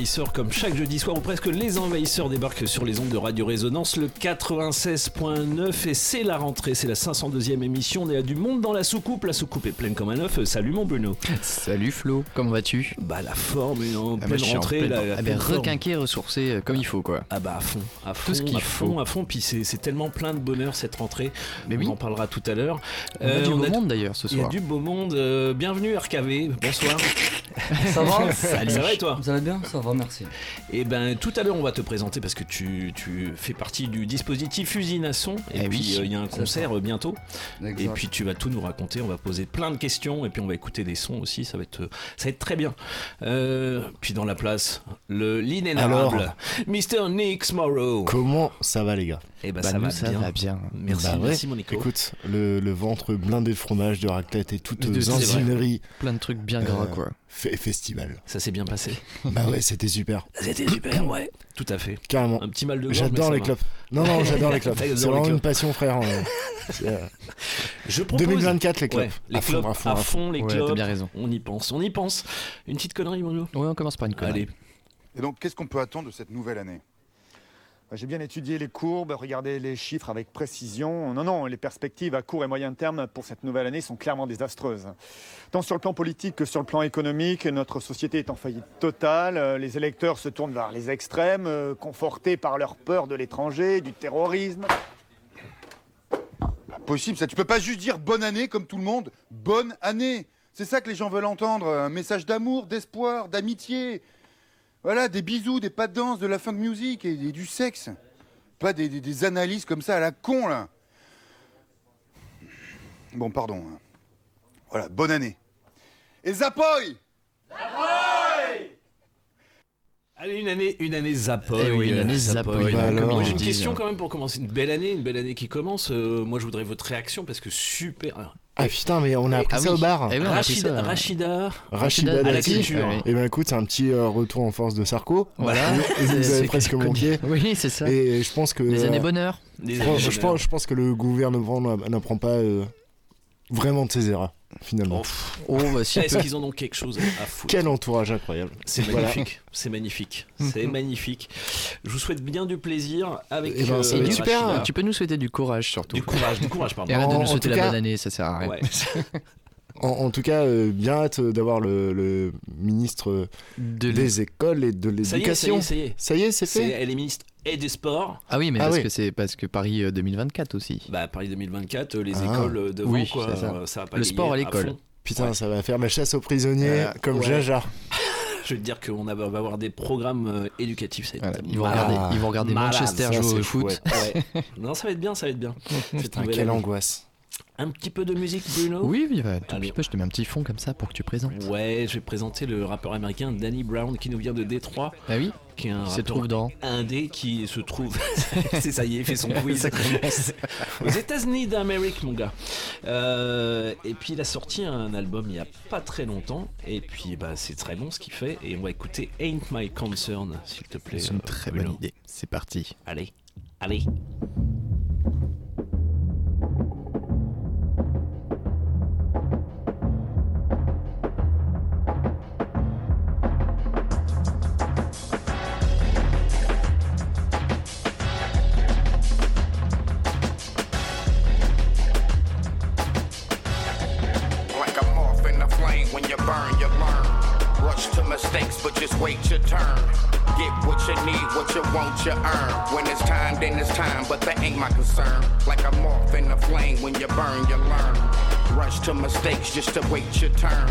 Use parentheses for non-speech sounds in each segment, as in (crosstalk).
Envahisseurs. Comme chaque jeudi soir ou presque, les Envahisseurs débarquent sur les ondes de Radio Résonance, le 96.9. Et c'est la rentrée, c'est la 502e émission. On est à du monde dans la soucoupe. La soucoupe est pleine comme un œuf. Salut mon Bruno. Salut Flo, comment vas-tu? Bah la forme, une en Ah, pleine je suis en rentrée. pleine- la- la Ah ben, requinqué, ressourcé euh, comme il faut quoi. Ah bah à fond, à fond, ce qu'il à faut. fond, à fond. Puis c'est tellement plein de bonheur cette rentrée. Mais on oui. en parlera tout à l'heure. On a Euh, du on beau a- monde d'ailleurs ce Il y a soir. du beau monde. Euh, bienvenue RKV. Bonsoir. Ça va? Salut. Ça va et toi? Vous allez bien Ça va, merci. Et ben tout à l'heure on va te présenter parce que tu, tu fais partie du dispositif Usine à son et Eh puis oui, euh, il y a un concert ça. euh, bientôt Exact. et puis tu vas tout nous raconter, on va poser plein de questions et puis on va écouter des sons aussi, ça va être, ça va être très bien. Euh, puis dans la place, le l'inénarrable Mr. Nick Morrow. Comment ça va les gars? Et ben Bah, ça, nous, va, ça bien. va bien. Merci, Bah merci mon Nico. Écoute, le, le ventre blindé de fromage, de raclette et toute zinzinerie Plein de trucs bien gras Euh, quoi. fait festival. Ça s'est bien passé. (laughs) bah ouais, c'était super. C'était super, ouais. Tout à fait. Carrément. Un petit mal de gorge. J'adore les clopes. Non, non, j'adore les (laughs) clopes. C'est les vraiment une passion, frère. euh, (laughs) c'est, euh, Je propose 2024, les clopes. Ouais, les à fond, à fond, à les Ouais, clopes. t'as bien raison. On y pense, on y pense. Une petite connerie, Bruno Ouais, on commence par une connerie. Allez. Et donc, qu'est-ce qu'on peut attendre de cette nouvelle année? J'ai bien étudié les courbes, regardé les chiffres avec précision. Non, non, les perspectives à court et moyen terme pour cette nouvelle année sont clairement désastreuses. Tant sur le plan politique que sur le plan économique, notre société est en faillite totale. Les électeurs se tournent vers les extrêmes, euh, confortés par leur peur de l'étranger, du terrorisme. Possible, ça. Tu peux pas juste dire bonne année comme tout le monde. Bonne année. C'est ça que les gens veulent entendre. Un message d'amour, d'espoir, d'amitié. Voilà, des bisous, des pas de danse, de la fin de musique et, et du sexe. Pas des, des- des analyses comme ça à la con, là. Bon, pardon. hein. Voilà, bonne année. Et Zapoy Allez, une année, une année Zapoy. Eh oui, une année Zapoy, Bah alors. une question quand même pour commencer. Une belle année, une belle année qui commence. Euh, moi je voudrais votre réaction parce que super. Ah putain, mais on a appris Ah ça oui. au bar. Eh appris Rachida, ça. Rachida. Rachida Dati. Ouais. Et ben écoute, c'est un petit euh, retour en force de Sarko. Voilà. Et (laughs) vous avez presque manqué. (laughs) Oui, c'est ça. Et je pense que. Les années euh, bonheur. Des je, années pense, je, bonheur. pense, je pense que le gouvernement n'a- n'apprend pas euh, vraiment de ses erreurs, finalement. Oh. Oh, bah si. Est-ce qu'ils en ont quelque chose à foutre Quel entourage incroyable. C'est Voilà. magnifique, c'est magnifique, c'est magnifique. Je vous souhaite bien du plaisir avec Eh ben, euh, Et du super. Tu peux nous souhaiter du courage surtout. Du courage, du courage, pardon. Et arrête de nous souhaiter la cas- bonne année, ça sert à rien. Ouais. (laughs) En, en tout cas, euh, bien hâte d'avoir le, le ministre De des écoles et de l'éducation. est, ça y est. Ça y est, c'est fait. Elle est ministre et des sports. Ah oui, mais Ah parce oui. que c'est parce que Paris euh, 2024 aussi. Bah, Paris 2024, euh, les Ah. écoles euh, devant, Oui, quoi. ça. euh, ça va pas Le sport à l'école. Putain, Ouais. ça va faire la chasse aux prisonniers Euh, comme ouais. Jaja. (laughs) Je vais te dire qu'on va avoir des programmes euh, éducatifs. Ça va Voilà, être ils vont regarder, ils vont regarder Malade, Manchester jouer au foot. Ouais. non, ça va être bien, ça va être bien. Putain, quelle année. angoisse. Un petit peu de musique, Bruno? Oui, oui, bah, tout petit peu, je te mets un petit fond comme ça pour que tu présentes. Ouais, je vais présenter le rappeur américain Danny Brown qui nous vient de Détroit, Ah oui, qui est un se trouve dans. indé qui se trouve. (laughs) c'est ça y est, il fait son quiz. (laughs) Aux États-Unis d'Amérique, mon gars. Euh, et puis il a sorti un album il y a pas très longtemps. Et puis bah, c'est très bon ce qu'il fait. Et on va écouter Ain't My Concern, s'il te plaît. C'est une euh, très Bruno. bonne idée. C'est parti. Allez, allez. When you burn, you learn. Rush to mistakes, but just wait your turn. Get what you need, what you want, you earn. When it's time, then it's time, but that ain't my concern. Like a moth in a flame, when you burn, you learn. Rush to mistakes just to wait your turn.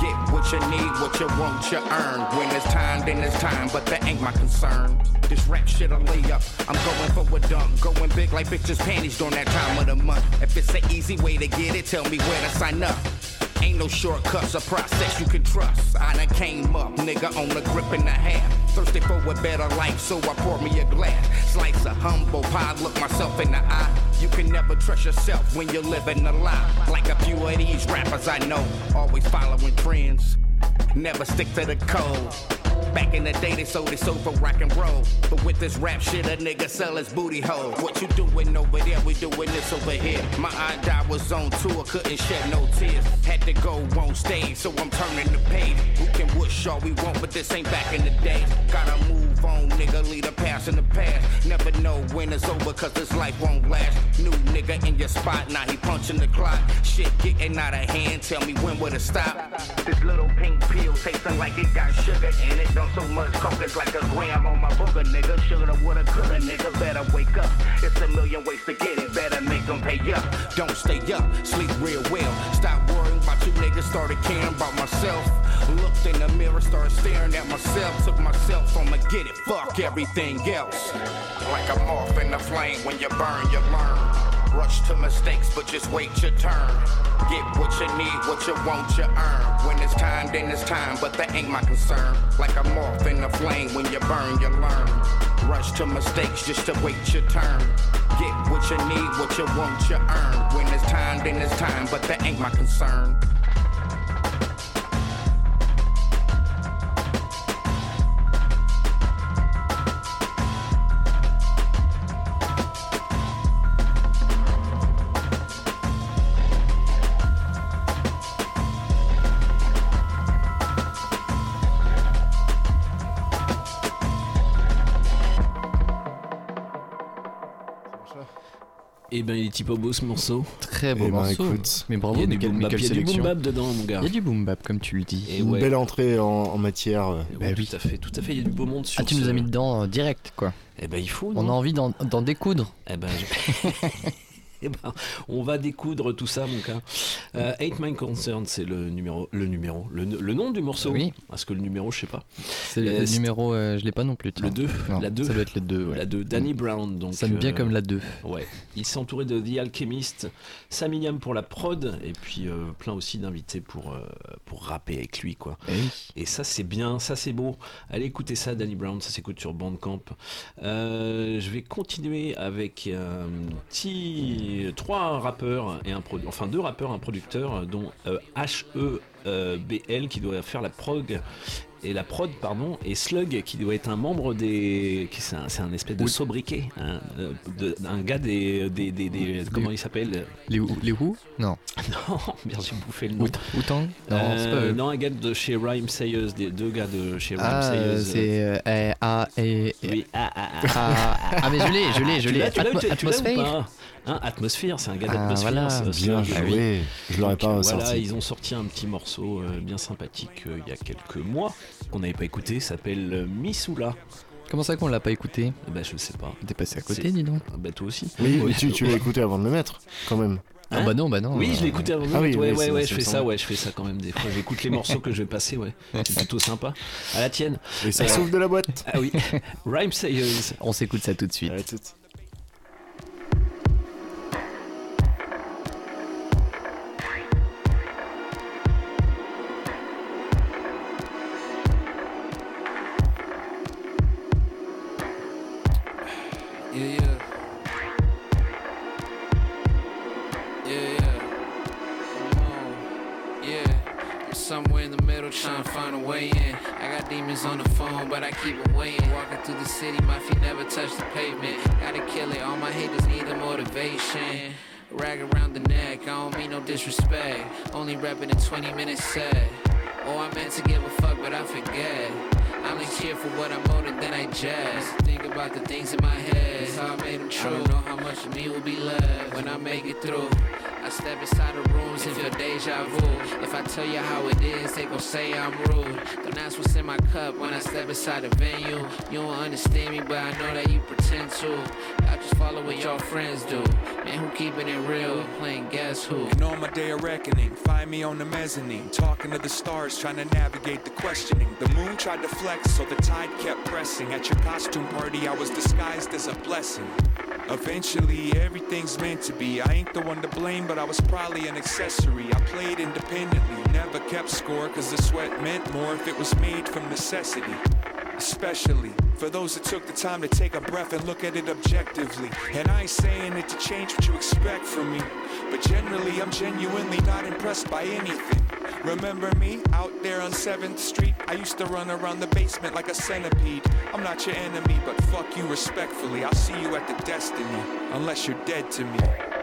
Get what you need, what you want, you earn. When it's time, then it's time, but that ain't my concern. This rap shit a layup. I'm going for a dunk, going big like bitches' panties during that time of the month. If it's an easy way to get it, tell me where to sign up. Ain't no shortcuts, a process you can trust. I done came up, nigga, on the grip and a half. Thirsty for a better life, so I pour me a glass. Slice a humble pie, look myself in the eye. You can never trust yourself when you're living a lie. Like a few of these rappers I know, always following trends. Never stick to the code. Back in the day, they sold it so for rock and roll. But with this rap shit, a nigga sell his booty hole. What you doing over there? We doing this over here. My aunt I was on tour, couldn't shed no tears. Had to go on stage, so I'm turning the page. Who can wish all we want, but this ain't back in the day. Gotta move on, nigga, leave the past in the past. Never know when it's over, cause this life won't last. New nigga in your spot, now he punching the clock. Shit getting out of hand, tell me when will it stop? This little pink pill tasting like it got sugar in it. Don't so much coke, it's like a gram on my booger, nigga. Shoulda, woulda, coulda, nigga. Better wake up. It's a million ways to get it. Better make them pay up. Don't stay up, sleep real well. Stop worrying about you niggas, started caring about myself. Looked in the mirror, started staring at myself. Took myself, I'ma get it. Fuck everything else. Like a moth in the flame, when you burn, you learn. Rush to mistakes, but just wait your turn. Get what you need, what you want, you earn. When it's time, then it's time, but that ain't my concern. Like a moth in the flame, when you burn, you learn. Rush to mistakes just to wait your turn. Get what you need, what you want, you earn. When it's time, then it's time, but that ain't my concern. Et ben il est type beau ce morceau. Très beau Eh ben, morceau. écoute, Mais Il bravo, y a du boom bap, quelle il y a du boom bap dedans mon gars. Il y a du boom bap, comme tu le dis. Et Une ouais. belle entrée en, en matière. euh, Et Bah ouais, oui. Tout à fait, tout à fait. Il y a du beau monde sur. Ah, tu nous as mis dedans euh, direct, quoi. Eh ben il faut. On a envie d'en d'en découdre. Eh ben, je- (laughs) Eh ben, on va découdre tout ça, mon gars. Euh, Eight Mind Concern, c'est le numéro, le numéro, le, le nom du morceau. Oui. Parce que le numéro, je sais pas. C'est Euh, le c'est- numéro, euh, je l'ai pas non plus. Le 2 Non, La 2 Ça doit être le 2, ouais. La 2, Danny Brown. Donc, Ça sonne bien euh, comme la 2. Ouais. Il s'est entouré de The Alchemist, Sam Yam pour la prod, et puis euh, plein aussi d'invités pour, euh, pour rapper avec lui, quoi. Eh oui. Et ça, c'est bien, ça, c'est beau. Allez écouter ça, Danny Brown, ça s'écoute sur Bandcamp. Euh, je vais continuer avec un petit. Trois rappeurs et un enfin deux rappeurs, un producteur, dont euh, HEBL qui doit faire la prog. Et la prod, pardon, et Slug qui doit être un membre des. qui- C'est un, c'est un espèce de sobriquet. Un, euh, de- un gars des. des, des- des- comment il s'appelle Les, les Who? Non. (laughs) Non, merde, j'ai bouffé le nom. Wu-Tang? Non, Euh, non, un gars de chez Rhyme Sayers, des deux gars de chez Rhyme Ah, Sayers. euh, c'est euh, A et. Oui, ah, ah, ah. Ah, mais je l'ai, je l'ai, je l'ai. Atmosphère Hein, Atmosphère, c'est un gars Ah, d'Atmosphère. voilà, Bien. Ah oui. joué. Je l'aurais pas Voilà, sorti. ils ont sorti un petit morceau euh, bien sympathique euh, il y a quelques mois qu'on n'avait pas écouté, s'appelle euh, Missoula. Comment ça qu'on l'a pas écouté? Ben, je sais pas. T'es passé à côté, dis donc. Ah, bah, toi aussi. Oui, mais tu, tu l'as écouté avant de le mettre, quand même. Ah Hein bah non, bah non. Oui, je l'ai écouté avant. Ah oui, ouais, oui, ouais, ouais, je fais ça. ouais, je fais ça quand même des fois. J'écoute les morceaux que je vais passer, ouais. C'est plutôt sympa. À la tienne. Et ça Euh, souffle de la boîte. Ah oui. (laughs) Rhyme Sayers. On s'écoute ça tout de suite. Middle trying to find a way in. I got demons on the phone, but I keep them waiting. Walking through the city, my feet never touch the pavement. Gotta kill it, all my haters need the motivation. Rag around the neck, I don't mean no disrespect. Only rapping in 20 minutes set. Oh, I meant to give a fuck, but I forget. I only cheer for what I'm older than I jazz. Think about the things in my head, how I made them true. I don't know how much of me will be left when I make it through. I step inside the rooms and feel deja vu. If I tell you how it is, they gon' say I'm rude. Don't ask what's in my cup when I step inside the venue. You don't understand me, but I know that you pretend to. I just follow what your friends do. Man, who keeping it real? Playing guess who? And on my day of reckoning, find me on the mezzanine, talking to the stars, trying to navigate the questioning. The moon tried to flex, so the tide kept pressing. At your costume party, I was disguised as a blessing. Eventually, everything's meant to be. I ain't the one to blame, but I was probably an accessory. I played independently, never kept score, cause the sweat meant more if it was made from necessity. Especially for those that took the time to take a breath and look at it objectively. And I ain't saying it to change what you expect from me, but generally, I'm genuinely not impressed by anything. Remember me out there on 7th Street? I used to run around the basement like a centipede. I'm not your enemy, but fuck you respectfully. I'll see you at the destiny, unless you're dead to me.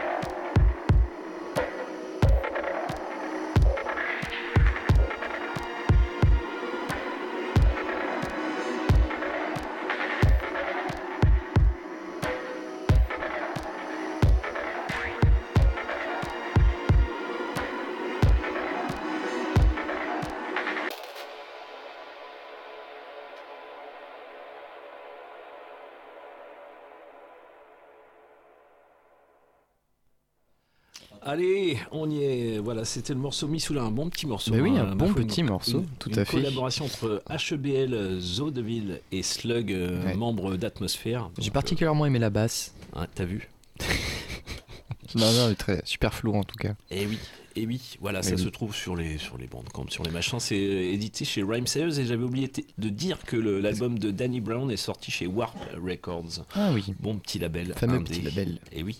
Allez, on y est. Voilà, c'était le morceau Missoula, un bon petit morceau. Mais oui, hein, un bon petit morceau, une- tout une à fait. collaboration entre HEBL, Zodeville et Slug, euh, Ouais. membres d'Atmosphère. J'ai Donc, particulièrement aimé la basse. euh, hein, T'as vu (laughs) Non, non, très super flou en tout cas. Eh oui, eh oui, voilà, ça oui. se trouve sur les, sur les bandes, comme sur les machins. C'est euh, édité chez Rhyme Sayers et j'avais oublié de dire que l'album de Danny Brown est sorti chez Warp Records. Ah oui, Bon petit label. fameux indé. petit label. Et oui.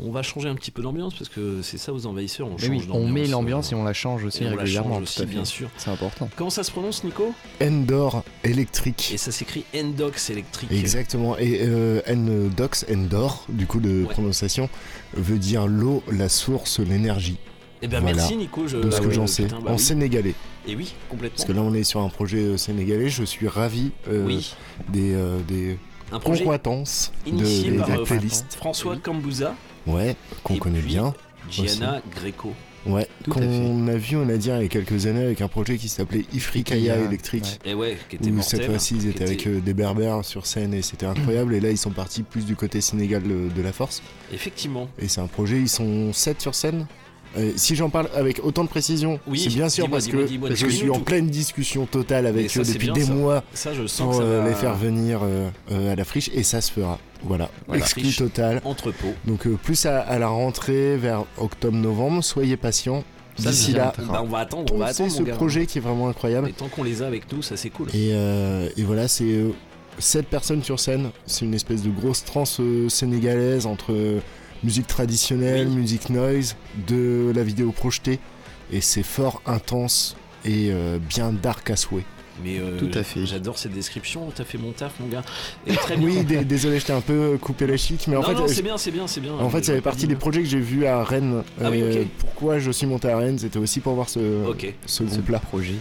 On va changer un petit peu d'ambiance parce que c'est ça aux envahisseurs. On change oui, on met l'ambiance et euh, on la change aussi et on la régulièrement. change tout aussi, à fait. bien sûr. C'est important. Comment ça se prononce, Nico? Endor électrique. Et ça s'écrit Endox électrique. Exactement. Et euh, Endox, Endor, du coup de Ouais. prononciation, veut dire l'eau, la source, l'énergie. Eh Voilà. merci Nico. Je... De ce Ah que ouais, j'en sais. putain, bah en oui. sénégalais. Et oui, complètement. Parce que là, on est sur un projet euh, sénégalais. Je suis ravi euh, oui, des, euh, des un projet de, initié des par euh. François Cambouza Ouais, qu'on connaît puis, bien. Gianna Greco. Ouais, qu'on a vu, on a dit, il y a quelques années avec un projet qui s'appelait Ifrikaya électrique. Et ouais, qui était Où mortel. cette fois-ci ils étaient avec était- euh, des berbères sur scène et c'était incroyable. Et là ils sont partis plus du côté Sénégal de, de la force. Effectivement. Et c'est un projet, ils sont 7 sur scène. Euh, si j'en parle avec autant de précision, Oui, c'est bien sûr parce que je suis en pleine discussion totale avec ça, eux depuis des ça. mois Ça, je sens pour que euh, va les faire venir euh, à la friche et ça se fera. Voilà, Voilà. exclu total. entrepôt. Donc plus à, à la rentrée vers octobre-novembre, soyez patients. D'ici là. Bah, on va attendre, on va attendre ce gars. projet qui est vraiment incroyable. Et tant qu'on les a avec nous, ça c'est cool. Et, euh, et voilà, c'est euh, 7 personnes sur scène. C'est une espèce de grosse transe euh, sénégalaise entre musique traditionnelle, Oui. musique noise, de la vidéo projetée. Et c'est fort intense et euh, bien dark à souhait. Mais euh, Tout à fait. J'adore cette description. T'as fait mon taf, mon gars. Et très (laughs) bien. Oui, dé- désolé, j'étais un peu coupé la chic, mais en non, fait, non, euh, c'est bien, c'est bien, c'est bien. en fait, ça fait partie des projets que j'ai vus à Rennes. Ah oui, Euh. Pourquoi je suis monté à Rennes? C'était aussi pour voir ce, Ok. ce Ce groupe-là. projet.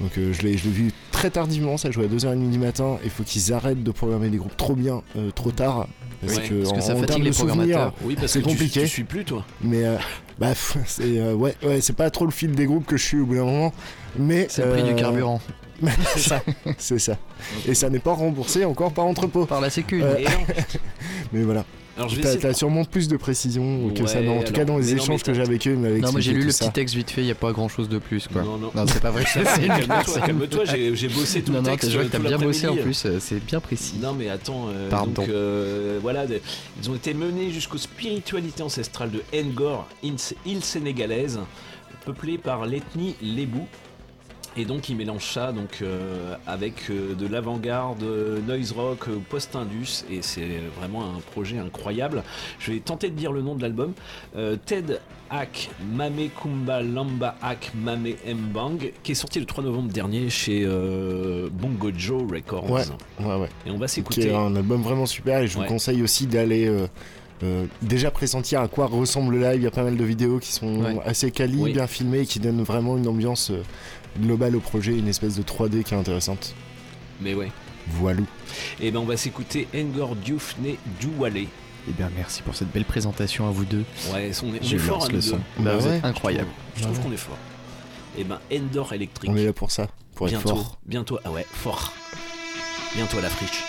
Donc euh, je l'ai vu très tardivement, ça jouait à 2h30 du matin. Il faut qu'ils arrêtent de programmer des groupes trop bien, euh, trop tard. Parce que, parce que en- ça en fatigue termes les de souvenirs, programmateurs. Oui, parce C'est que tu- compliqué. Tu, suis plus, toi. Mais euh, (laughs) bah, c'est euh, ouais, ouais, c'est pas trop le fil des groupes que je suis au bout d'un moment. Mais C'est le prix du carburant. (laughs) c'est ça, c'est ça. Et ça n'est pas remboursé encore par entrepôt. Par la sécu. Euh. (laughs) Mais voilà. Alors je vais T'as sûrement plus de précision que ça. Non, en tout cas, dans les non, échanges que j'ai avec eux, m'avaient Non, moi j'ai lu le ça. petit texte vite fait, il n'y a pas grand chose de plus quoi. Non, non. Non, c'est pas vrai, ça (laughs) c'est une Calme-toi, calme-toi, j'ai j'ai bossé tout Non, le non, texte. je vois que tout t'as bien bossé en plus, euh, c'est bien précis. Non mais attends, euh, Pardon. donc euh, voilà, de- ils ont été menés jusqu'aux spiritualités ancestrales de Ngor, île- île sénégalaise, peuplée par l'ethnie Lébou. Et donc ils mélangent ça donc, euh, avec euh, de l'avant-garde, euh, noise rock, euh, post-indus, et c'est vraiment un projet incroyable. Je vais tenter de dire le nom de l'album. Ted Ak Mame Kumba Lamba Ak Mame Mbang, qui est sorti le 3 novembre dernier chez Bongo Joe Records. Ouais, ouais, ouais. Et on va qui s'écouter. est un album vraiment super et je Ouais. vous conseille aussi d'aller euh, déjà pressentir à quoi ressemble le live. Il y a pas mal de vidéos qui sont Ouais. assez quali, Oui. bien filmées qui donnent vraiment une ambiance globale au projet, une espèce de 3D qui est intéressante. Mais ouais. Voilà. Et ben on va s'écouter Ngor Dioufne Douale. Eh bien merci pour cette belle présentation à vous deux. Ouais, on est, on Je est fort à le nous son. deux. Bah, Bah vous ouais. êtes incroyable. Je trouve Ouais. qu'on est fort. Et ben Endor électrique. On est là pour ça, pour être bientôt, fort. bientôt, ah ouais, fort. Bientôt à la friche.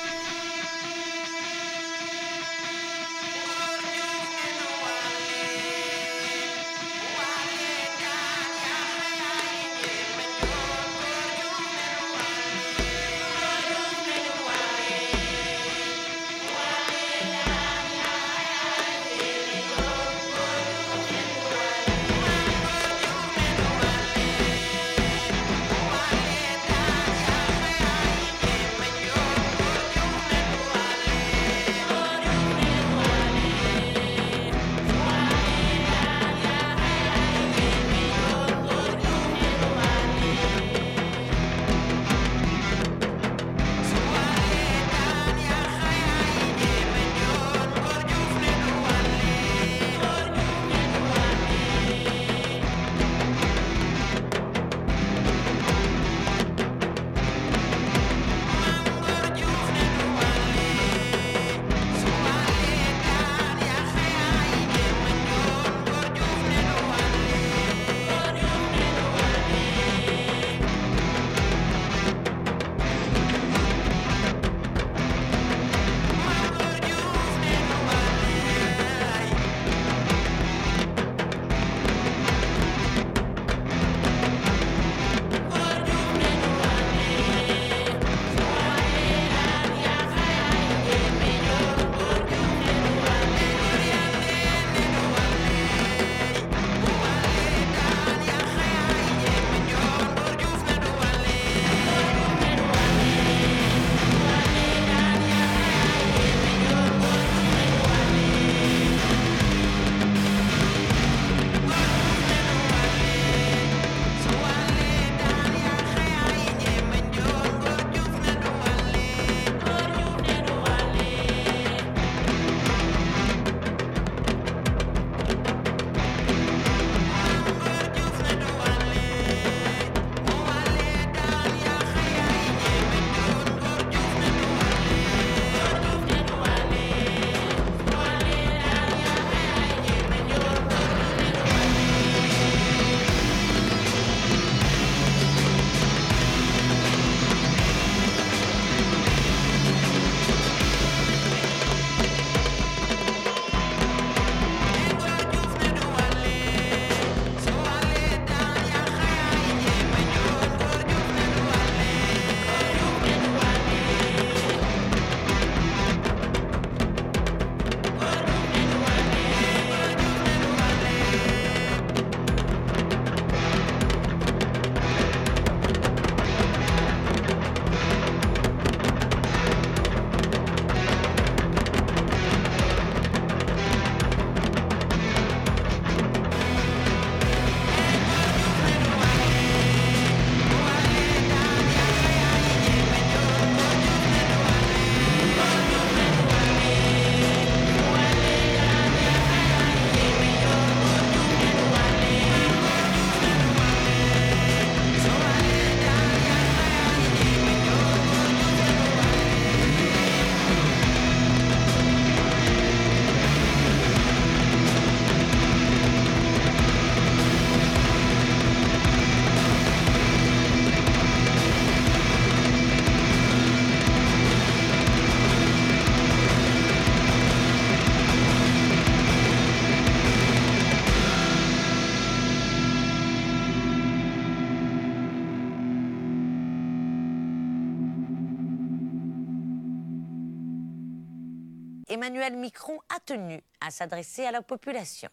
Emmanuel Macron a tenu à s'adresser à la population.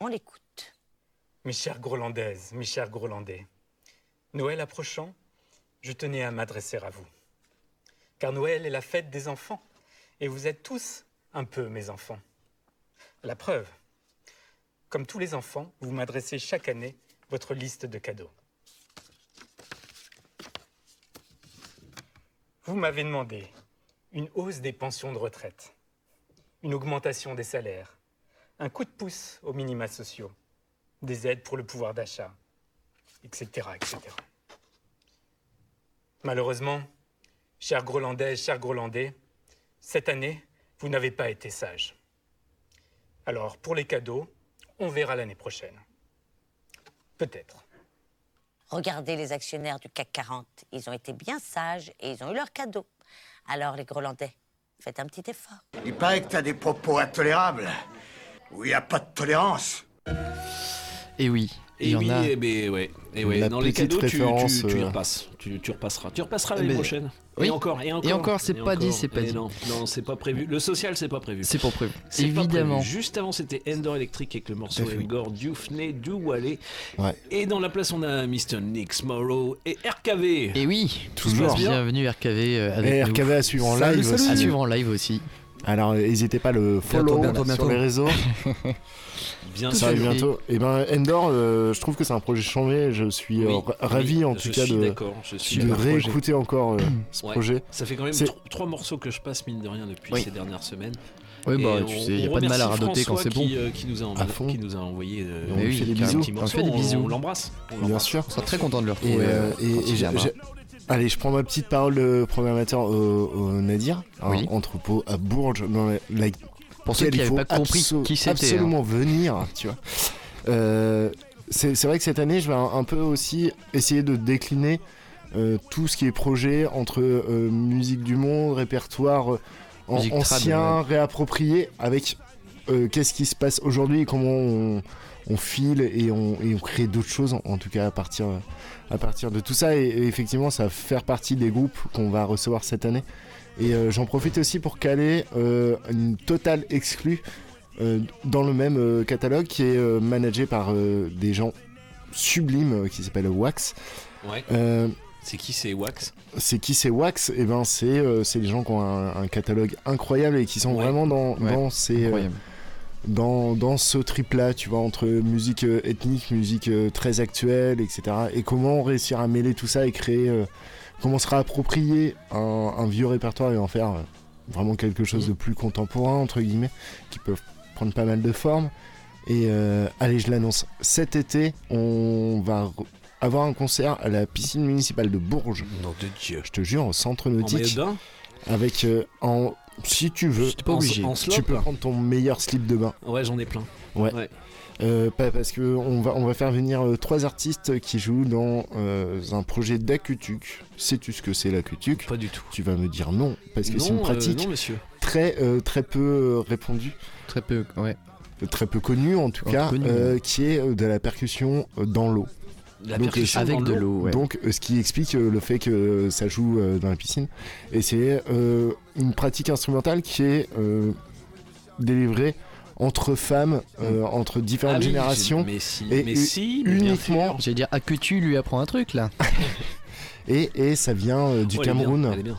On l'écoute. Mes chères Grolandaises, mes chers Grolandais, Noël approchant, je tenais à m'adresser à vous. Car Noël est la fête des enfants, et vous êtes tous un peu mes enfants. La preuve, comme tous les enfants, vous m'adressez chaque année votre liste de cadeaux. Vous m'avez demandé une hausse des pensions de retraite, une augmentation des salaires, un coup de pouce aux minima sociaux, des aides pour le pouvoir d'achat, etc., etc. Malheureusement, chers Grolandaises, chers Grolandais, cette année, vous n'avez pas été sages. Alors, pour les cadeaux, on verra l'année prochaine. Peut-être. Regardez les actionnaires du CAC 40. Ils ont été bien sages et ils ont eu leur cadeau. Alors, les Grolandais, faites un petit effort. Il paraît que t'as des propos intolérables. Où il n'y a pas de tolérance. Et oui. il Et y en oui, a. eh ben, ouais. Et ouais, dans les cadeaux, tu, référence, tu, tu y euh, repasses. Tu, tu repasseras. Tu repasseras l'année Mais- prochaine. Oui. Et encore, et encore. Et encore, c'est pas dit, c'est pas Et dit. Non, non, c'est pas prévu. Le social, c'est pas prévu. C'est pour prévu. C'est pas Évidemment. prévu. Juste avant, c'était Endor Electric avec le morceau. Engor Dufney Douale. Ouais. Et dans la place, on a Mr. Nix Morrow et RKV. Et oui, bien. Bienvenue RKV euh, avec Et nous. RKV à suivre en live salut. aussi. À suivre en live aussi. Alors n'hésitez pas à le follow bientôt, sur bientôt. les réseaux. (laughs) Bien Ça arrive bientôt. Et ben Endor, euh, je trouve que c'est un projet changé. Je suis euh, Oui, ravi oui, en tout cas suis de, d'accord, je suis de d'accord. réécouter encore euh, ce Ouais. projet. Ça fait quand même trois morceaux que je passe, mine de rien, depuis Oui. ces dernières semaines. Oui, bah, tu on- sais, il n'y a pas de mal à radoter quand c'est bon. Qui, euh, qui nous a, À fond. qui nous a envoyé euh, On lui fait des bisous. petit On fait des bisous. On l'embrasse. On Bien sûr. On sera très content de le Et, retrouver. et- Allez, je prends ma petite parole de programmateur au, au Nadir, un Oui. entrepôt à Bourges, dans la, la- Pour ceux qui n'avaient faut pas compris qui c'était. hein. absolument venir, tu vois. Euh, c'est vrai que cette année, je vais un, un peu aussi essayer de décliner euh, tout ce qui est projet entre euh, musique du monde, répertoire en- Musique trad, ancien, réapproprié, avec qu'est-ce qui se passe aujourd'hui et comment on, on file et on, et on crée d'autres choses, en, en tout cas à partir, à partir de tout ça. Et, et effectivement, ça va faire partie des groupes qu'on va recevoir cette année. Et euh, j'en profite aussi pour caler euh, une totale exclue euh, dans le même euh, catalogue qui est euh, managé par euh, des gens sublimes euh, qui s'appellent Wax. Ouais. Euh, C'est qui c'est Wax? c'est qui c'est Wax? Et ben c'est euh, c'est des gens qui ont un, un catalogue incroyable et qui sont Ouais. vraiment dans, Ouais, dans ces euh, dans, dans ce trip-là, tu vois, entre musique euh, ethnique, musique euh, très actuelle, etc. Et comment réussir à mêler tout ça et créer, euh, comment se réapproprier un, un vieux répertoire et en faire euh, vraiment quelque chose de plus contemporain, entre guillemets, qui peuvent prendre pas mal de formes. Et euh, allez, je l'annonce, cet été, on va avoir un concert à la piscine municipale de Bourges. Nom de Dieu. Je te jure, au centre nautique, avec euh, en si tu veux, pas obligé. en tu peux prendre ton meilleur slip de bain. Ouais, j'en ai plein. Euh, pas parce que on va, on va faire venir euh, trois artistes qui jouent dans euh, un projet d'acutuc. Sais-tu ce que c'est l'acutuc? Pas du tout. Tu vas me dire non, parce que c'est une euh, pratique non, monsieur. très, euh, très peu euh, répandue, Très peu, ouais. très peu connue en tout Oh, cas, euh, qui est de la percussion dans l'eau. La Donc, percussion Avec dans de l'eau, ouais. Donc, ce qui explique euh, le fait que euh, ça joue euh, dans la piscine. Et c'est euh, une pratique instrumentale qui est euh, délivrée entre femmes, euh, entre différentes Ah oui, générations. Mais si, et mais si, mais uniquement-. J'allais dire, ah que tu lui apprends un truc là. (laughs) Et, et ça vient euh, du Oh, elle est bien, Cameroun. elle est bien.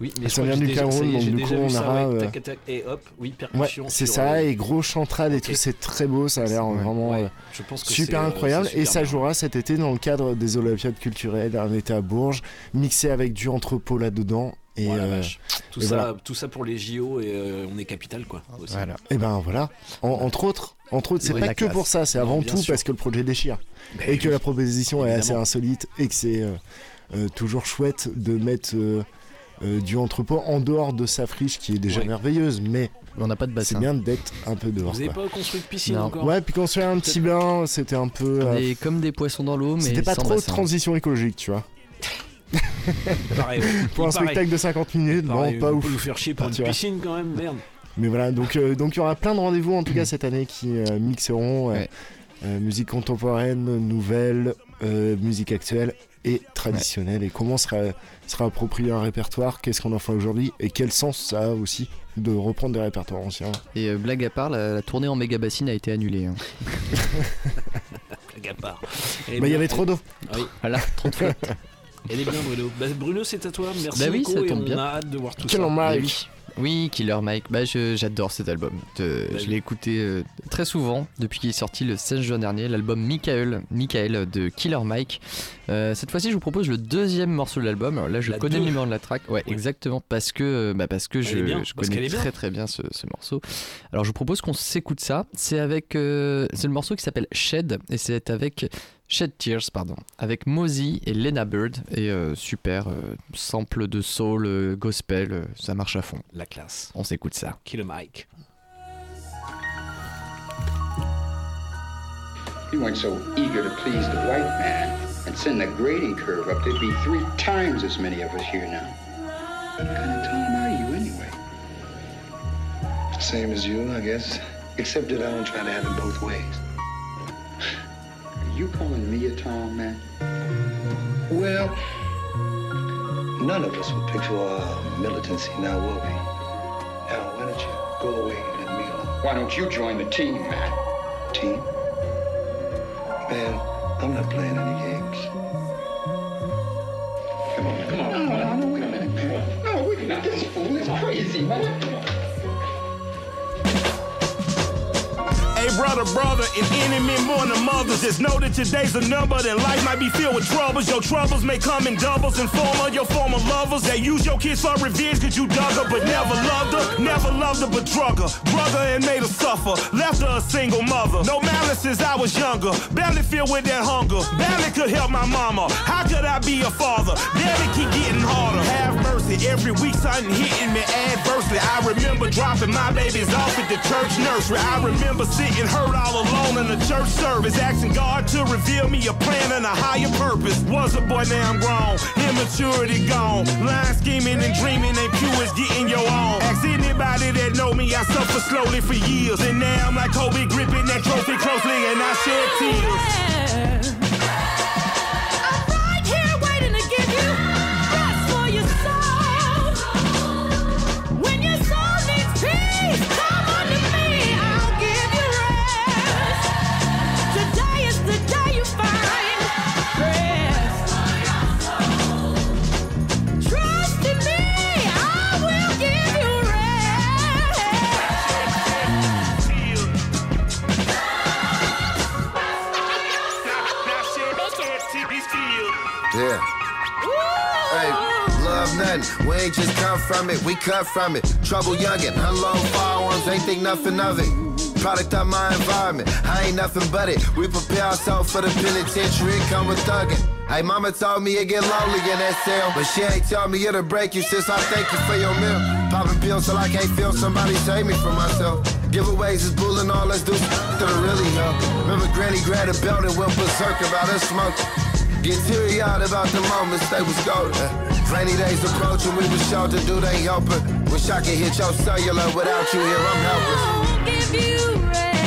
Oui, mais Ça je crois vient du Cameroun, ça donc du coup, on ça, aura, ouais, euh, tac, tac, et hop, oui, Ouais, percussion. c'est ça, et gros chantrade et tout, c'est très beau, ça a l'air Ouais, vraiment ouais, euh, je pense que super incroyable. et ça bien. jouera cet été dans le cadre des Olympiades culturelles, un été à Bourges, mixé avec du entrepôt là-dedans. Et, Oh euh. Tout et ça, voilà. tout ça pour les JO et euh, on est capital quoi. aussi. Voilà. et ben voilà, En- entre autres, entre autres, c'est pas que classe. pour ça, c'est avant tout sûr. parce que le projet déchire Ben et que la proposition est assez insolite et que c'est euh, euh, toujours chouette de mettre euh, euh, du entrepôt en dehors de sa friche qui est déjà Ouais. merveilleuse, mais On n'a pas de c'est bassin. bien d'être un peu dehors. Vous avez quoi. pas construit de piscine Non. encore Ouais, puis fait un petit bain, c'était un peu. On euh, est comme des poissons dans l'eau, mais C'était pas sans trop bassin. transition écologique, tu vois. (laughs) Pareil. Pour un paraît. spectacle de 50 minutes, Pareil, non, pas on ouf. peut nous faire chier pour Ah, une piscine quand même, merde. Mais voilà, donc euh, donc il y aura plein de rendez-vous en tout cas cette année qui euh, mixeront euh, Ouais. Euh, musique contemporaine, nouvelle, euh, musique actuelle et traditionnelle. Et comment sera, sera approprié un répertoire? Qu'est-ce qu'on en fait aujourd'hui? Et quel sens ça a aussi de reprendre des répertoires anciens? Et euh, blague à part, la, la tournée en méga bassine a été annulée. hein. (laughs) Blague à part. Bah, il y avait trop d'eau. Oui. Voilà, trop de flotte. (laughs) Elle est bien Bruno. Bah, Bruno, c'est à toi. Merci Bah oui, ça et on bien. a hâte de voir tout Quel ça. Eh oui. Oui, Killer Mike, bah, je- j'adore cet album. De- Bah je oui. l'ai écouté euh, très souvent depuis qu'il est sorti le 16 juin dernier, l'album Michael, Michael de Killer Mike. Euh, cette fois-ci, je vous propose le deuxième morceau de l'album. Alors là, je La connais deux. le numéro de la track. Ouais, Ouais. exactement, parce que, bah, parce que je, est bien, je parce connais très très bien ce, ce morceau. Alors, je vous propose qu'on s'écoute ça. C'est avec, euh, c'est le morceau qui s'appelle Shed et c'est avec Shed Tears, pardon, avec Mosey et Lena Bird et euh, super euh, sample de soul, euh, gospel, euh, ça marche à fond. La classe. On s'écoute ça. Killer Mike. You weren't so eager to please the white man and send the grading curve up. There'd be three times as many of us here now. What kind of Tom are you anyway? Same as you, I guess. Except that I don't try to have it both ways. Are you calling me a Tom, man? Well, none of us would picture our militancy now, will we? Now, why don't you go away and let me alone? Why don't you join the team, man? Team? Man, I'm not playing any games. Come on, come on. No, no, no, wait a minute, man. No, wait a minute. This fool is crazy, man. Hey, brother, brother, an enemy more than mothers. Just know that your days are numbered and life might be filled with troubles. Your troubles may come in doubles and form of your former lovers. They use your kids for revenge cause you dug her, but never loved her. Never loved her, but drug her. Drug her and made her suffer. Left her a single mother. No malice since I was younger. Barely filled with that hunger. Barely could help my mama. How could I be a father? It, keep getting harder. Have mercy. Every week something hitting me adversely. I remember dropping my babies off at the church nursery. I remember sitting hurt all alone in the church service, asking God to reveal me a plan and a higher purpose. Was a boy, now I'm grown. Immaturity gone. Lying, scheming, and dreaming ain't pure as getting your own. Ask anybody that know me, I suffer slowly for years. And now I'm like Kobe gripping that trophy closely, and I shed tears. Nothing. We ain't just come from it, we cut from it. Trouble youngin', unload firearms, ain't think nothing of it. Product of my environment, I ain't nothing but it. We prepare ourselves for the penitentiary, come with thuggin'. Hey, mama told me it get lonely in that cell, but she ain't tell me it'll break you, sis. I thank you for your meal. Popping pills till I can't feel somebody save me from myself. Giveaways is bullying all, let's do that'll really help. Remember Granny grabbed a belt and went berserk about us smoking. Get teary eyed about the moments they was golden. Rainy days approaching, we was sure to do they helping. Wish I could hit your cellular without you here, I'm helpless. give you rest.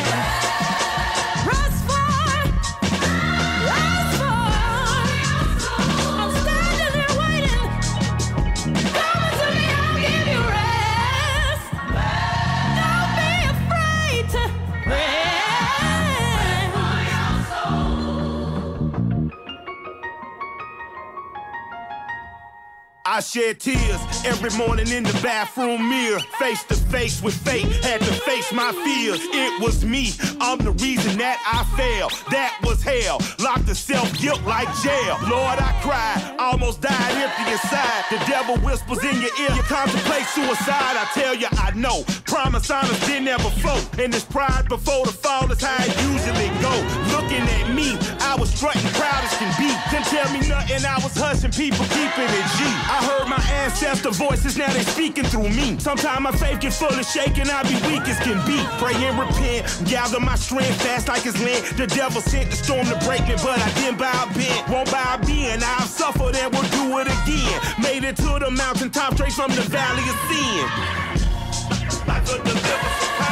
I shed tears every morning in the bathroom mirror. Face to face with fate, had to face my fears. It was me, I'm the reason that I failed. That was hell, locked the self guilt like jail. Lord, I cried, almost died empty inside. The devil whispers in your ear, you contemplate suicide. I tell you, I know. Promise honest been there before. And this pride before the fall is how it usually go. Looking at me, I was strutting proud as can be. Didn't tell me nothing, I was hushing people, keeping it G. I heard my ancestor voices, now they speaking through me. Sometimes my faith get full of shaking, I be weak as can be. Pray and repent, gather my strength fast like it's lent. The devil sent the storm to break me, but I didn't bow a bent. Won't bow a I've suffered and will do it again. Made it to the mountaintop straight from the valley of sin. A deliverance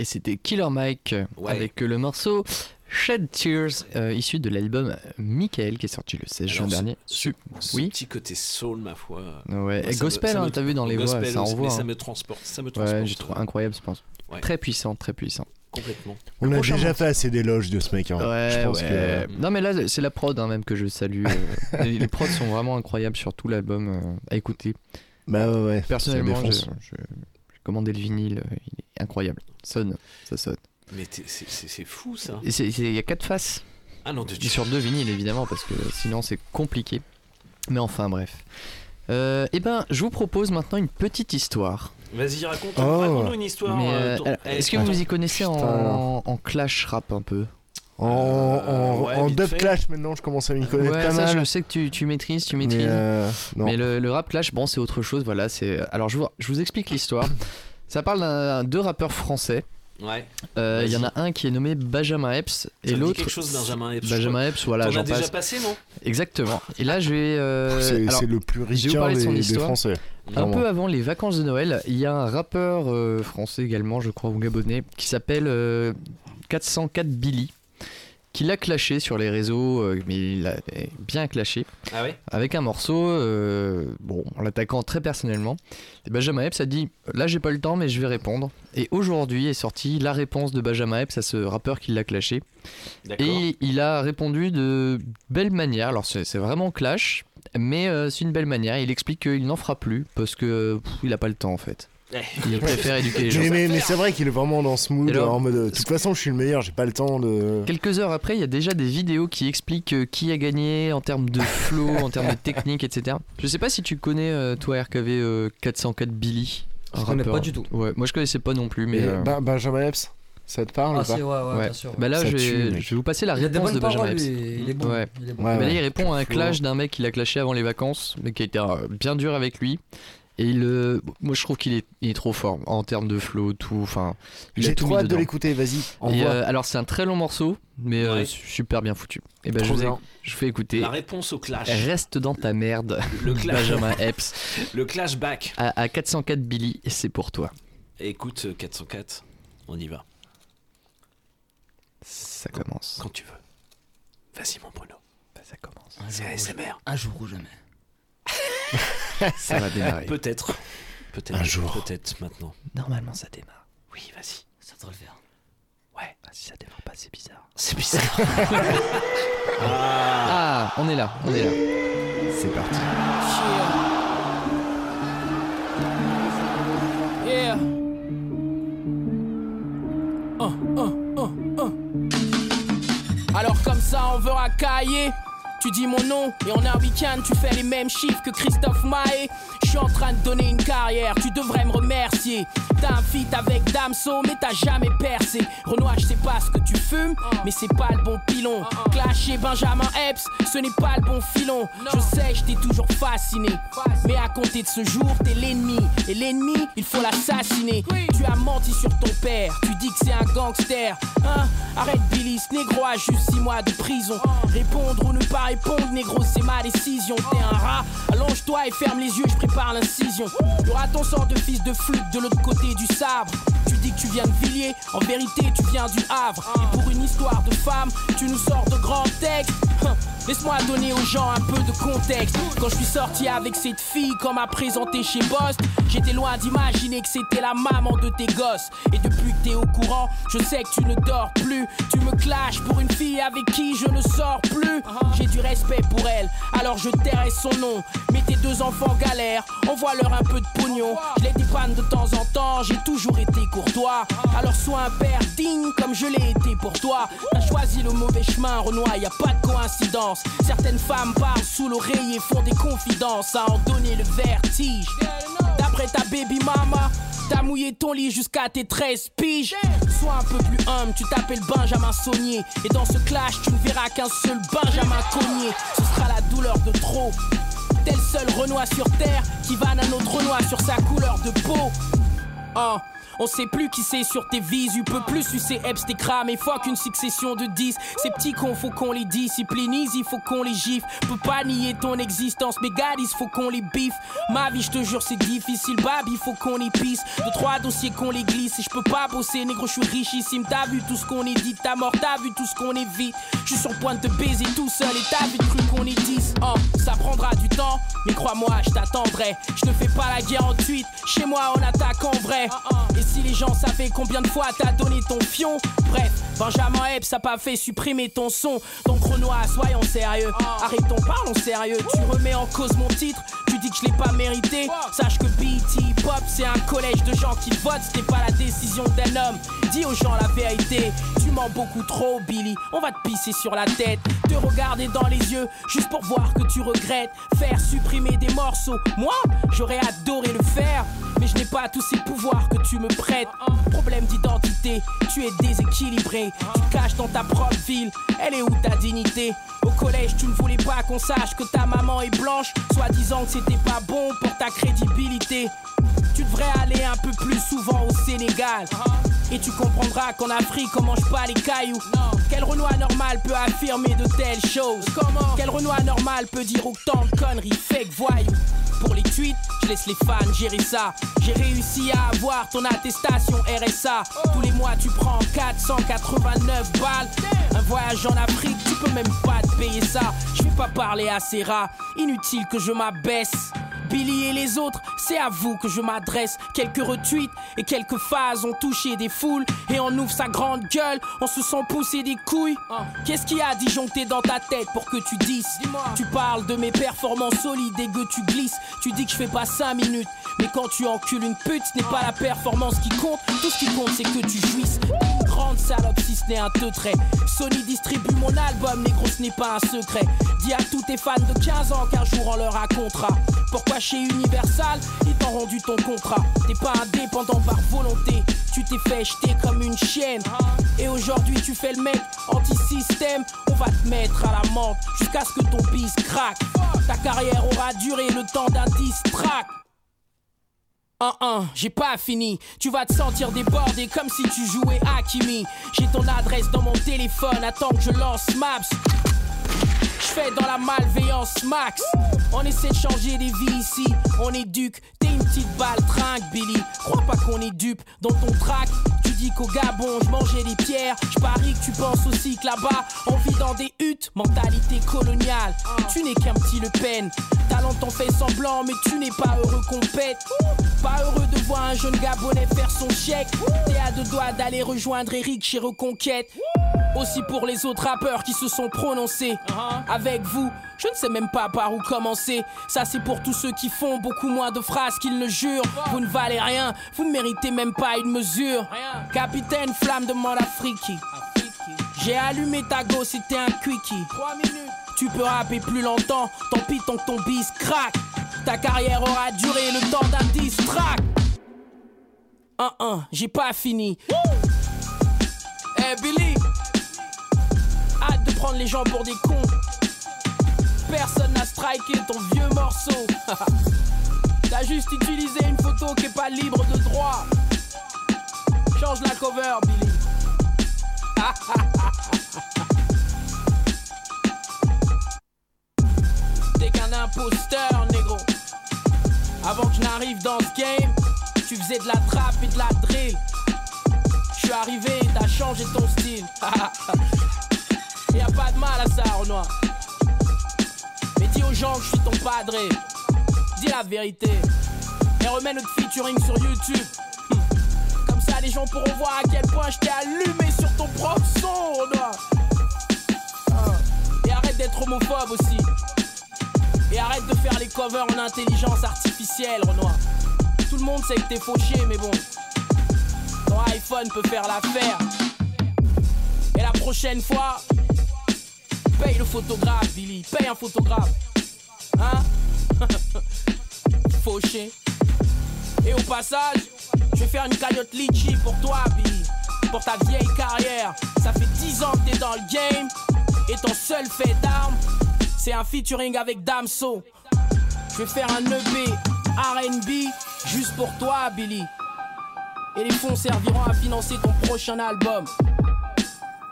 et c'était Killer Mike euh, Ouais. avec euh, le morceau Shed Tears, euh, issu de l'album Michael qui est sorti le 16 juin dernier. Ce, ce Oui. petit côté soul, ma foi. Ouais, moi, et ça gospel, ça hein, t'as vu dans les voix, gospel ça aussi, envoie. Mais ça hein. me transporte. Ça me transporte. Ouais, j'ai trouvé incroyable, je pense. Ouais. Très puissant, très puissant. Complètement. On Le a prochain déjà morceau. fait assez d'éloges de ce mec. hein. Ouais, je pense ouais. que. Non, mais là, c'est la prod hein, même que je salue. les, les prods sont vraiment incroyables sur tout l'album euh, à écouter. Bah ouais, ouais. Personnellement, ça je- je- j'ai commandé le vinyle, euh, il est incroyable. Sonne, ça sonne. Mais t'es- c'est- c'est c'est fou ça. Et c'est- c'est- Il y a quatre faces. Ah non, de sur deux vinyles évidemment parce que sinon c'est compliqué. Mais enfin bref. Euh, eh ben, je vous propose maintenant une petite histoire. Vas-y, raconte, Oh. raconte-nous une histoire. Mais, euh, euh, eh, Est-ce que ton- vous y connaissez en clash rap un peu? En, en, ouais, en vite dub fait. clash maintenant, je commence à m'y connaître Ouais, pas ça mal. je sais que tu, tu maîtrises, tu Mais, maîtrises. euh. Mais le, le rap clash, bon, c'est autre chose. Voilà, c'est. Alors, je vous, je vous explique l'histoire. (coughs) Ça parle d'un deux rappeurs français. Ouais. Euh, Il y en a un qui est nommé Benjamin Epps Ça et l'autre. quelque chose, Benjamin Epps, Benjamin. Epps, voilà, j'en déjà passe. passé, non? Exactement. Et là, je vais. euh, C'est alors, c'est le plus de des, son des histoire. Français. Un peu avant les vacances de Noël, il y a un rappeur euh, français également, je crois, ou gabonais, qui s'appelle euh, 404 Billy, qui l'a clashé sur les réseaux, euh, mais il a bien clashé, Ah avec un morceau, euh, bon, en l'attaquant très personnellement. Et Benjamin Epps a dit Là, j'ai pas le temps, mais je vais répondre. Et aujourd'hui est sortie la réponse de Benjamin Epps à ce rappeur qui l'a clashé. Et il a répondu de belle manière. Alors, c'est c'est vraiment clash, mais euh, c'est une belle manière. Il explique qu'il n'en fera plus parce que pff, il a pas le temps en fait. Il préfère éduquer les gens. Mais, mais, mais c'est vrai qu'il est vraiment dans ce mood alors, en mode de toute façon je suis le meilleur, j'ai pas le temps de. Quelques heures après, il y a déjà des vidéos qui expliquent euh, qui a gagné en termes de flow, en termes de technique, etc. Je sais pas si tu connais, euh, toi, RKV euh, 404 Billy. Je connais pas du tout. Ouais, moi je connaissais pas non plus, mais. Euh, Ben- Benjamin Epps, ça te parle Ah, ou pas si, ouais, ouais, bien sûr. Bah là, je tue, vais, mec. je vais vous passer la Il a des réponse de Benjamin paroles, Epps. il est bon, Ouais. il est bon. Ouais, Bah là, ouais. il répond à un clash d'un mec qui l'a clashé avant les vacances, mais qui a été euh, bien dur avec lui. Et il, euh, moi, je trouve qu'il est, il est trop fort en termes de flow, tout. Enfin, J'ai tout trop hâte de l'écouter, vas-y, euh, alors, c'est un très long morceau, mais euh, super bien foutu. Et ben, je vous ai- je fais écouter. La réponse au clash. Reste dans ta merde, Le (laughs) clash. Benjamin Epps, Le clash back. à, à 404 Billy, c'est pour toi. Écoute, euh, 404, on y va. Ça commence. Quand tu veux. Vas-y, mon Bruno. Ça commence. C'est ASMR. Un jour ou jamais. (laughs) Ça va démarrer. Peut-être. Peut-être. Un jour. Peut-être maintenant. Normalement, ça démarre. Oui, vas-y. Ça devrait le faire. Ouais. Ah, si ça démarre pas, c'est bizarre. C'est bizarre. (laughs) Ah, on est là, on est là. C'est parti. Yeah. Uh, uh, uh, uh. Alors comme ça on veut racailler tu dis mon nom et en un week-end tu fais les mêmes chiffres que Christophe Maé. Je suis en train de donner une carrière, tu devrais me remercier. T'as un feat avec Damso mais t'as jamais percé. Renoir je sais pas ce que tu fumes mais c'est pas le bon pilon. Clash et Benjamin Epps ce n'est pas le bon filon. Je sais je t'ai toujours fasciné. Mais à compter de ce jour t'es l'ennemi. Et l'ennemi il faut l'assassiner. Tu as menti sur ton père. Tu dis que c'est un gangster. Hein? Arrête Billy ce négro a juste 6 mois de prison. Répondre ou ne pas répondre négro c'est ma décision T'es un rat Allonge-toi et ferme les yeux je prépare l'incision Y'aura ton sang de fils de flûte de l'autre côté du sabre Tu dis que tu viens de Villiers En vérité tu viens du Havre Et pour une histoire de femme Tu nous sors de grands textes Hein, Laisse-moi donner aux gens un peu de contexte. Quand je suis sorti avec cette fille, qu'on m'a présenté chez Boss, j'étais loin d'imaginer que c'était la maman de tes gosses. Et depuis que t'es au courant, je sais que tu ne dors plus. Tu me clashes pour une fille avec qui je ne sors plus. J'ai respect pour elle, alors je tairai son nom. Mais tes deux enfants galèrent, envoie-leur un peu de pognon. Je les dépanne de temps en temps, j'ai toujours été courtois. Alors sois un père digne comme je l'ai été pour toi. T'as choisi le mauvais chemin, Renoir, y a pas de coïncidence. Certaines femmes parlent sous l'oreiller, font des confidences à en donner le vertige. D'après ta baby mama, t'as mouillé ton lit jusqu'à tes 13 piges. Sois un peu plus humble, tu t'appelles Benjamin Saunier. Et dans ce clash, tu ne verras qu'un seul Benjamin Ce sera la douleur de trop. Tel seul Renoir sur terre qui vanne un autre Renoir sur sa couleur de peau. Ah, On sait plus qui c'est sur tes visu, peut plus sucer Epps tes crames et fuck une succession de 10. Ces petits cons, faut qu'on les disciplinise, il faut qu'on les gifle. Peut pas nier ton existence, mais gadis, faut qu'on les biffe. Ma vie, je te jure, c'est difficile, bab, il faut qu'on les pisse. De trois dossiers qu'on les glisse, et je peux pas bosser, négro, je suis richissime. T'as vu tout ce qu'on est dit, ta mort, t'as vu tout ce qu'on évite. Je suis sur le point de te baiser tout seul, et t'as vu de cru qu'on est 10. Oh, ça prendra du temps, mais crois-moi, je t'attendrai. Je te fais pas la guerre en tweet, chez moi on attaque en vrai. Si les gens savaient combien de fois t'as donné ton fion Bref, Benjamin Epps a pas fait supprimer ton son. Donc Renoir, soyons sérieux. Arrêtons, parlons sérieux. Tu remets en cause mon titre, tu dis que je l'ai pas mérité. Sache que BT Pop, c'est un collège de gens qui votent. C'était pas la décision d'un homme. Dis aux gens la vérité. Tu mens beaucoup trop, Billy. On va te pisser sur la tête. Te regarder dans les yeux, juste pour voir que tu regrettes. Faire supprimer des morceaux. Moi, j'aurais adoré le faire. Mais je n'ai pas tous ces pouvoirs que tu me prêtes. Problème d'identité, tu es déséquilibré. Tu caches dans ta propre ville. Elle est où ta dignité? Au collège, tu ne voulais pas qu'on sache que ta maman est blanche. Soit disant que c'était pas bon pour ta crédibilité. Tu devrais aller un peu plus souvent au Sénégal. Et tu comprendras qu'en Afrique, on mange pas les cailloux. Quel Renoir normal peut affirmer de telles choses? Quel Renoir normal peut dire autant de conneries? Fake voyous Pour les tweets, je laisse les fans gérer ça. J'ai réussi à avoir ton attestation RSA. Tous les mois, tu prends 489 balles. Un voyage en Afrique, tu peux même pas te payer ça. Je vais pas parler à ces rats. Inutile que je m'abaisse. Billy et les autres, c'est à vous que je m'adresse. Quelques retweets et quelques phases ont touché des foules. Et on ouvre sa grande gueule, on se sent pousser des couilles. Qu'est-ce qu'il y a disjoncté dans ta tête pour que tu dises Tu parles de mes performances solides et que tu glisses. Tu dis que je fais pas 5 minutes. Mais quand tu encules une pute, ce n'est pas la performance qui compte. Tout ce qui compte, c'est que tu jouisses. Grande salope si ce n'est un teutrait. Sony distribue mon album, négro, ce n'est pas un secret. Dis à tous tes fans de 15 ans qu'un jour on leur racontera. Pourquoi chez Universal, ils t'ont rendu ton contrat. T'es pas indépendant par volonté. Tu t'es fait jeter comme une chienne. Et aujourd'hui, tu fais le mec anti-système. On va te mettre à la menthe jusqu'à ce que ton bis craque. Ta carrière aura duré le temps d'un diss track. Un, un, j'ai pas fini. Tu vas te sentir débordé comme si tu jouais à Kimi. J'ai ton adresse dans mon téléphone. Attends que je lance Maps. Fais dans la malveillance max. On essaie de changer des vies ici. On éduque. T'es une petite balle trinque, Billy. Crois pas qu'on est dupe dans ton track. Tu dis qu'au Gabon, je mangeais des pierres. Je parie que tu penses aussi que là-bas, on vit dans des huttes. Mentalité coloniale. Tu n'es qu'un petit Le Pen. T'as longtemps fait semblant, mais tu n'es pas heureux qu'on pète. Pas heureux de voir un jeune Gabonais faire son chèque. T'es à deux doigts d'aller rejoindre Eric chez Reconquête. Aussi pour les autres rappeurs qui se sont prononcés. Avec vous, je ne sais même pas par où commencer. Ça, c'est pour tous ceux qui font beaucoup moins de phrases qu'ils ne jurent. Vous ne valez rien, vous ne méritez même pas une mesure. Capitaine Flamme de Afriki. J'ai allumé ta go, c'était un quickie. Tu peux rapper plus longtemps, tant pis tant que ton bis craque. Ta carrière aura duré le temps d'un diss track. 1-1, j'ai pas fini. Eh Billy, hâte de prendre les gens pour des cons. Personne n'a striké ton vieux morceau. (laughs) T'as juste utilisé une photo qui est pas libre de droit. Change la cover, Billy. (laughs) T'es qu'un imposteur, négro. Avant que je n'arrive dans ce game, tu faisais de la trappe et de la drill. Je suis arrivé t'as changé ton style. (laughs) y a pas de mal à ça, Renoir. Dis aux gens que je suis ton padré. Dis la vérité. Et remets notre featuring sur YouTube. Hum. Comme ça, les gens pourront voir à quel point je t'ai allumé sur ton propre son, Renoir. Ah. Et arrête d'être homophobe aussi. Et arrête de faire les covers en intelligence artificielle, Renoir. Tout le monde sait que t'es fauché, mais bon. Ton iPhone peut faire l'affaire. Et la prochaine fois, paye le photographe, Billy. Paye un photographe. Hein? (laughs) Fauché. Et au passage, je vais faire une cagnotte litchi pour toi, Billy. Pour ta vieille carrière. Ça fait 10 ans que t'es dans le game. Et ton seul fait d'armes, c'est un featuring avec Damso. Je vais faire un EP RB juste pour toi, Billy. Et les fonds serviront à financer ton prochain album.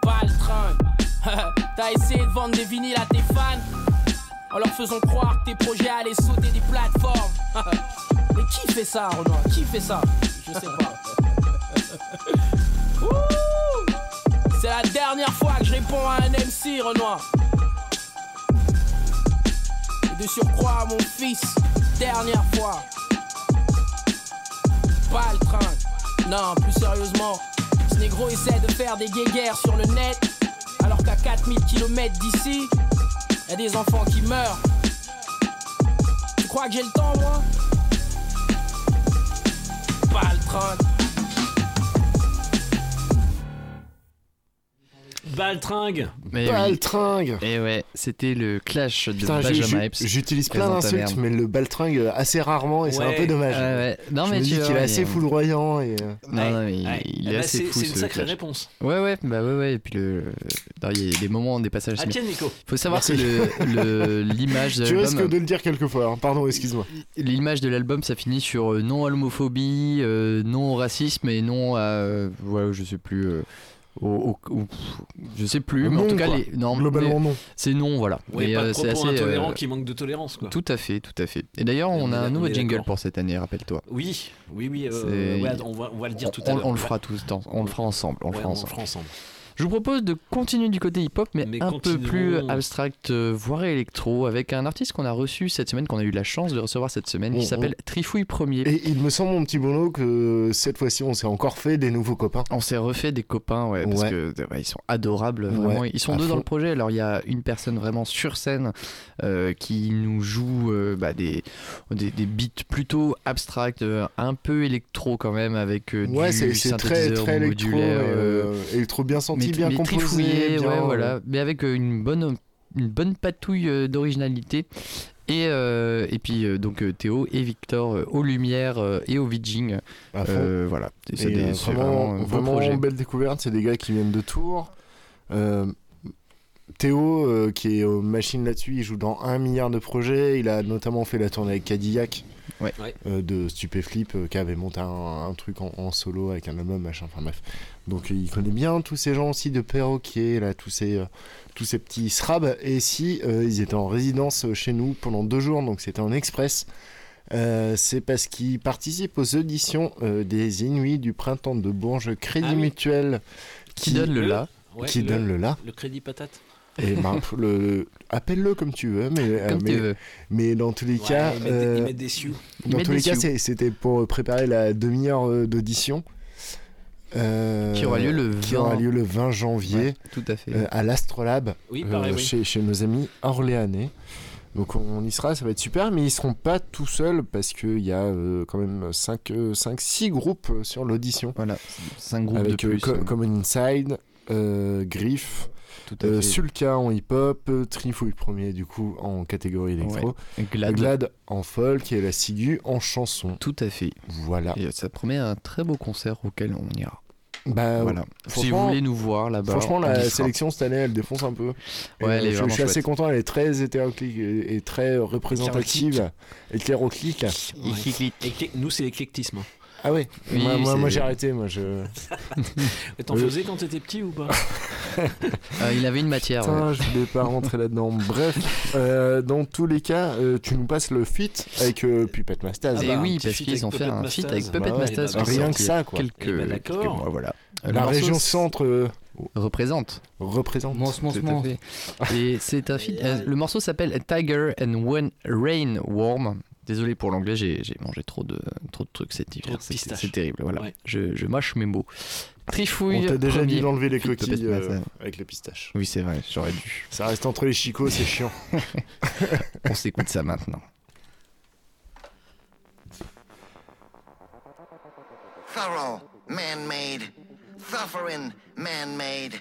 Pas le train. (laughs) T'as essayé de vendre des vinyles à tes fans en leur faisant croire que tes projets allaient sauter des plateformes. (laughs) Mais qui fait ça, Renoir Qui fait ça Je sais pas. (laughs) C'est la dernière fois que je réponds à un MC, Renoir. Et de surcroît, mon fils, dernière fois. Pas le train. Non, plus sérieusement, ce négro essaie de faire des guéguerres sur le net, 4000 km d'ici, y a des enfants qui meurent. Tu crois que j'ai le temps, moi? Pas le train. Baltringue Mais Baltringue Et ouais, c'était le clash de Putain, Benjamin Epps. J'utilise plein d'insultes, mais le baltringue euh, assez rarement et c'est un peu dommage. Ouais. Non, Je mais me tu dis qu'il est il- assez foudroyant et. euh, Non, non, il, Ouais. il Eh est bah, assez c'est- fou c'est une sacrée clash. réponse. Ouais, ouais, bah ouais, ouais. Et puis le. non, Il y a des moments, des passages. Ah, mais tiens, Nico. Faut savoir Merci. que le- le- (laughs) l'image de Tu risques l'album. de le dire quelquefois, hein. pardon, excuse-moi. L'image de l'album, ça finit sur euh, non à l'homophobie, euh, non au racisme et non à. euh, voilà, je sais plus. euh, au, au- au- je sais plus, mais en Non, tout cas, les, non, Globalement, mais non. C'est non, voilà. Ouais, euh, c'est assez. intolérants euh, qui manquent de tolérance, quoi. Tout à fait, tout à fait. Et d'ailleurs, on, On a un nouveau jingle d'accord. pour cette année, rappelle-toi. Oui, oui, oui. euh, ouais, on, va, on va le dire tout à on, l'heure. on le fera tous, dans- on le fera ensemble. On le Ouais, fera on le ensemble. fera ensemble. Je vous propose de continuer du côté hip-hop, mais, Mais un peu plus abstract, euh, voire électro, avec un artiste qu'on a reçu cette semaine, qu'on a eu la chance de recevoir cette semaine, qui Oh, s'appelle oh. Trifouille Premier. Et il me semble, mon petit Bono, que cette fois-ci, on s'est encore fait des nouveaux copains. On s'est refait des copains, ouais, parce Ouais. que ouais, ils sont adorables, vraiment. Ouais, ils sont deux fond. dans le projet. Alors il y a une personne vraiment sur scène euh, qui nous joue euh, bah, des, des, des beats plutôt abstracts, euh, un peu électro quand même, avec euh, Ouais, du c'est très, synthétiseur très électro, modulaire. euh, euh, électro bien senti, mais, bien mais composé. trifouillé, bien, ouais, voilà, mais avec euh, une bonne, une bonne patouille euh, d'originalité. Et, euh, et puis euh, donc Théo et Victor euh, aux lumières et au vidging. Voilà, c'est vraiment, vraiment un beau vraiment projet. belle découverte. C'est des gars qui viennent de Tours. Théo, qui est aux machines là-dessus, il joue dans un milliard de projets. Il a notamment fait la tournée avec Cadillac Ouais. euh, de Stupéflip, euh, qui avait monté un, un truc en, en solo avec un album, machin. Enfin bref. Donc il connaît bien tous ces gens aussi de Perroquet, là, tous ces, euh, tous ces petits srabs. Et si euh, ils étaient en résidence chez nous pendant deux jours, donc c'était en express. Euh, c'est parce qu'ils participent aux auditions euh, des Inuits du printemps de Bourges Crédit Ah oui. Mutuel Qui donne le là. Ouais, qui donne le là. Le crédit patate. Et ben, le, (laughs) le- appelle-le comme tu veux, mais, euh, Comme tu mais, veux. mais dans tous les Ouais, cas, ils mettent des- ils euh, mettent des sioux. Ils dans mettent tous les des cas, sioux. c'est- c'était pour préparer la demi-heure euh, d'audition. euh, Qui aura lieu le qui 20 aura lieu le 20 janvier Ouais, tout à fait. euh, à l'Astrolabe Oui, pareil, oui. chez, chez nos amis orléanais. Donc on y sera, ça va être super, mais ils seront pas tout seuls parce qu'il y a euh, quand même 5-6 groupes sur l'audition. Voilà, 5 groupes Avec de euh, plus. Co- Common Inside, euh, Griff, tout à euh. Sulka en hip-hop, euh, Trifouille premier du coup en catégorie électro, Ouais. Glad. Glad en folk et la Sigu en chanson. Tout à fait. Voilà. Et ça promet un très beau concert auquel on ira. Bah, voilà. Si vous voulez nous voir là-bas. Franchement, la sélection cette année, elle défonce un peu. Ouais, elle est je, je suis assez chouette. content, elle est très hétéroclite et, et très représentative. Hétéroclite. Ouais. Éclé- Nous, c'est l'éclectisme. Ah ouais Oui, Moi, moi, c'est- moi, j'ai arrêté, moi je. Et T'en Euh, faisais quand t'étais petit ou pas? (laughs) Euh, il avait une matière. Putain, ouais. je voulais pas rentrer là-dedans. Bref, euh, dans tous les cas, euh, tu nous passes le feat avec euh, Puppet Mastaz. Et bah, un oui, petit parce qu'ils avec ont fait un feat avec Mastaz. Puppet Bah ouais, Mastaz. bah, rien que ça, quoi. Quelques, Eh ben, quelques mois, voilà. La région centre euh, représente. représente. Mons, mons, mons. Et c'est un feat. (laughs) euh, le morceau s'appelle Tiger and When Rain Warm. Désolé pour l'anglais, j'ai j'ai mangé trop de, trop de trucs cet hiver. C'est terrible. Voilà. Ouais. Je, je mâche mes mots. Trifouille. On t'a déjà dit premier d'enlever les coquilles euh, avec les pistaches. Oui, c'est vrai, j'aurais dû. Ça reste entre les chicots, c'est chiant. (laughs) On s'écoute ça maintenant. Thorough, man-made. Suffering, man-made.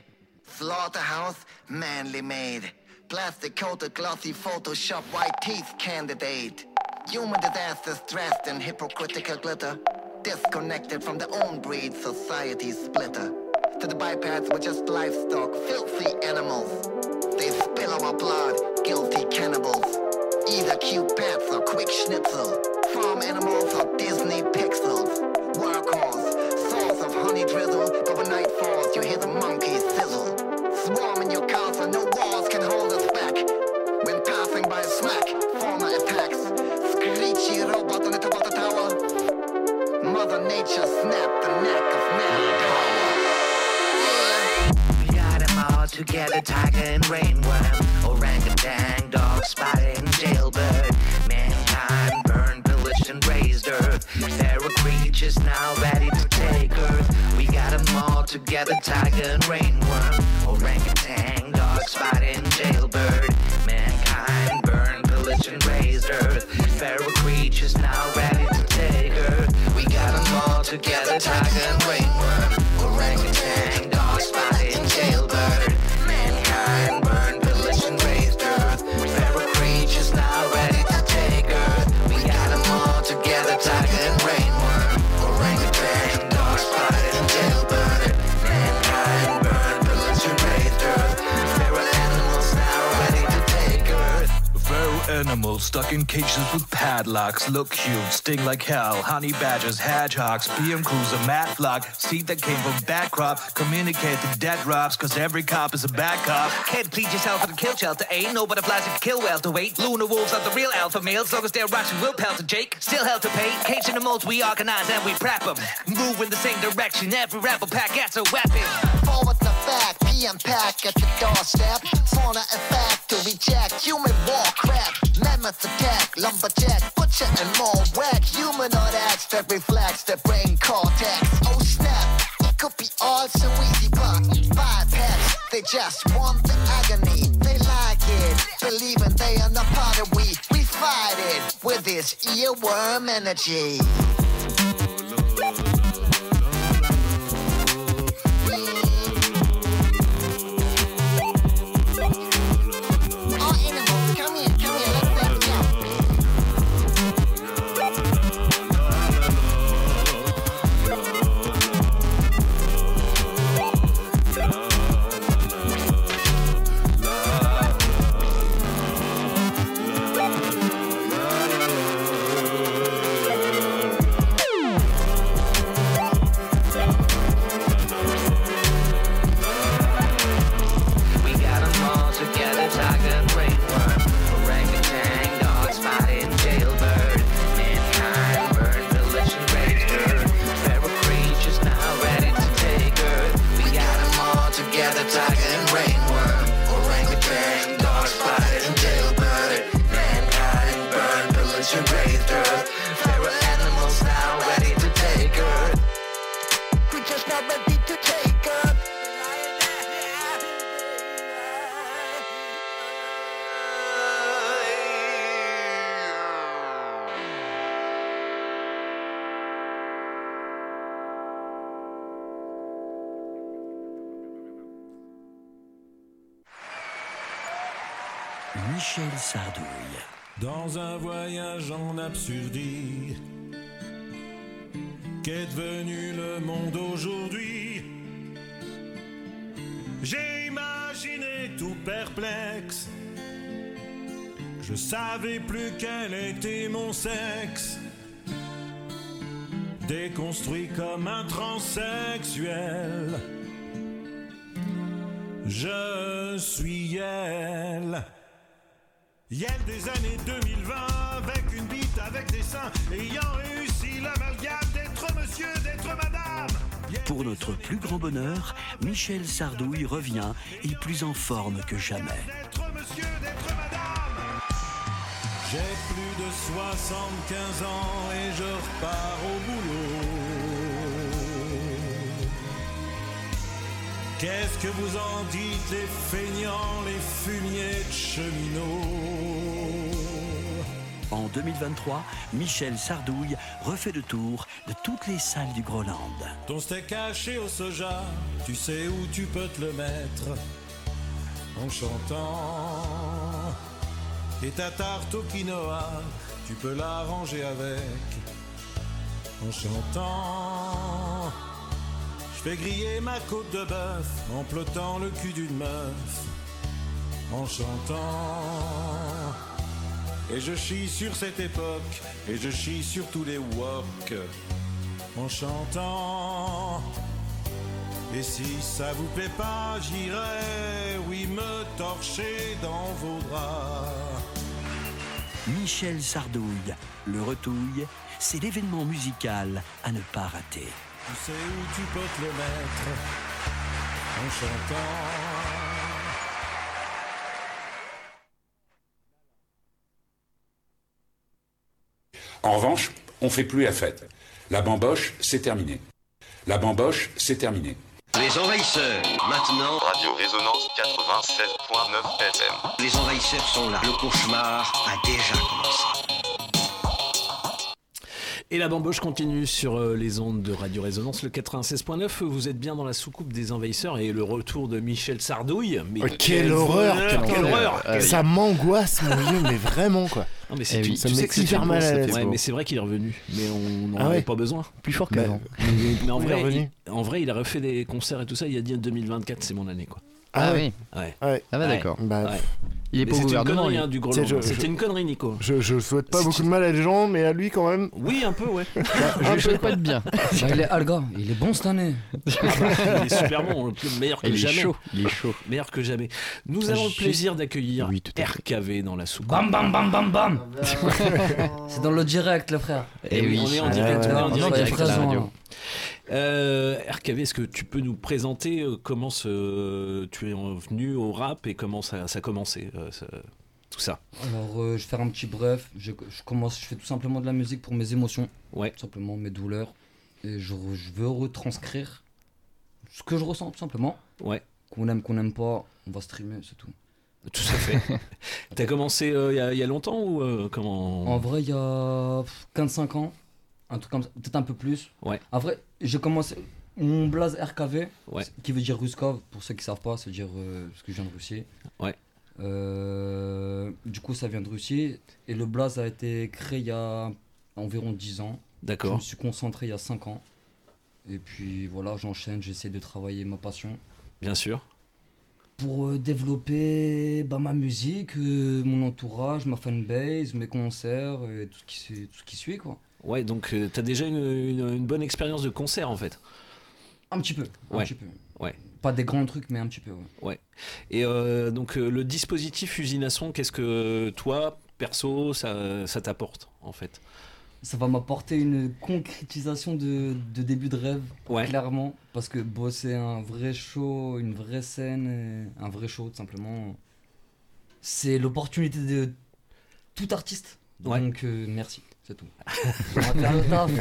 Slaughterhouse, manly made. Plastic coated, glossy Photoshop, white teeth candidate. Human disasters dressed in hypocritical glitter, disconnected from their own breed, society splitter. To the bipeds were just livestock, filthy animals. They spill our blood, guilty cannibals. Either cute pets or quick schnitzel, farm animals or Disney pixels. Workhorse, source of honey drizzle, but when night falls you hear the monkeys sizzle. Swarm in your castle, no walls can hold. nature snapped the neck of manpower. We got all together, tiger and rainworm, orangutan, dog, spider, and jailbird. Mankind burned, pillaged, and raised earth. There are creatures now ready to take earth. We got them all together, tiger and rainworm, orangutan, dog, spider, and jailbird. Mankind burned, pillaged, and raised earth. Feral creatures now ready to take together, tiger and rainworm, animals stuck in cages with padlocks look cute, sting like hell. Honey badgers, hedgehogs, PM cruiser, matlock. Seed that came from bad crop, communicate to dead drops, cause every cop is a bad cop. Kid, plead yourself at the kill shelter. Ain't no butterflies that can kill well to wait. Lunar wolves are the real alpha males. Long as they're rushing, we'll pelt to Jake. Still hell to pay. Cage in the molds, we organize and we prep them. Move in the same direction. Every rebel pack gets a weapon. Forward the fact, PM pack at the doorstep. Fauna and factory jack, human war crap. Mammoth attack, lumberjack, butcher and more whack. Humanoid acts that reflects their brain cortex. Oh snap, it could be all so easy, but bypass. They just want the agony, they like it. Believing they are not part of we. We fight it with this earworm energy. Qu'est devenu le monde aujourd'hui? J'ai imaginé tout perplexe, je savais plus quel était mon sexe. Déconstruit comme un transsexuel, je suis elle. Yel des années 2020 avec une bite avec des seins ayant réussi l'amalgame d'être monsieur, d'être madame. Pour notre plus grand bonheur, Michel Sardouille revient et plus en forme que jamais. J'ai plus de 75 ans et je repars au boulot. Qu'est-ce que vous en dites les feignants, les fumiers de cheminots En 2023, Michel Sardouille refait le tour de toutes les salles du Groland. Ton steak haché au soja, tu sais où tu peux te le mettre en chantant. Et ta tarte au quinoa, tu peux la ranger avec en chantant. Je fais griller ma côte de bœuf en plotant le cul d'une meuf en chantant. Et je chie sur cette époque, et je chie sur tous les wok en chantant. Et si ça vous plaît pas, j'irai, oui, me torcher dans vos draps. Michel Sardouille, le retouille, c'est l'événement musical à ne pas rater. Tu sais où tu peux te le mettre en chantant. En revanche, on fait plus la fête. La bamboche, c'est terminé. La bamboche, c'est terminé. Les envahisseurs, maintenant. Radio Résonance 96.9 FM. Les envahisseurs sont là. Le cauchemar a déjà commencé. Et la bamboche continue sur euh, les ondes de Radio Résonance, le 96.9. Vous êtes bien dans la soucoupe des envahisseurs et le retour de Michel Sardouille. Mais Oh, quelle horreur bonheur, putain. Quelle horreur Euh, Ça m'angoisse, mon vieux, mais vraiment quoi. Non, mais c'est Eh tu- oui. sais que c'est une mal à. Ouais, mais c'est vrai qu'il est revenu. Mais on n'en Ah avait pas besoin. Plus fort Bah, qu'avant. Mais en pourquoi il est vrai, revenu il, en vrai, il a refait des concerts et tout ça. Il a dit 2024, c'est mon année, quoi. Ah oui. Ouais. Ouais. Ah bah d'accord. Bah, Ouais. Il est Mais pas au c'était une gouvernement. connerie, lui. hein, du je- C'était une connerie, Nico. Je, je souhaite pas Si beaucoup tu- de mal à les gens, mais à lui quand même. Oui, un peu, ouais. (laughs) Je lui souhaite pas de bien. (laughs) Bah, il est Alga, il est bon cette année. Ah bah, il est super bon, le plus meilleur que Il est jamais. chaud. Il est chaud. Meilleur que jamais. Nous avons le Juste- plaisir d'accueillir Oui, tout à fait. RKV dans la soucoupe. Bam bam bam bam bam (laughs) C'est dans le direct, le frère. Et oui, on est en Ah, direct, ouais, on est en direct la radio. Euh, RKV, est-ce que tu peux nous présenter euh, comment ce- tu es venu au rap et comment ça, ça a commencé euh, tout ça? Alors, euh, je vais faire un petit bref. Je, je commence, je fais tout simplement de la musique pour mes émotions. Ouais. Tout simplement, mes douleurs. Et je, veux retranscrire ce que je ressens, tout simplement. Ouais, Qu'on aime, qu'on n'aime pas, on va streamer, c'est tout. tout à fait. (laughs) T'as commencé euh, il y a- il y, a longtemps ou euh, comment? En vrai, il y a pff, 15-5 ans, un truc comme ça, peut-être un peu plus. Ouais. En vrai, j'ai commencé. Mon blaze RKV, Ouais. qui veut dire Ruskov, pour ceux qui savent pas, c'est dire euh, parce que je viens de Russie. Ouais. Euh, du coup, ça vient de Russie. Et le blaze a été créé il y a environ 10 ans. Je D'accord, me suis concentré il y a 5 ans. Et puis voilà, j'enchaîne, j'essaie de travailler ma passion bien sûr. pour euh, développer bah, ma musique, euh, mon entourage, ma fanbase, mes concerts et tout ce qui, tout ce qui suit quoi. Ouais, donc euh, t'as déjà une, une- une bonne expérience de concert en fait. Un petit peu, un Ouais. petit peu. Ouais. Pas des grands trucs, mais un petit peu. Ouais. Ouais. Et euh, donc euh, le dispositif usine à son, qu'est-ce que toi, perso, ça, ça t'apporte en fait? Ça va m'apporter une concrétisation de, de début de rêve, Ouais. clairement. Parce que bosser un vrai show, une vraie scène, un vrai show, tout simplement, c'est l'opportunité de tout artiste. Donc merci, c'est tout. (laughs) On va faire le taf.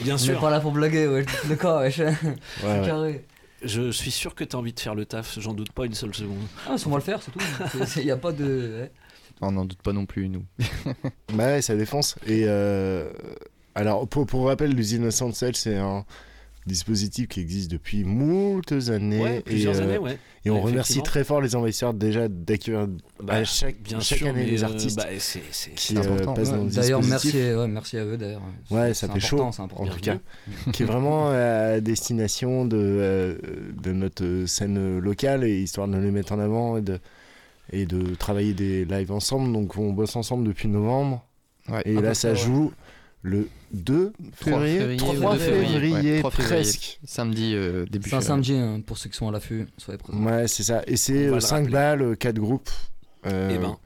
Bien On sûr. n'est pas là pour blaguer, ouais. Le cas, ouais. C'est ouais. carré. Je suis sûr que tu as envie de faire le taf, j'en doute pas une seule seconde. Ah, si on va le faire, c'est tout. Il n'y a pas de. ouais. On n'en doute pas non plus, nous. (laughs) Bah ouais, ça défonce. Et euh, alors, pour, pour rappel, l'usine Sansel, c'est un dispositif qui existe depuis moultes années. Ouais, plusieurs et, euh, années, ouais. Et on remercie très fort les envahisseurs déjà d'accueillir Bah, à chaque, bien chaque sûr, année les euh, artistes bah, c'est- c'est- qui c'est euh, important. passent dans le D'ailleurs, dispositif. merci, ouais, merci à eux d'ailleurs. Ouais, ça fait chaud, c'est important. en tout cas. qui est vraiment (laughs) à destination de, de notre scène locale et histoire de les mettre en avant et de, et de travailler des lives ensemble. Donc on bosse ensemble depuis novembre. Ouais, et là, ça ouais. Le 2 3 février. 3 ou 2 février, ouais, 3 février. presque. Samedi, euh, début C'est un février. samedi, hein, pour ceux qui sont à l'affût, soyez présents. Ouais, c'est ça. Et c'est va le 5 rappeler. balles, 4 groupes. Euh, Eh ben.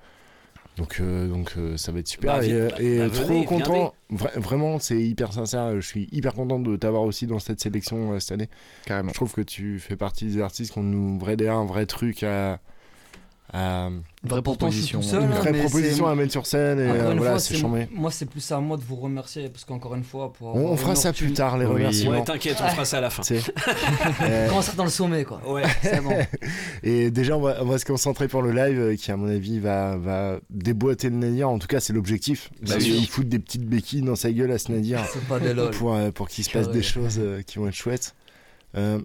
Donc, euh, donc euh, ça va être super. Bah, et euh, bah, et, bah, euh, venez, trop content. Vra- vraiment, c'est hyper sincère. Je suis hyper content de t'avoir aussi dans cette sélection euh, cette année. Carrément. Je trouve que tu fais partie des artistes qui ont une vraie DA, un vrai truc à. Vraie Pourtant, je suis proposition. tout seul, une hein, vraie proposition à mettre sur scène. Et euh, une voilà, c'est chambé. Moi, c'est plus à moi de vous remercier parce qu'encore une fois, pour On, fera une ça plus tard, les Oui. remerciements. Ouais, t'inquiète, on fera ça à la fin. (laughs) Euh, Quand on sera dans le sommet, quoi. Ouais. (laughs) C'est bon. Et déjà, on va, on va se concentrer pour le live euh, qui, à mon avis, va, va déboîter le Nadir. En tout cas, c'est l'objectif. Bah oui. Il fout des petites béquilles dans sa gueule à ce Nadir pas des pour, euh, pour qu'il se passe des choses euh, qui vont être chouettes. Euh,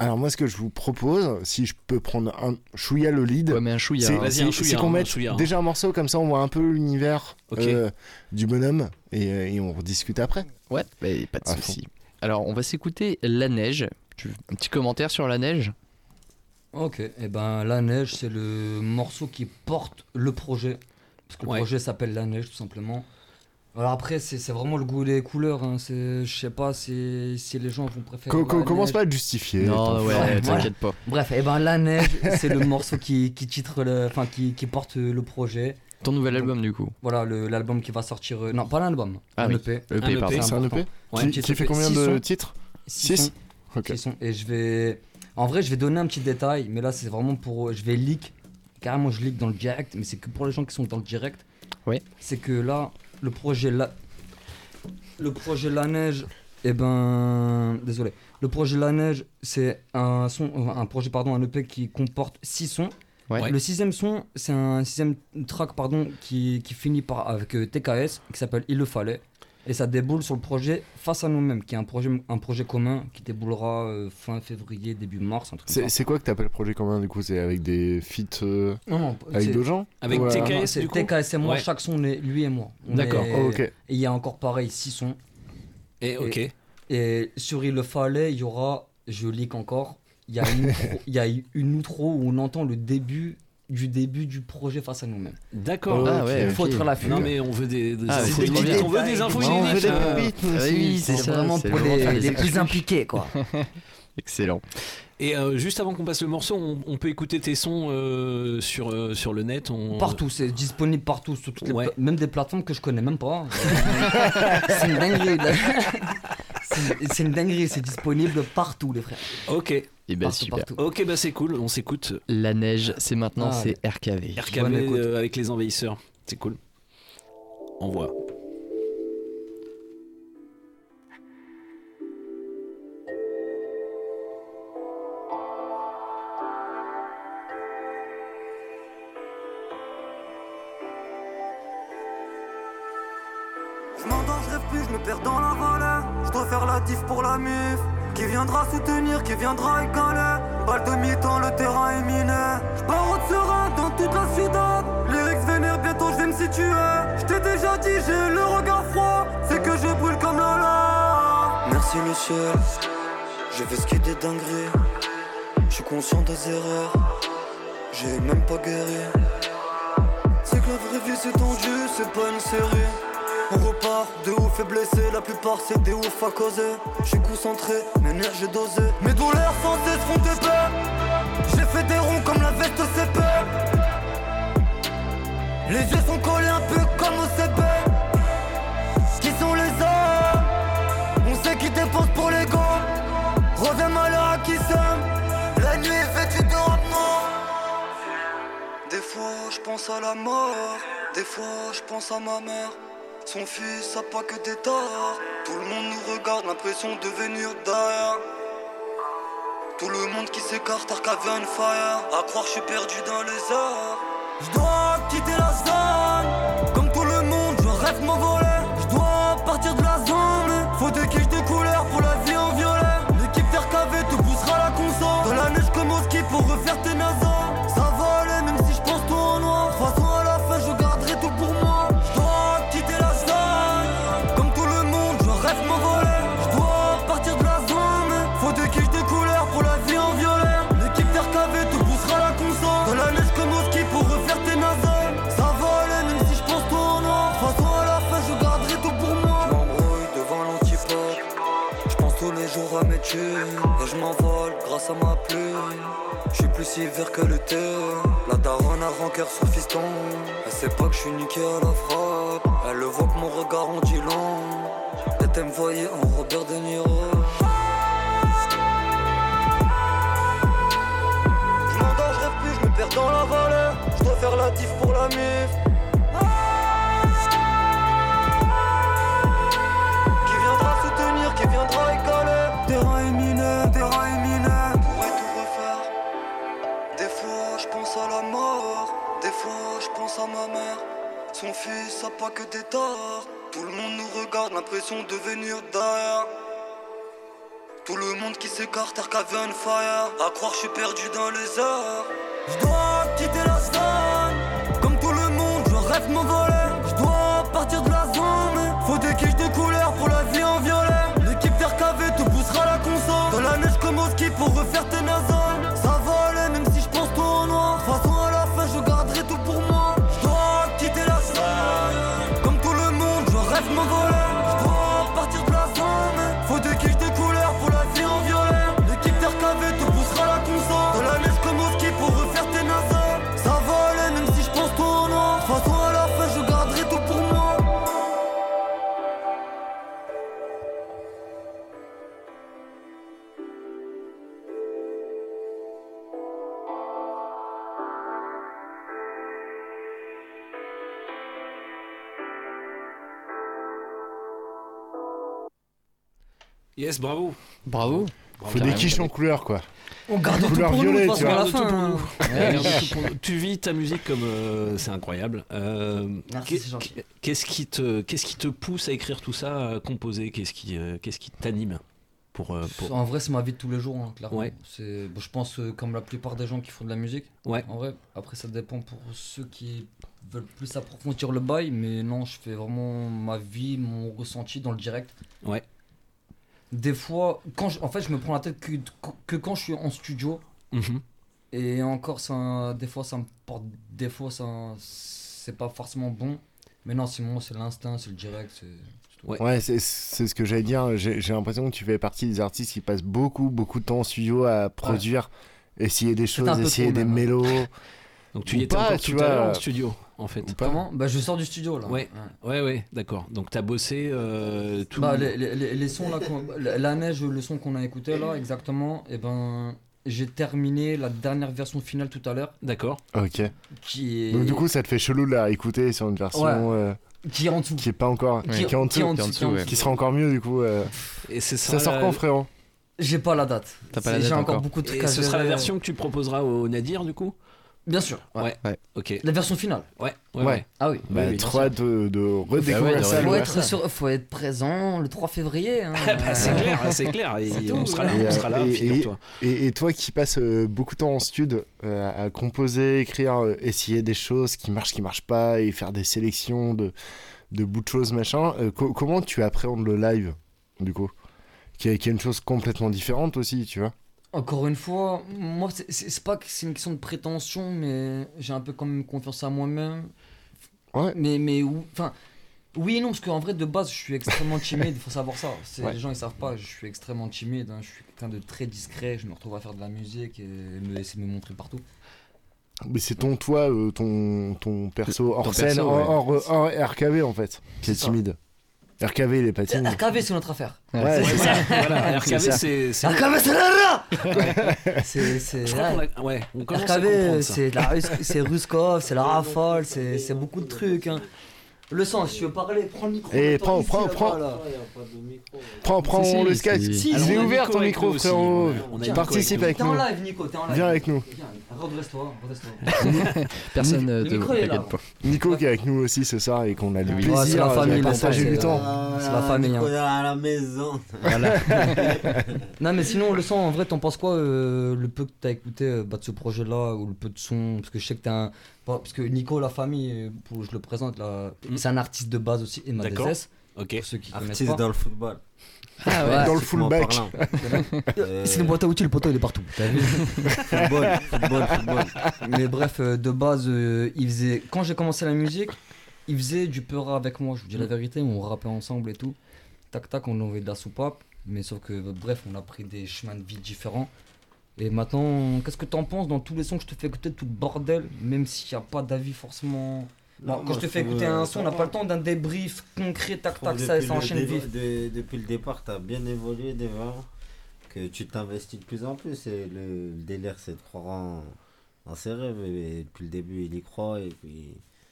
alors, moi, ce que je vous propose, si je peux prendre un chouïa le lead, Ouais, mais un chouïa. c'est. Vas-y, un c'est- chouïa, c'est qu'on un mette chouïa, déjà un morceau comme ça, on voit un peu l'univers euh, du bonhomme et, euh, et on rediscute après. Ouais, mais pas de À fond. Alors, on va s'écouter La Neige. Tu- Un petit commentaire sur La Neige? Ok, et ben La Neige, c'est le morceau qui porte le projet. Parce que Ouais. le projet s'appelle La Neige, tout simplement. Alors après, c'est c'est vraiment le goût des couleurs. Hein. c'est- Je sais pas si, si les gens vont préférer. Co- commence pas à justifier. Non, ouais, t'inquiète pas. Bref, et ben La Neige, c'est le morceau qui, qui titre le, enfin qui, qui porte le projet. Ton nouvel album, du coup. Voilà, le- l'album qui va sortir. euh, non, pas l'album, Ah un oui. EP. EP, Un EP. pardon. C'est un. EP Ouais, qui, fait EP. combien Six de sons. titres Six Six sons. Ok. Six sons. Et je vais. En vrai, je vais donner un petit détail, mais là, c'est vraiment pour. Je vais leak. Carrément, je leak dans le direct, mais c'est que pour les gens qui sont dans le direct. Ouais. C'est que là, le projet là. Le projet La Neige, eh ben. Désolé. Le projet La Neige, c'est un, son, un projet, pardon, un EP qui comporte 6 sons. Ouais. Le sixième son, c'est un sixième track pardon, qui, qui finit par, avec euh, TKS, qui s'appelle Il le fallait. Et ça déboule sur le projet Face à nous-mêmes, qui est un projet, un projet commun qui déboulera euh, fin février, début mars. C'est quoi que t'appelles projet commun du coup? C'est avec des feats euh, Non, non, avec d'autres gens? Avec Ouais. TKS, Non, c'est du coup? TKS et moi, Ouais. chaque son est lui et moi. D'accord. Oh, ok. Et il y a encore pareil, 6 sons. Et ok. Et sur Il le fallait, il y aura, je leak encore, il y a une (laughs) outro, il y a une outro où on entend le début du début du projet face à nous-mêmes. D'accord. Ah ouais, Il faut ok. être l'affût. Non mais on veut des, des Ah. On veut des infos on veut inédites. des pépites, Ah oui, c'est vraiment pour les, les plus impliqués, quoi. (laughs) Excellent. Et euh, juste avant qu'on passe le morceau, on, on peut écouter tes sons euh, sur, euh, sur le net. On... Partout, c'est disponible partout, sur toutes les Ouais. même des plateformes que je connais même pas. (laughs) (laughs) c'est une dinguerie. C'est- une dinguerie, c'est disponible partout, les frères. Ok. Et ben Partout, super. partout. Ok, bah c'est cool. On s'écoute. La neige, c'est maintenant, Ah, c'est RKV. RKV euh, avec les envahisseurs. C'est cool. Envoie. Je m'endors, je rêve plus, je me perds dans la vallée. Je dois faire la diff pour la mif. Qui viendra soutenir, qui viendra écaler. Balle de mi-temps, le terrain est miné. Je pars au serein dans toute la ciudad. Lyrics vénère, bientôt je vais me situer. Je t'ai déjà dit, j'ai le regard froid. C'est que je brûle comme la lave. Merci le ciel, j'ai fait ce qui était dinguerie. Je suis conscient des erreurs, j'ai même pas guéri. C'est que la vraie vie c'est tendu, c'est pas une série. On repart de ouf et blessé, la plupart c'est des ouf à causer. Je suis concentré, mes nerfs j'ai dosé. Mes douleurs sans cesse font des peurs. J'ai fait des ronds comme la veste au. Les yeux sont collés un peu comme au CP. Qui sont les hommes? On sait qui dépense pour les gants. Reviens malheur à qui sommes. La nuit est vêtue de rap. Des fois je pense à la mort, des fois je pense à ma mère. Son fils a pas que des torts. Tout le monde nous regarde, l'impression de venir derrière. Tout le monde qui s'écarte, Arcavian Fire. À croire je suis perdu dans les airs. Je dois quitter la zone. Plus hiver que l'été La daronne a rancœur sur fiston. Elle sait pas que je suis niqué à la frappe. Elle le voit que mon regard en dit long. Elle me voyait en Robert De Niro. Je m'endors, plus, je me perds dans la vallée. Je dois faire la diff pour la mif Son fils a pas que des torts. Tout le monde nous regarde, l'impression de venir derrière tout le monde qui s'écarte, Arcavian Fire À croire je suis perdu dans les airs Je dois quitter la zone. Comme tout le monde, je rêve m'envoler Yes, bravo. Bravo. Faut des quiches en couleur, quoi. On garde tout Couleur pour nous, tu vois. tout pour nous. Vis ta musique comme euh, c'est incroyable. Euh, Merci, qu'est- c'est gentil. Qu'est-ce qui te qu'est-ce qui te pousse à écrire tout ça, à composer? Qu'est-ce qui euh, qu'est-ce qui t'anime pour, euh, pour En vrai, c'est ma vie de tous les jours, hein, clairement. Ouais. C'est, bon, je pense, euh, comme la plupart des gens qui font de la musique. Ouais. En vrai, après, ça dépend pour ceux qui veulent plus approfondir le bail, mais non, je fais vraiment ma vie, mon ressenti dans le direct. Ouais. Des fois, quand je- en fait, je me prends la tête que, que quand je suis en studio. Mhm. Et encore, ça, des fois, ça me porte. Des fois, ça, c'est pas forcément bon. Mais non, c'est moi, c'est l'instinct, c'est le direct. tout. Ouais, c'est c'est ce que j'allais dire. J'ai j'ai l'impression que tu fais partie des artistes qui passent beaucoup, beaucoup de temps en studio à produire, essayer des choses, essayer des mélos. (laughs) Donc tu Ou y étais pas, encore tu tout à l'heure en studio en fait. Comment Bah, je sors du studio là. Ouais, ouais, ouais, d'accord. Donc t'as bossé euh, tout. Bah, les, les- les- sons là, la la neige, le son qu'on a écouté là, exactement, et ben j'ai terminé la dernière version finale tout à l'heure. D'accord. Ok. Qui est. Donc du coup, ça te fait chelou de la écouter sur une version Ouais. euh, Qui est en dessous. qui est pas encore, Qui- qui est en qui est en dessous, dessous, qui en dessous. qui sera encore mieux du coup. euh. Et c'est Ça sort quand, frérot? J'ai pas la date. T'as pas la date J'ai encore encore. beaucoup de trucs Et à ce sera la gérer. version que tu proposeras au Nadir du coup? Bien sûr. Ouais. Ouais. Ok. La version finale. Ouais. Ouais. Ouais. ouais. Ah oui. Bah, oui, trop hâte de, de redécouvrir Ah ouais, de ça. Faut être, sur- faut être présent le 3 février. hein. (laughs) Bah, c'est clair, c'est clair. Et C'est on sera là, Et, on sera là, et- figure-toi. Et, et toi qui passes euh, beaucoup de temps en stud euh, à composer, écrire, euh, essayer des choses qui marchent, qui marchent pas, et faire des sélections de, de bouts de choses, machin, euh, co- comment tu appréhendes le live, du coup? Qui est, qui est une chose complètement différente aussi, tu vois? Encore une fois, moi, c'est- pas que c'est une question de prétention, mais j'ai un peu quand même confiance à moi-même. Ouais. Mais, mais enfin, oui et non, parce qu'en vrai, de base, je suis extrêmement timide, il faut savoir ça. Ouais. Les gens, ils savent pas, je suis extrêmement timide, hein, je suis quelqu'un de très discret, je me retrouve à faire de la musique et me laisser me montrer partout. Mais c'est ton toi, euh, ton, ton perso hors ton scène, perso, hors, ouais. hors- hors RKV en fait, qui est timide. RKV, il est pas timide. RKV, c'est notre affaire. Ouais, c'est ça. Voilà, C'est RKV, c'est. c'est- RKV, c'est là là C'est. c'est- Je crois ouais. qu'on a- ouais, on commence à RKV, c'est la Rus- c'est Ruskov, c'est la rafale, c'est c'est beaucoup de trucs. hein. Le sang, si tu veux parler, prends le micro. Et mets-toi prends- ici, prends- prends- là. Prends, prends Si, si, le. Skype. Si, il est on ouvert Nico ton micro, frérot. On Nico Participe avec T'es en nous. live, Nico, t'es en live. Viens avec nous. Redresse-toi, redresse-toi. (laughs) Personne ne est t'inquiète pas. Nico qui est avec nous aussi ce soir et qu'on a le plaisir Ouais, c'est la de famille, là, partager c'est- du temps. C'est la famille. hein. à la maison. Voilà. (laughs) non, mais sinon, le son, en vrai, t'en penses quoi euh, Le peu que t'as écouté euh, bah, de ce projet-là, ou le peu de son? Parce que je sais que t'es un. Bon, Parce que Nico, la famille, euh, pour, je le présente, là, Mm. c'est un artiste de base aussi, et Ok. pour ceux qui Artiste pas. dans le football. Ah ouais, Dans le fullback. (laughs) Euh, C'est une boîte à outils, le poteau il est partout. T'as vu (laughs) Football, football, football. Mais bref, euh, de base, euh, il faisait. Quand j'ai commencé la musique, il faisait du peura avec moi, je vous dis la vérité, on rappait ensemble et tout. Tac tac, on envoyait de la soupape. Mais sauf que, bref, on a pris des chemins de vie différents. Et maintenant, qu'est-ce que t'en penses dans tous les sons que je te fais écouter, tout le bordel, même s'il n'y a pas d'avis forcément? Bon, Non, quand je te fais écouter euh, un son, on n'a pas le temps d'un débrief concret, tac tac, ça, depuis ça le enchaîne déva- vif. de- depuis le départ, tu as bien évolué déjà. Que tu t'investis de plus en plus. Et le, le délire, c'est de croire en, en ses rêves. Et, depuis le début, il y croit. Et puis.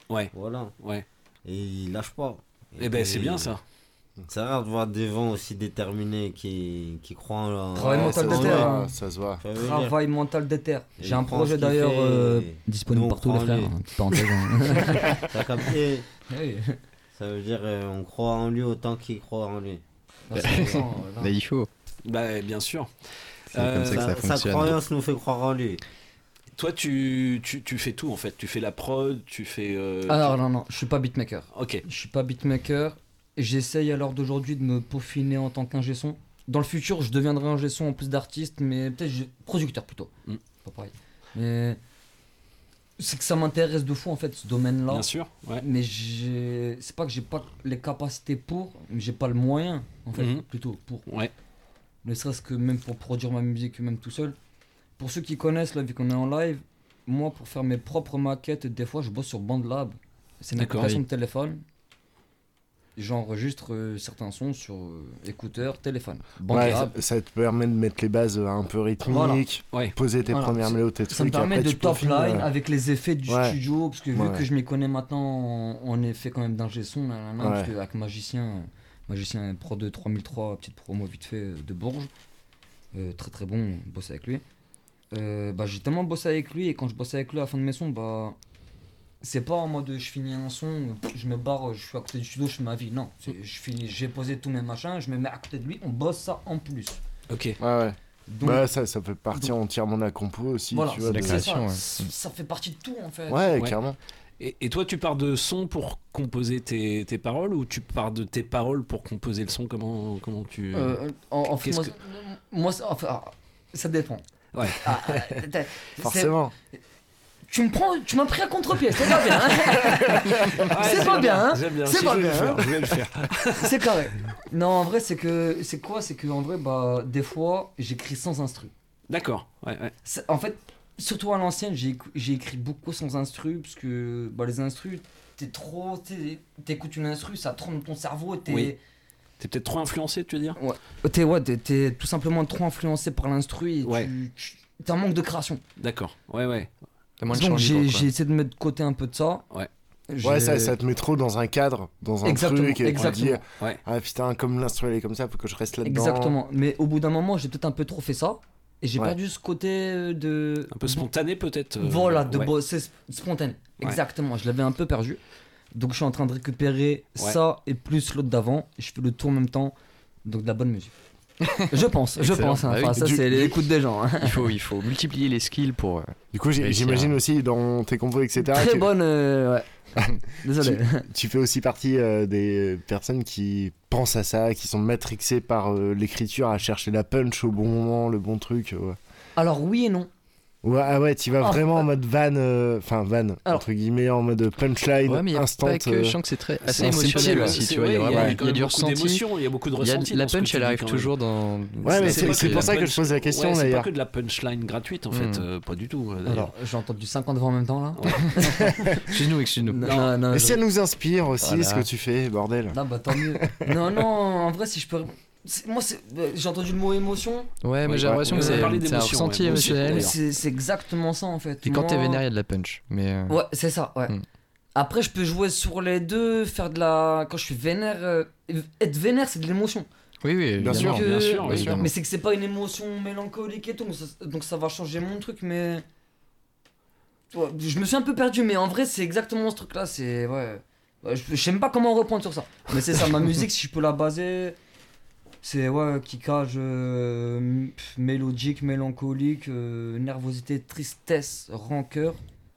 Ouais. Voilà. Ouais. Et il lâche pas. Eh ben, puis, c'est bien ça. C'est rare de voir des gens aussi déterminés qui, qui croient en. Travail en- mental en de terre. Ah, ça se voit. Travail mental de terre. J'ai un projet d'ailleurs euh, disponible partout, les frères. lui. hein, parenthèse, hein. (laughs) T'as capté Oui. Ça veut dire euh, on croit en lui autant qu'il croit en lui. Ah. (laughs) Mais il faut. Bah, bien sûr. Comme ça que ça sa, croyance nous fait croire en lui. Toi, tu, tu, tu fais tout en fait. Tu fais la prod, tu fais. euh, Alors tu- non, non, je suis pas beatmaker. Ok. Je suis pas beatmaker. J'essaye à l'heure d'aujourd'hui de me peaufiner en tant qu'ingé son. Dans le futur, je deviendrai ingé son en plus d'artiste, mais peut-être producteur plutôt. Mm. Pas pareil. Mais c'est que ça m'intéresse de fou en fait ce domaine-là. Bien sûr. Ouais. Mais c'est pas que j'ai pas les capacités pour, mais j'ai pas le moyen en fait Mhm. plutôt pour. Ouais. Ne serait-ce que même pour produire ma musique même tout seul. Pour ceux qui connaissent là, vu qu'on est en live, moi pour faire mes propres maquettes, des fois je bosse sur BandLab. C'est une application Oui. de téléphone. J'enregistre euh, certains sons sur euh, écouteurs, téléphone. Ouais, ça, ça te permet de mettre les bases euh, un peu rythmiques, Voilà. Ouais. poser tes Voilà. premières mélodies, tes Ça me trucs, et permet après, de top line euh, avec les effets du Ouais. studio, parce que vu Ouais. que je m'y connais maintenant en, en effet quand même d'ingé son, parce qu'avec magicien, magicien pro de 3003, petite promo vite fait de Bourges. Euh, très très bon, bosser avec lui. Euh, bah, j'ai tellement bossé avec lui et quand je bossais avec lui à la fin de mes sons, bah, c'est pas en mode je finis un son, je me barre, je suis à côté du studio, je fais ma vie. Non, je finis, j'ai posé tous mes machins, je me mets à côté de lui, on bosse ça en plus. Ok. Ouais, ouais. Donc- bah, ça, ça fait partie entièrement de la compo aussi. Voilà, tu vois, c'est de- ça, fait partie de tout en fait. Ouais, clairement. Et, et toi, tu pars de son pour composer tes, tes paroles ou tu pars de tes paroles pour composer le son? Comment, comment tu. Euh, en, en fait, moi, que- moi, ça- enfin, ah, ça dépend. Ouais. Ah, (laughs) c'est- Forcément. Tu me prends, tu m'as pris à contre-pied, c'est pas bien. hein c'est pas bien, bien, hein. C'est Si, pas je bien. hein (laughs) c'est carré. Non, en vrai, c'est que c'est quoi C'est que en vrai, bah, des fois, j'écris sans instru. D'accord. Ouais, ouais. En fait, surtout à l'ancienne, j'ai écrit beaucoup sans instru parce que bah, les instrus, t'es trop, t'es- t'écoutes une instru, ça trompe ton cerveau, t'es Oui. T'es peut-être trop influencé, tu veux dire? Ouais. T'es ouais, t'es- t'es tout simplement trop influencé par l'instru et tu, tu- t'as un manque de création. D'accord. Ouais, ouais. Donc j'ai j'ai essayé de mettre de côté un peu de ça. Ouais. Ouais, ça, ça te met trop dans un cadre, dans un Exactement, truc, et exactement. Ouais. ah putain, comme l'instru elle est comme ça, faut que je reste là-dedans. Exactement. Mais au bout d'un moment, j'ai peut-être un peu trop fait ça. Et j'ai Ouais. perdu ce côté euh, de. Un peu spontané, peut-être euh, Voilà, de ouais. bosser sp- spontané. Ouais. Exactement. Je l'avais un peu perdu. Donc je suis en train de récupérer Ouais. ça et plus l'autre d'avant. Je fais le tour en même temps. Donc de la bonne musique. Je pense, je Excellent. pense. hein. Bah. Enfin, ça, c'est l'écoute des gens. hein. Il faut, il faut multiplier les skills pour. euh, Du coup, j'imagine aussi dans tes compos, etc. Très tu- bonne. euh, ouais. (laughs) Désolé. tu, tu fais aussi partie euh, des personnes qui pensent à ça, qui sont matrixées par euh, l'écriture, à chercher la punch au bon moment, le bon truc. Ouais, Alors oui et non. Ouais, ah ouais tu vas Ah, vraiment en mode van, euh, enfin van, entre guillemets, en mode punchline, Ouais, mais il y a instant. pas que, euh, je sens que c'est très assez émotionnel aussi, tu vois. Il y a du beaucoup ressenti. d'émotions, il y a beaucoup de ressenti La punch, elle arrive toujours dans. Ouais, mais C'est pour ça que je pose la question ouais, C'est pas d'ailleurs. que de la punchline gratuite en fait, Hmm. euh, pas du tout. d'ailleurs. Alors, j'ai entendu 50 voix en même temps là. (laughs) Excuse-nous, excuse-nous. Non, non, Et si elle nous inspire aussi, ce que tu fais, bordel. Non, bah tant mieux. non, non, en vrai, si je peux. Moi, euh, j'ai entendu le mot émotion. Ouais, mais j'ai l'impression que c'est un ressenti émotionnel. C'est exactement ça en fait. Et quand t'es vénère, il y a de la punch. Mais. euh, Ouais, c'est ça, ouais. Hmm. Après, je peux jouer sur les deux, faire de la. Quand je suis vénère. euh, Être vénère, c'est de l'émotion. Oui, oui, Bien sûr, bien sûr, bien sûr. Mais c'est que c'est pas une émotion mélancolique et tout, donc ça, donc ça va changer mon truc, mais. Ouais, je me suis un peu perdu, mais en vrai, c'est exactement ce truc-là. C'est. Ouais. Je sais même pas comment reprendre sur ça. Mais c'est ça, ma (laughs) musique, si je peux la baser. C'est ouais, kickage euh, pff, mélodique, mélancolique, euh, nervosité, tristesse, rancœur.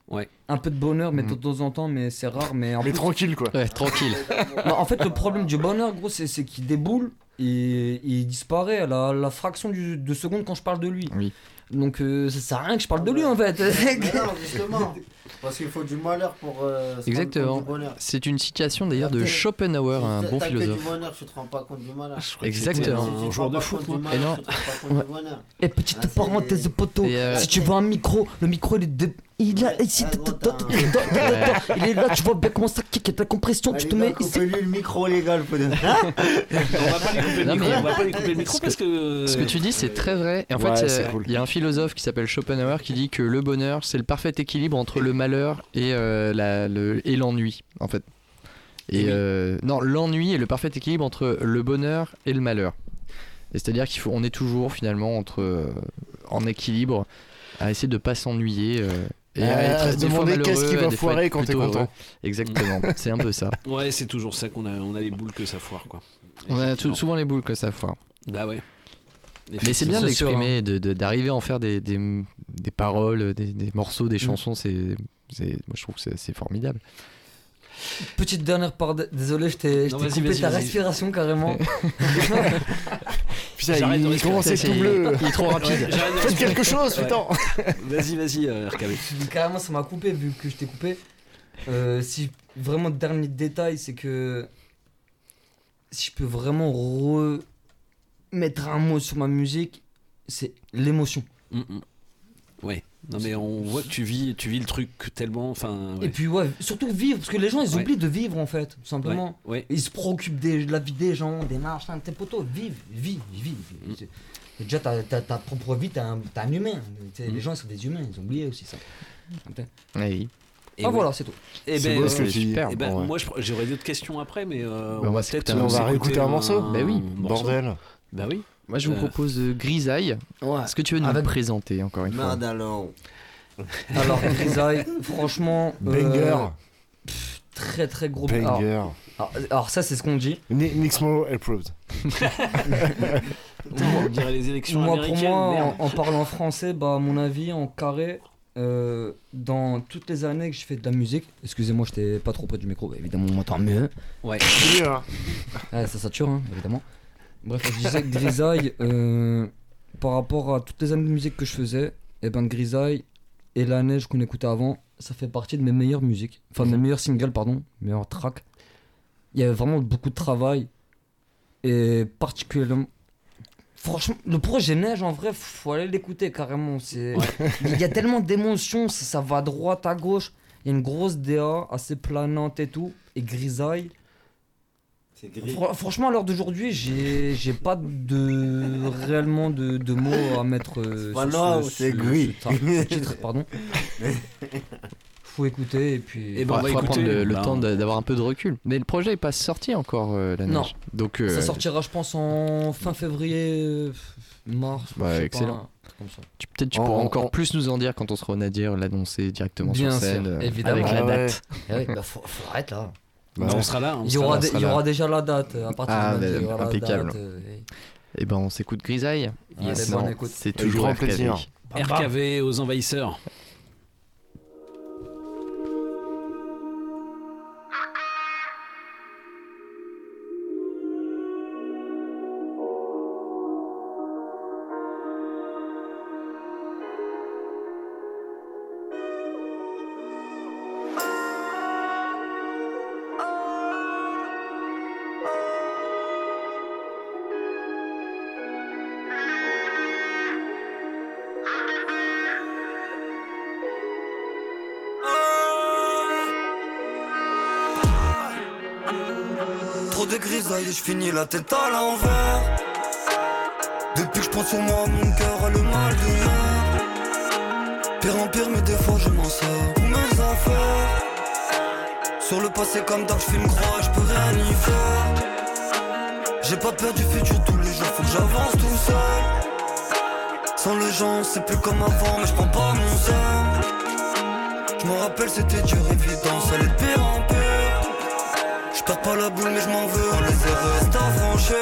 Ouais. Un peu de bonheur, mais Mhm. de temps en temps, mais c'est rare. Mais, en Mais plus- tranquille, quoi. Ouais, tranquille. (laughs) non, en fait, le problème du bonheur, gros, c'est c'est qu'il déboule et, et il disparaît à la, la fraction du- de seconde quand je parle de lui. Oui. Donc, euh, ça sert à rien que je parle de lui en fait. Mais non, justement. Parce qu'il faut du malheur pour. euh, se Exactement. C'est une citation d'ailleurs de Schopenhauer, un bon t'as que philosophe. du bonheur, tu te rends pas compte du malheur. Exactement. Un te joueur rends de pas foot, compte moi. du malheur, Et non. pas du bonheur. Et petite Ah, parenthèse poteau, euh, si tu veux un micro, le micro il est de... Il est ici, Ah, il est là, tu vois bien comment ça kick, il y a de la compression, tu te mets ici. lui le micro légal, peut On va pas lui couper le Non, micro, mais- on va pas lui couper le micro Ce que- parce que. Ce que tu dis, c'est très vrai. Et en fait, euh, il y a un philosophe qui s'appelle Schopenhauer qui dit que le bonheur, c'est le parfait équilibre entre le malheur et euh, le- et l'ennui, en fait. Et euh, non, l'ennui est le parfait équilibre entre le bonheur et le malheur. C'est-à-dire qu'il faut, on est toujours finalement entre euh, en équilibre, à essayer de pas s'ennuyer. euh, et Ah, à être à se des fois demander qu'est-ce malheureux, qui va des fois foirer être quand t'es content. heureux. Exactement, (laughs) c'est un peu ça. Ouais, c'est toujours ça qu'on a, on a les boules que ça foire quoi. On a tout- souvent les boules que ça foire. Bah ouais. Mais c'est bien de l'exprimer, de- de- d'arriver à en faire des, des, des paroles, des, des morceaux, des chansons, c'est, moi je trouve que c'est, formidable. Petite dernière part, de- désolé, je t'ai coupé vas-y, ta respiration carrément. (laughs) (laughs) Putain, il commence à tout bleu. (laughs) Il est trop rapide. Ouais, Faites quelque chose, Ouais. putain. Vas-y, vas-y, euh, RKB. Carrément, ça m'a coupé vu que je t'ai coupé. Euh, si vraiment dernier détail, c'est que si je peux vraiment remettre un mot sur ma musique, c'est l'émotion. Mm, mm. Ouais. Non mais on voit que tu vis, tu vis le truc tellement, enfin. ouais. Et puis ouais, surtout vivre, parce que les gens ils Ouais. oublient de vivre en fait, tout simplement. Ouais, ouais. Ils se préoccupent des- de la vie des gens, des machins, tes potos, vive, vive, vive. Mm. Déjà, t'as t'as ta propre vie, t'es un, un humain. Mm. Les gens, ils sont des humains, ils ont oublié aussi ça. Ok. Oui. Et Ah, oui. voilà, c'est tout. Et C'est ben, beau euh, dis. eh ben, Bon, ouais. moi j'aurais d'autres questions après, mais euh, Bah, on va on va s'écouter réécouter un morceau Bah oui. morceau. Bordel. Bah oui. Moi, je vous Euh, propose euh, Grisaille. Est-ce que tu veux nous Avec- présenter encore une fois Merde alors. Grisaille, (laughs) franchement. euh, Banger. pff, très très gros Banger. Alors, alors- alors ça, c'est ce qu'on dit. Ni- Nixmo approved. (laughs) On dirait les élections Moi, pour moi, merde. en, en parlant français, bah, à mon avis, en carré, euh, dans toutes les années que je fais de la musique, excusez-moi, j'étais pas trop près du micro, bah, évidemment, on m'entend mieux. Ouais. Ouais, ça sature, hein, évidemment. Bref, je disais que Grisaille, euh, par rapport à toutes les années de musique que je faisais, et ben Grisaille et la neige qu'on écoutait avant, ça fait partie de mes meilleures musiques, enfin de mes meilleurs singles, pardon, meilleurs tracks. Il y avait vraiment beaucoup de travail et particulièrement. Franchement, le projet Neige, en vrai, faut aller l'écouter carrément. C'est... Il y a tellement d'émotions, ça, ça va à droite, à gauche. Il y a une grosse DA assez planante et tout. Et Grisaille. Fr- franchement, à l'heure d'aujourd'hui, j'ai, j'ai pas de réellement de, de mots à mettre. euh, ce- c'est ce- gris. ce tra- ce (laughs) titre, pardon. (laughs) Faut écouter et puis. Eh ben, on va Faudra écouter. prendre le, le Bah, temps d'avoir un peu de recul. Mais le projet est pas sorti encore, euh, la neige. Non. Donc, euh, Ça sortira, je pense, en fin février, euh, mars. Bah, je sais pas, excellent. comme ça. tu- peut-être tu pourras en- encore en- plus nous en dire quand on sera au Nadir, l'annoncer directement Bien sur sûr, scène, euh, évidemment. avec la Ah ouais. date. Eh oui, bah, faut, faut arrêter là. Bah, on sera là. on Il y aura, là. des- sera il y là. aura déjà la date euh, à partir Ah, de lundi, bah, aura la impeccable. date, euh, et- Et ben on s'écoute Grisaille. Yes. C'est toujours RKV. plaisir. RKV aux envahisseurs. Je finis la tête à l'envers. Depuis que je prends sur moi, mon cœur a le mal de mer. Pire en pire, mais des fois je m'en sers pour mes affaires. Sur le passé comme d'hab, je une croix, je peux rien y faire. J'ai pas peur du futur tous les jours, faut que j'avance tout seul. Sans les gens, c'est plus comme avant, mais je prends pas mon seul. Je me rappelle, c'était dur, évident, ça allait de pire en pire. Perds pas la boule mais je m'en veux. On les restes à franchir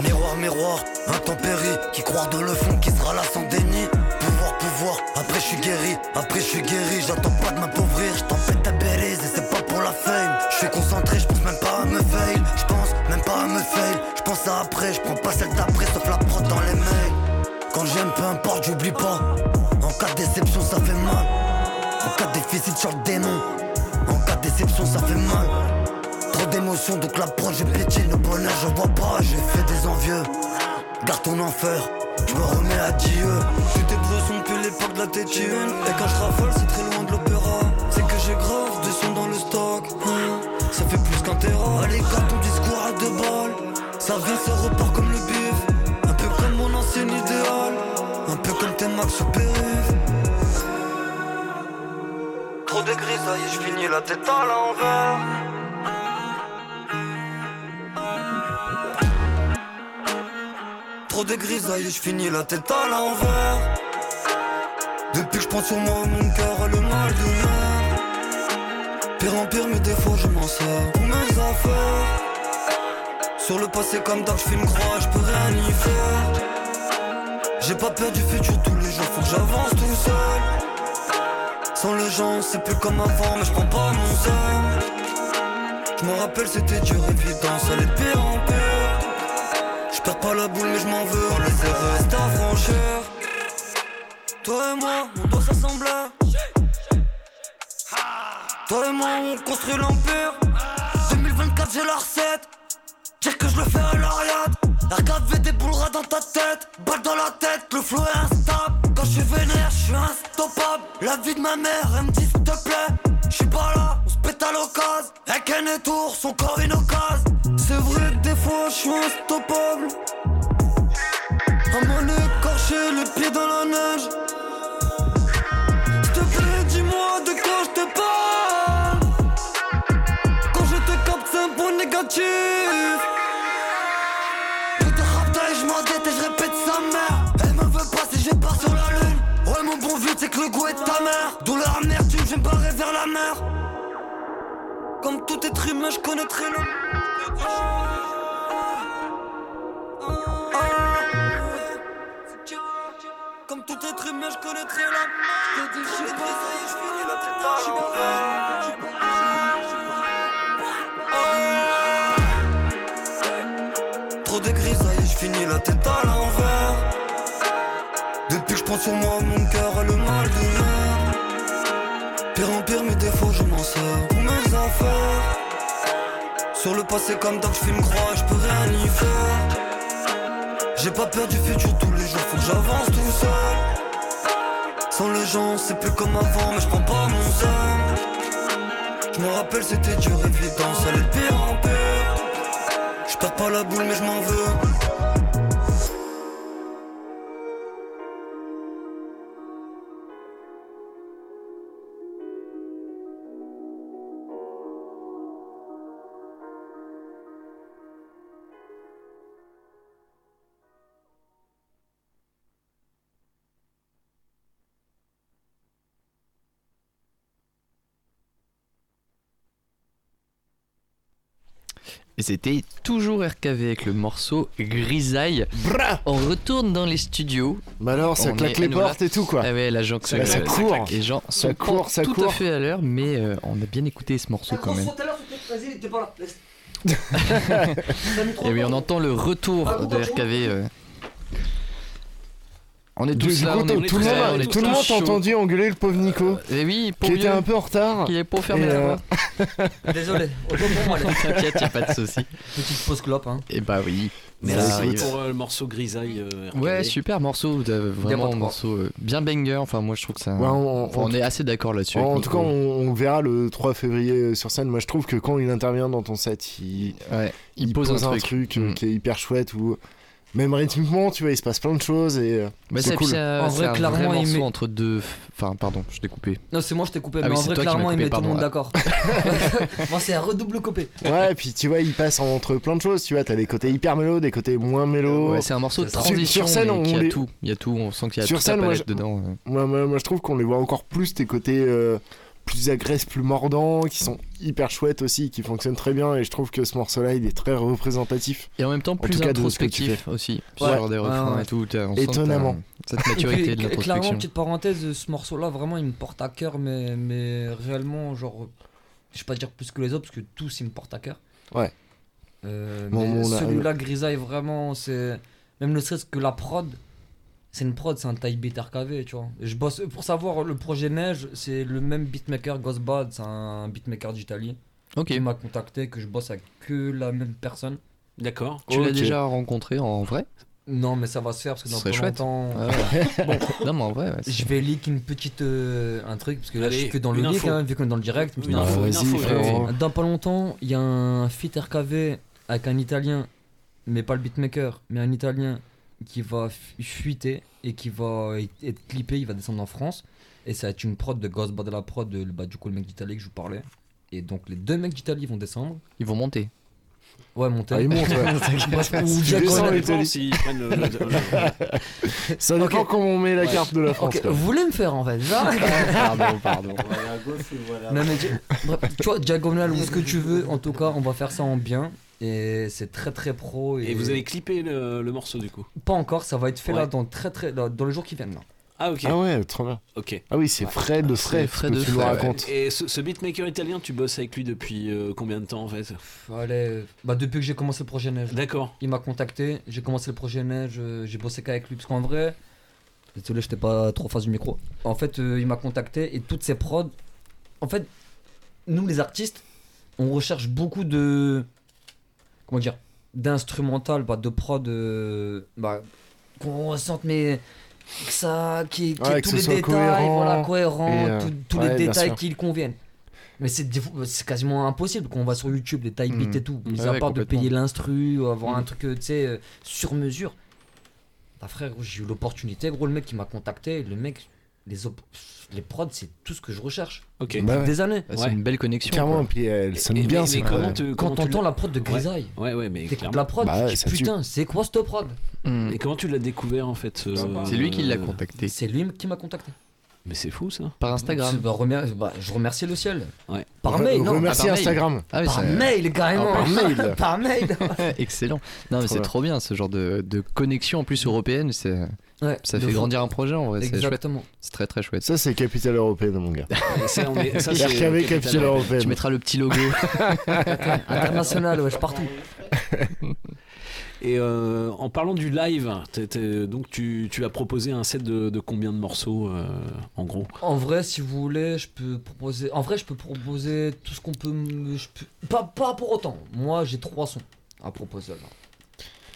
Miroir, miroir, intempérie. Qui croire de le fond, qui sera là sans déni. Pouvoir, pouvoir, après je suis guéri. Après je suis guéri, j'attends pas de m'appauvrir. Je t'empête ta bêtise et c'est pas pour la fame. Je suis concentré, je pense même pas à me fail. Je pense même pas à me fail. Je pense à après, je prends pas celle d'après Sauf la prod dans les mails. Quand j'aime peu importe, j'oublie pas. En cas de déception ça fait mal en cas de déficit sur le démon En cas de déception ça fait mal. Trop d'émotions donc la prod j'ai pété Le bonheur je vois pas j'ai fait des envieux. Garde ton enfer Je me remets à Dieu. Toutes tes pros sont plus l'époque de la tétune. Et quand je raffole c'est très loin de l'opéra. C'est que j'ai grave de son dans le stock. Ça fait plus qu'un terrain. Allez garde ton discours à deux balles. Ça vient ça repart comme le bif. Un peu comme mon ancien idéal. Un peu comme tes max sur Trop de grisailles et je finis la tête à l'envers. Trop de grisailles et je finis la tête à l'envers. Depuis que je prends sur moi mon cœur a le mal de mer Pire en pire des fois je m'en sers pour mes affaires. Sur le passé comme d'hab je fais une croix je peux rien y faire. J'ai pas peur du futur tous les jours faut que j'avance tout seul sans les gens, c'est plus comme avant, mais je prends pas mon seul. Je me rappelle, c'était dur, évident, ça allait pire en pire. Je perds pas la boule, mais je m'en veux, on les reste à franchir. Toi et moi, on doit s'assembler. Toi et moi, on construit l'empire. 2024, j'ai la recette. Dire que je le fais à l'ariade. RKV des boules rats dans ta tête. Balle dans la tête, le flow est instable je suis vénère, je suis instoppable. La vie de ma mère, elle me dit s'il te plaît Je suis pas là, on se pète à l'occasion. Avec un étour, son corps une occasion. C'est vrai que des fois je suis instoppable. À mon écorché, les pieds dans la neige. S'il te plaît, dis-moi de quoi je te parle. Quand je te capte, c'est un point négatif. Mer. D'où leur amertume, je vais me barrer vers la mer. Comme tout être humain, je connaîtrai le. Comme tout être humain, je connaîtrai la. Je te dis, je suis pas je finis la tête dans le prends sur moi, mon cœur a le mal de mer. Pire en pire, mes défauts, je m'en sers pour mes affaires. Sur le passé, comme d'hab, je une croix, je peux rien y faire. J'ai pas peur du futur, tous les jours, faut que j'avance tout seul. Sans les gens, c'est plus comme avant, mais je prends pas mon seul. Je me rappelle, c'était dur, évident, ça allait pire en pire. Je perds pas la boule, mais je m'en veux. Et c'était toujours RKV avec le morceau Grisaille. On retourne dans les studios. Bah alors, ça On claque les portes et tout, quoi. Ah ouais, la gens Ça- ça court. Les gens Ça sont court, ça tout court. à fait à l'heure, mais euh, on a bien écouté ce morceau quand même. (laughs) Et oui, on entend le retour de RKV. euh. On est Du tous coup, là, on est tout, le monde, tout le monde t'a entendu engueuler le pauvre Nico. Et oui, qui était un peu en retard. Qui est pour fermer la euh, voie. (laughs) Désolé, (laughs) autant pour moi. T'inquiète, y'a pas de souci. Petite pause clope, hein. Et bah oui. Merci pour euh, le morceau Grisaille. euh. Ouais, super morceau, euh, vraiment un morceau euh, bien banger. Enfin, moi je trouve que ça. Ouais, on- enfin, on on- est assez d'accord là-dessus. En tout cas, on, on verra le 3 février euh, sur scène. Moi, je trouve que quand il intervient dans ton set, il, Ouais, il pose un truc. euh, Mm. qui est hyper chouette. Ou même rythmiquement, tu vois, il se passe plein de choses et euh, Bah, c'est cool. c'est un, En c'est vrai, un clairement, vrai il morceau met- entre deux. Enfin, pardon, je t'ai coupé. Non, c'est moi, je t'ai coupé. Ah mais oui, en vrai, clairement, il met tout le monde ouais. d'accord. (laughs) Moi, c'est un redouble copé. Ouais, et puis tu vois, il passe entre plein de choses. Tu vois, t'as des côtés hyper mélo, des côtés moins mélo. Ouais, c'est un morceau de Sur- transition. Sur scène, on qui a les- tout. Il y a tout. On sent qu'il y a Sur toute scène, palette dedans. euh. Moi, moi, moi, je trouve qu'on les voit encore plus tes côtés euh, plus agressifs, plus mordants, qui sont hyper chouettes aussi, qui fonctionnent très bien. Et je trouve que ce morceau-là, il est très représentatif. Et en même temps, En plus tout tu introspectif aussi. Ouais. Sur des refrains ouais. et tout. Étonnamment. Cette Et maturité puis, de cl- clairement, l'introspection. petite parenthèse, ce morceau-là, vraiment, il me porte à cœur, mais, mais réellement, genre, je vais pas dire plus que les autres, parce que tous, ils me portent à cœur. Ouais. Euh, Bon, mais celui-là, Grisaille, vraiment, c'est. Même ne serait-ce que la prod, c'est une prod, c'est un type beat RKV, tu vois. Et je bosse, pour savoir, le projet Neige, c'est le même beatmaker, Ghostbad, c'est un beatmaker d'Italie. Ok. Qui m'a contacté, que je bosse avec que la même personne. D'accord. Tu l'as déjà rencontré en vrai? Non, mais ça va se faire parce que dans pas chouette. longtemps. Ouais, (laughs) ouais. Non, mais en vrai, ouais, Je vais leak une petite euh, un truc parce que là je Allez, suis que dans le leak info. hein, vu qu'on est dans le direct. Une info, Ah, une vas-y, info, frérot. Dans pas longtemps, il y a un feat RKV avec un Italien, mais pas le beatmaker, mais un Italien qui va fu- fuiter et qui va être clippé, il va descendre en France. Et ça va être une prod de Ghostbad de la prod, de, bah, du coup le mec d'Italie que je vous parlais. Et donc les deux mecs d'Italie vont descendre. Ils vont monter. Ouais, monter. Ah, ils montent, ouais. (laughs) Ou Ça dépend s'ils prennent le- le- le- (laughs) Ça dépend Ok. comment on met la carte de la France. Ok, quoi. vous voulez me faire en fait ça (laughs) Pardon, pardon. Voilà à gauche ou voilà à Non, mais tu- bref, tu vois, diagonale ou ce que tu veux, en tout cas, on va faire ça en bien. Et c'est très très pro. Et, Et vous allez clipper le, le morceau du coup? Pas encore, ça va être fait là Ouais. dans, très, très, dans, dans les jours qui viennent. Là. Ah ok. Ah ouais, trop bien. Ok. Ah oui, c'est frais de frais ce que de tu nous ouais. racontes. Et ce, ce beatmaker italien, tu bosses avec lui depuis euh, combien de temps en fait? Allez, bah, depuis que j'ai commencé le projet Neige. D'accord. Il m'a contacté, j'ai commencé le projet Neige, euh, j'ai bossé qu'avec lui. Parce qu'en vrai, désolé, j'étais pas trop face du micro. En fait, euh, il m'a contacté et toutes ces prods. En fait, nous les artistes, on recherche beaucoup de. Comment dire D'instrumental, bah, de prod. euh, bah, qu'on ressente, mais. Que ça. Qui, qui Ouais, que tous les détails, cohérent voilà, cohérent, euh, tout- tous ouais, les détails qui le conviennent. Mais c'est quasiment impossible quand on va sur YouTube, les taille beats Mhm. et tout. Mis Ouais, à part de payer l'instru, ou avoir un Mhm. truc, euh, tu sais, euh, sur mesure. Bah frère, j'ai eu l'opportunité, gros, le mec qui m'a contacté, le mec, les, op- les prods, c'est tout ce que je recherche. Ok. Depuis Bah ouais. des années. Bah, c'est Ouais. une belle connexion. Clairement, quoi. puis elle sonne Et- bien. mais- comment tu- Quand tu t'entends l'as- la prod de Grisaille, Ouais, ouais, mais la prod, Bah tu dis putain, c'est quoi cette prod? Mm. Et comment tu l'as découvert en fait ce- C'est lui qui l'a euh, contacté. C'est lui qui m'a contacté. Mais c'est fou ça. Par Instagram. Bah, remer- bah, je remercie le ciel. Ouais. Par Re- mail, non remercie par mail. Instagram. Ah oui, par ça- mail, carrément. Ah, par mail. (laughs) par mail. (laughs) Excellent. Non, mais Trop c'est bien. trop bien ce genre de, de connexion en plus européenne. C'est, Ouais, ça fait fou. grandir un projet en vrai. Exactement. C'est très très chouette. Ça, c'est capitale européenne, mon gars. Ça, on est- ça, (laughs) c'est RKV, capitale capitale européenne. Tu mettras le petit logo. International, wesh, partout. Et euh, en parlant du live, t'es- t'es- donc tu, tu as proposé un set de, de combien de morceaux euh, en gros? En vrai, si vous voulez, je peux proposer. En vrai, je peux proposer tout ce qu'on peut. je peux- Pas, pas pour autant. Moi, j'ai trois sons à proposer. Là.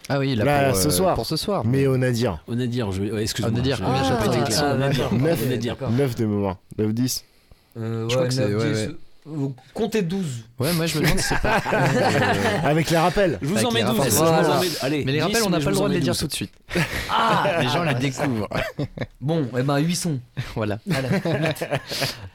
Ah oui, là, Là, pour, ce euh, soir. pour ce soir. Mais on a dire. On a dire, je vais- ouais, excuse-moi. On a dire, je- combien j'ai ça pas peut été être clair. Ah, On a dire. d'accord. 9, Ok, d'accord. 9 de mémoire. 9, 10. Euh, Je crois que c'est- 9, ouais, 10, ouais. euh, comptez 12. Ouais, moi je me demande si c'est pas. (laughs) Avec les rappels. Je vous Avec en mets les 12. rappels. je vous en Voilà. mets- Allez, Mais les 10, rappels, on n'a pas le vous droit de les dire 12. tout de suite. (laughs) Ah Les gens la ouais, découvrent. Bon, eh ben 8 sons. (laughs) voilà. Allez.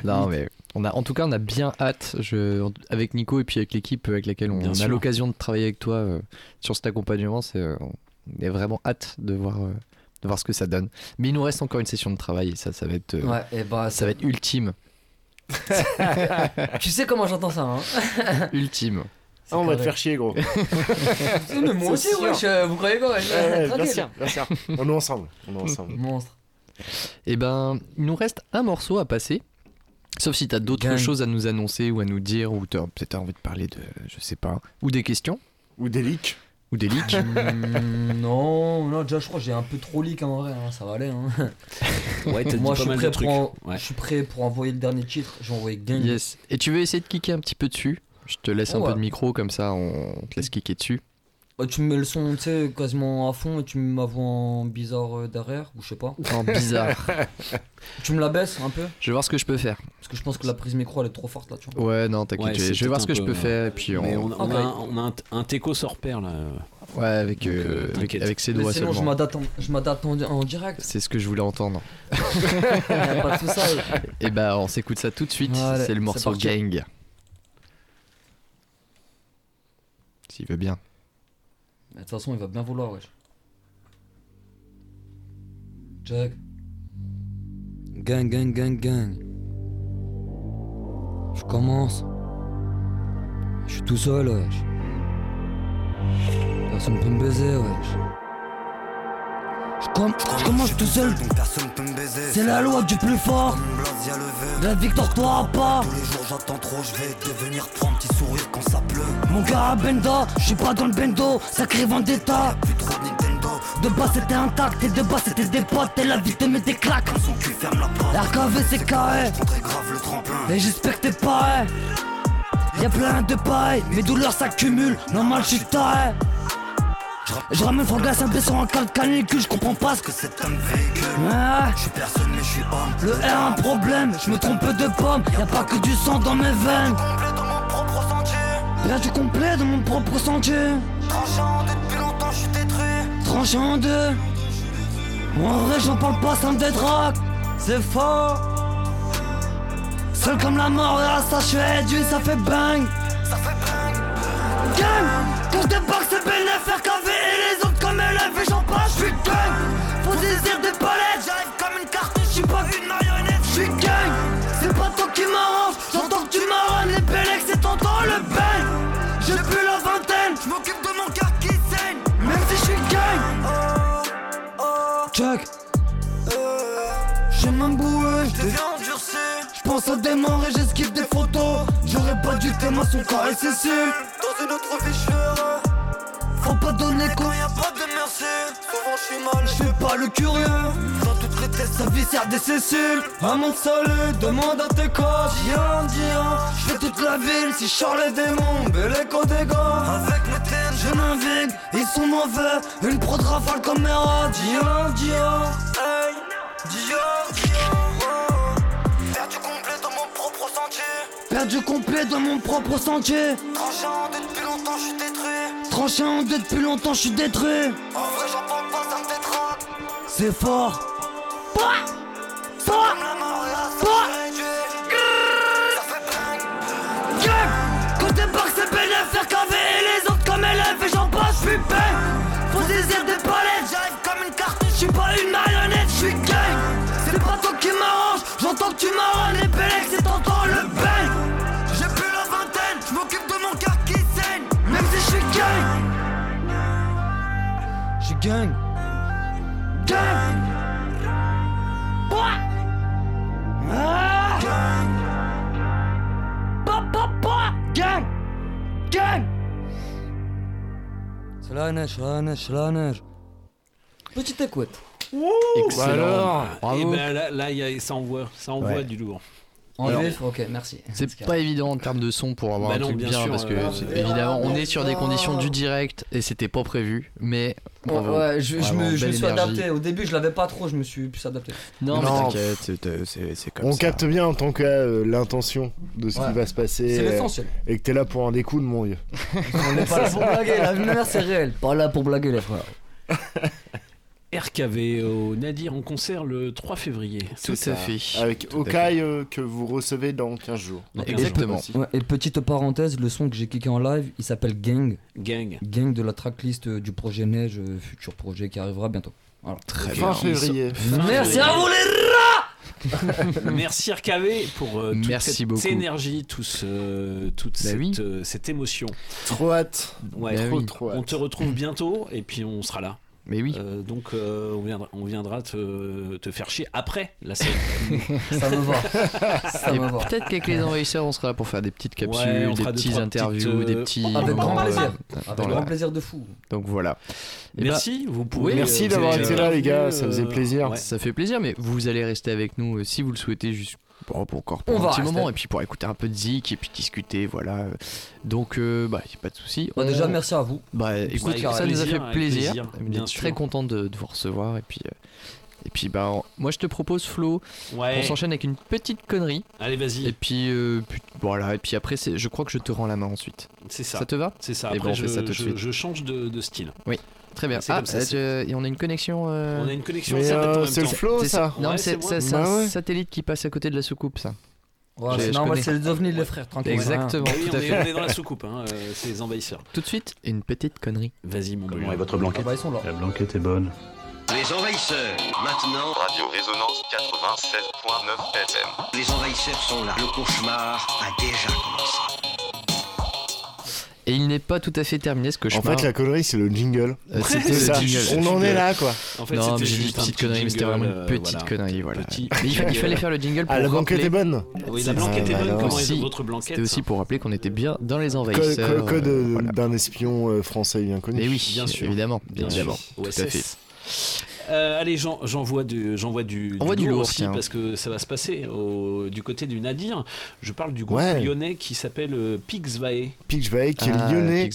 Non, mais on a, en tout cas, on a bien hâte, je, avec Nico et puis avec l'équipe avec laquelle on, Bien a l'occasion de travailler avec toi euh, sur cet accompagnement. C'est, euh, on est vraiment hâte de voir, euh, de voir ce que ça donne. Mais il nous reste encore une session de travail et ça, ça va être, euh, Ouais, et bah, ça va être ultime. (laughs) tu sais comment j'entends ça, hein (laughs) ultime. Ah, on va te faire chier, gros. (laughs) Mais moi aussi, wesh, euh, vous croyez quoi wesh ouais, bien sûr, bien sûr. On est ensemble. On est ensemble. Monstre. Et ben, il nous reste un morceau à passer. Sauf si t'as d'autres choses à nous annoncer ou à nous dire, ou t'as peut-être envie de parler de, je sais pas, ou des questions, Ou des leaks. Ou des leaks. (laughs) Hmm, non, non, déjà je crois que j'ai un peu trop leak en vrai, hein, ça va aller. Hein. (laughs) Ouais, Moi je suis, prêt pour en- Ouais. je suis prêt pour envoyer le dernier titre, j'ai envoyé Gang. Yes. Et tu veux essayer de kicker un petit peu dessus? Je te laisse un Ouais. peu de micro, comme ça on te laisse kicker dessus. Bah, tu me mets le son tu sais, quasiment à fond et tu me m'avoue en bizarre euh, derrière, ou je sais pas. (laughs) En bizarre. (laughs) Tu me la baisses un peu? Je vais voir ce que je peux faire. Parce que je pense que la prise micro elle est trop forte là, tu vois. Ouais, non, t'inquiète, Ouais, je vais- c'est je vais voir ce que peut-être je un peux peu, faire. Et puis on... Mais on, a, un- on a un, un teco hors pair là. Ouais, avec, Donc, euh, euh, avec, t'inquiète. avec ses Mais doigts sinon je seulement. m'adapte en, je m'adapte en, en direct. C'est ce que je voulais entendre. (laughs) Y a pas de tout ça. Et bah, on s'écoute ça tout de suite. Allez, c'est le c'est morceau parti. Gang. S'il veut bien. De toute façon il va bien vouloir wesh. Jack. Gang, gang, gang, gang. Je commence. Je suis tout seul, wesh. Personne peut me baiser, wesh. Je com- je commence tout seul. C'est la loi du plus fort. La victoire t'aura pas. Tous les jours j'attends trop, je vais devenir toi un petit sourire quand ça pleut. Mon gars à Benda, je suis pas dans le bendo, sacré vendetta. Plus trop de Nintendo, De bas c'était intact et de bas c'était des potes et la vie te met des claques. son cul ferme la porte. RKV c'est carré, grave le tremplin. et j'espère que t'es pareil. Y'a plein de pailles, mes douleurs s'accumulent, normal je suis taré. Je ramène Frangas un sur un de canicule, je comprends pas ce que c'est un véhicule. Je suis personne mais je suis homme. le R a un problème, je me trompe de pomme, y'a pas que du sang dans mes veines. Complet dans mon propre sentier. Perdu complet dans mon propre sentier. Tranchant depuis longtemps, je suis détruit. tranché en deux. En vrai, j'en parle pas, ça me dédrague. C'est fort. Seul comme la mort, là, ça je du, ça fait bang. Ça fait bang. Gang, quand je débarque, c'est désir de palette, J'arrive comme une carte, je suis pas une marionnette. je suis gang. C'est pas toi qui m'arrange, j'entends que tu marronnes, les Pélex, c'est t'entends le bang. J'ai plus la vingtaine, Je m'occupe de mon cœur qui saigne. même si je suis gang. Oh, oh, Check. J'ai même boué, je deviens endurci. Pense à démarrer, j'esquive des photos. J'aurais pas dû t'aimer son corps et c'est sûr. Dans une autre vie, je. Faut pas donner quoi. Je suis mal. Je fais pas le curieux. Dans toute tristesse, Sa vie sert des céciles. Un monde salut, demande à tes codes. Dis un, dis un. Je fais toute la ville. Si je les démons, écho des gars. avec mes thèmes, Je navigue, ils sont mauvais. Une pro de rafale comme mes rats. Dis dis. Hey, Dior, oh. Perdu complet dans mon propre sentier. Perdu complet dans mon propre sentier. Tranché en deux depuis longtemps, je suis détruit. Tranché en deux depuis longtemps, je suis détruit. En vrai, j'en pas, ça. C'est fort. Quand débarque c'est bénéf, RKV et les autres comme élèves et j'en passe, je suis bang Faut désir des palettes, J'arrive comme une carte. je suis pas une marionnette, je suis gang C'est pas toi qui m'arrange, j'entends marronne et Bélec, c'est t'entends le bang J'ai plus la vingtaine, je m'occupe de mon cœur qui saigne. Même si je suis gang Je suis gang. Petite écoute. Excellent. Bah alors, Et bravo. ben là, là y a- ça envoie, ça envoie Ouais. du lourd. En VF, ok, merci. C'est pas évident en termes de son pour avoir Bah un non, truc bien bien, sûr, parce que euh, euh, évidemment on est sur des conditions du direct et c'était pas prévu mais bravo. Ouais, je, me, je me suis énergie. adapté. Au début, je l'avais pas trop, je me suis plus adapté. Non, mais Non. t'inquiète, c'est- comme On ça. capte bien en tant que euh, l'intention de ce Ouais. qui va se passer. C'est l'essentiel. Et que t'es là pour en découdre, mon vieux. (laughs) On n'est pas là pour blaguer, la lumière c'est réel. Pas là pour blaguer, les frères. (laughs) RKV au Nadir en concert le 3 février. Tout à fait. Avec Tout Okai euh, que vous recevez dans 15 jours. Exactement. Ouais, et petite parenthèse, le son que j'ai kické en live, il s'appelle Gang. Gang. Gang de la tracklist euh, du projet Neige, euh, futur projet qui arrivera bientôt. Voilà. Très Fin février. Merci à vous les rats (laughs) Merci RKV pour euh, toute Merci cette beaucoup. énergie, tout ce- toute Bah cette, oui. euh, cette émotion. Trop hâte. Ouais, Bah trop, oui. trop on te retrouve bientôt et puis on sera là. Mais oui. Euh, donc euh, on viendra, on viendra te, te faire chier après la scène. (laughs) Ça me va. (laughs) Ça Et me va. peut-être qu'avec les envahisseurs, on sera là pour faire des petites capsules, Ouais, des trois interviews, petites, euh, des petits. Avec grand plaisir. Avec grand la- plaisir de fou. Donc voilà. Et bah, Merci, vous pouvez. Merci euh, d'avoir été là, les gars, ça faisait plaisir. ouais. Ça fait plaisir, mais vous allez rester avec nous euh, si vous le souhaitez, juste pour, pour encore pour On un va petit rester. moment, et puis pour écouter un peu de zik et puis discuter, voilà. Donc, euh, bah, y a pas de souci. Bah, On- déjà, merci à vous. Bah, écoute, ça nous a fait plaisir. plaisir, bien très sûr. content de, de vous recevoir, et puis. euh, et puis bah on- moi je te propose Flo, Ouais. on s'enchaîne avec une petite connerie Allez, vas-y. et puis, euh, puis- voilà et puis après je crois que je te rends la main ensuite. C'est ça. Ça te va? C'est ça. Eh ben, Après, on je, fait ça tout de je- change de, de style. Très bien. Ah, comme ça, euh, et on a une connexion. euh, On a une connexion euh, c'est le flow, c'est ça. Non, Ouais, c'est Bah un ouais. satellite qui passe à côté de la soucoupe ça. Ouais, Je- c'est les ovnis, les frères, tranquille. Exactement. Bah oui, tout on, à est, on est dans la soucoupe, hein, euh, c'est les envahisseurs. Tout de suite, une petite connerie. Vas-y, mon Comment est votre Ah blanquette bah, ils sont là. La blanquette est bonne. Les envahisseurs, maintenant. Radio Résonance 96.9 FM. Les envahisseurs sont là. Le cauchemar a déjà commencé. Et il n'est pas tout à fait terminé ce En cauchemar. fait, la connerie, c'est le jingle. Euh, C'est c'était le ça. jingle. On en est là, quoi. En fait, non, mais j'ai dit petite petit connerie, mais c'était vraiment une euh, petite voilà. connerie, voilà. Petit Mais il, fa- il fallait faire le jingle pour Ah, la blanquette rappeler- est bonne. Oui, la blanquette est bonne. alors. Comment est Aussi, votre blanquette C'était aussi pour rappeler qu'on était bien dans les Code, envahisseurs. code- code, euh, euh, voilà. d'un espion euh, français bien connu. Mais oui, Bien sûr. évidemment, Bien évidemment, sûr. tout OSS. à fait. Euh, allez, j'en- j'envoie du, j'envoie du, Envoie du lourd, aussi tiens. parce que ça va se passer au- du côté du Nadir. Je parle du groupe Ouais. lyonnais qui s'appelle euh, Pixvae. Pixvae qui est Ah, lyonnais.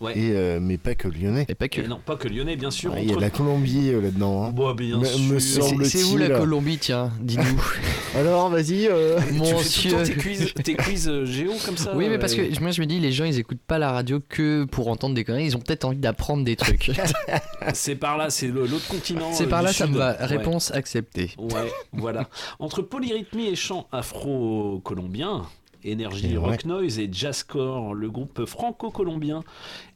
Ouais. Et, euh, mais pas que lyonnais. Et pas que. Et non, pas que lyonnais, bien sûr. Il y a de la Colombie euh, là-dedans. hein. Bon, bien Me- sûr. me C'est- semble- C'est où la. Colombie, tiens Dis-nous. (laughs) Alors, vas-y. euh, (laughs) Tu fais tout le Monsieur. temps tes quiz, tes quiz euh, géo comme ça Oui, mais parce que moi je me dis, les gens ils écoutent pas la radio que pour entendre des conneries, ils ont peut-être envie d'apprendre des trucs. (laughs) c'est par là, c'est l'autre continent. C'est par là, ça me va. Ouais. Réponse acceptée. Ouais, voilà. Entre polyrythmie et chant afro-colombien, énergie Et ouais. rock noise et jazzcore, le groupe franco-colombien,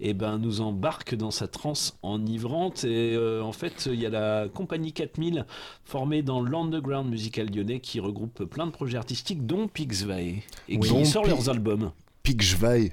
eh ben, nous embarque dans sa transe enivrante. Et euh, en fait, il y a la compagnie 4000 formée dans l'underground musical lyonnais qui regroupe plein de projets artistiques, dont Pixvae, et Oui. qui sort leurs albums. Si,